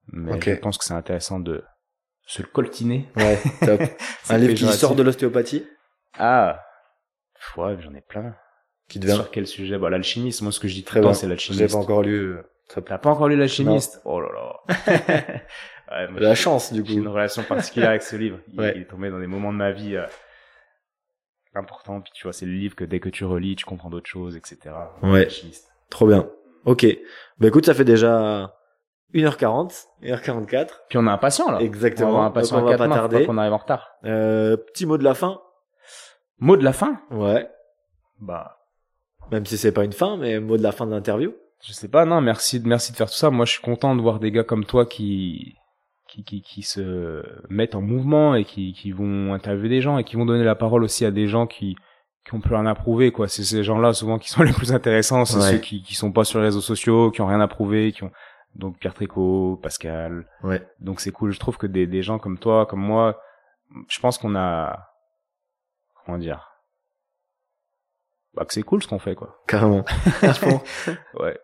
mais je pense que c'est intéressant de se le coltiner. Ouais top. Un livre qui sort de l'ostéopathie? Ah ouais j'en ai plein qui devient... Sur quel sujet? Bah l'alchimiste, moi ce que je dis très bien, c'est l'alchimiste. J'ai pas encore lu. T'as pas encore lu l'alchimiste? Oh là là. ouais, La chance du coup. J'ai une relation particulière avec ce livre. Il, est tombé dans des moments de ma vie euh, importants. Puis tu vois, c'est le livre que dès que tu relis, tu comprends d'autres choses, etc. Ouais. Trop bien. Ok. Bah écoute, ça fait déjà 1h40, 1h44. Puis on a un patient là. Exactement. On a un patient Donc on va pas tarder. On arrive en retard. Euh, petit mot de la fin. Mot de la fin? Ouais. Bah même si c'est pas une fin, mais mot de la fin de l'interview. Je sais pas, non, merci, merci de faire tout ça. Moi, je suis content de voir des gars comme toi qui, qui, qui, qui se mettent en mouvement et qui, qui vont interviewer des gens et qui vont donner la parole aussi à des gens qui, qui ont plus rien à prouver, quoi. C'est ces gens-là, souvent, qui sont les plus intéressants. C'est ceux qui, qui sont pas sur les réseaux sociaux, qui ont rien à prouver, qui ont, donc Pierre Tricot, Pascal. Ouais. Donc c'est cool. Je trouve que des, des gens comme toi, comme moi, je pense qu'on a, comment dire, bah, que c'est cool ce qu'on fait, quoi. Carrément. ouais.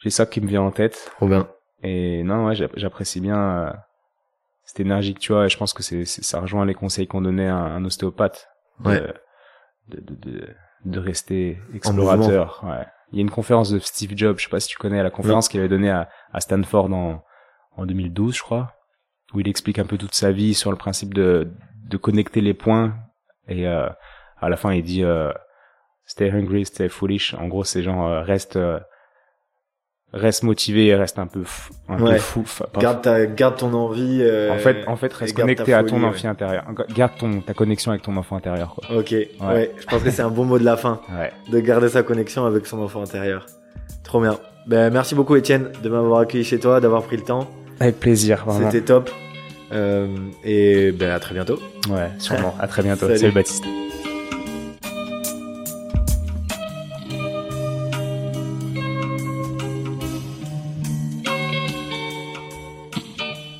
J'ai ça qui me vient en tête. Trop bien. Et non, ouais, j'apprécie bien euh, cette énergie que tu as. Et je pense que c'est, ça rejoint les conseils qu'on donnait à un ostéopathe. De, Ouais. de, de, de, de rester explorateur. Ouais. Il y a une conférence de Steve Jobs, je sais pas si tu connais, la conférence qu'il avait donnée à, à Stanford en, en 2012, je crois, où il explique un peu toute sa vie sur le principe de, de connecter les points. Et euh, à la fin, il dit euh, Stay hungry, stay foolish. En gros, c'est genre euh, reste euh, reste motivé et reste un peu fou, un Ouais. peu fou. Garde ta, garde ton envie. euh, en fait, en fait, reste connecté à ton folie, ouais. enfant intérieur. Garde ton ta connexion avec ton enfant intérieur, quoi. Ok, ouais. Je pense que c'est un bon mot de la fin, Ouais. de garder sa connexion avec son enfant intérieur. Trop bien. Ben, merci beaucoup Étienne de m'avoir accueilli chez toi, d'avoir pris le temps. Avec plaisir. C'était top. Euh, et ben à très bientôt. Ouais, sûrement. À très bientôt. Salut. Salut Baptiste.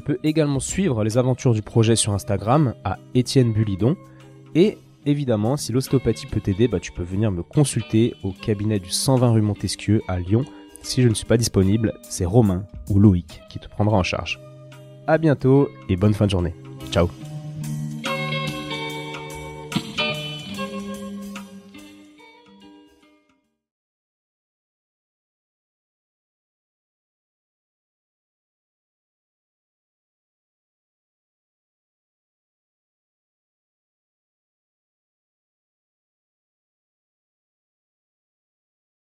Tu peux également suivre les aventures du projet sur Instagram à Étienne Bulidon et évidemment si l'ostéopathie peut t'aider, bah, tu peux venir me consulter au cabinet du 120 rue Montesquieu à Lyon. Si je ne suis pas disponible, c'est Romain ou Loïc qui te prendra en charge. À bientôt et bonne fin de journée. Ciao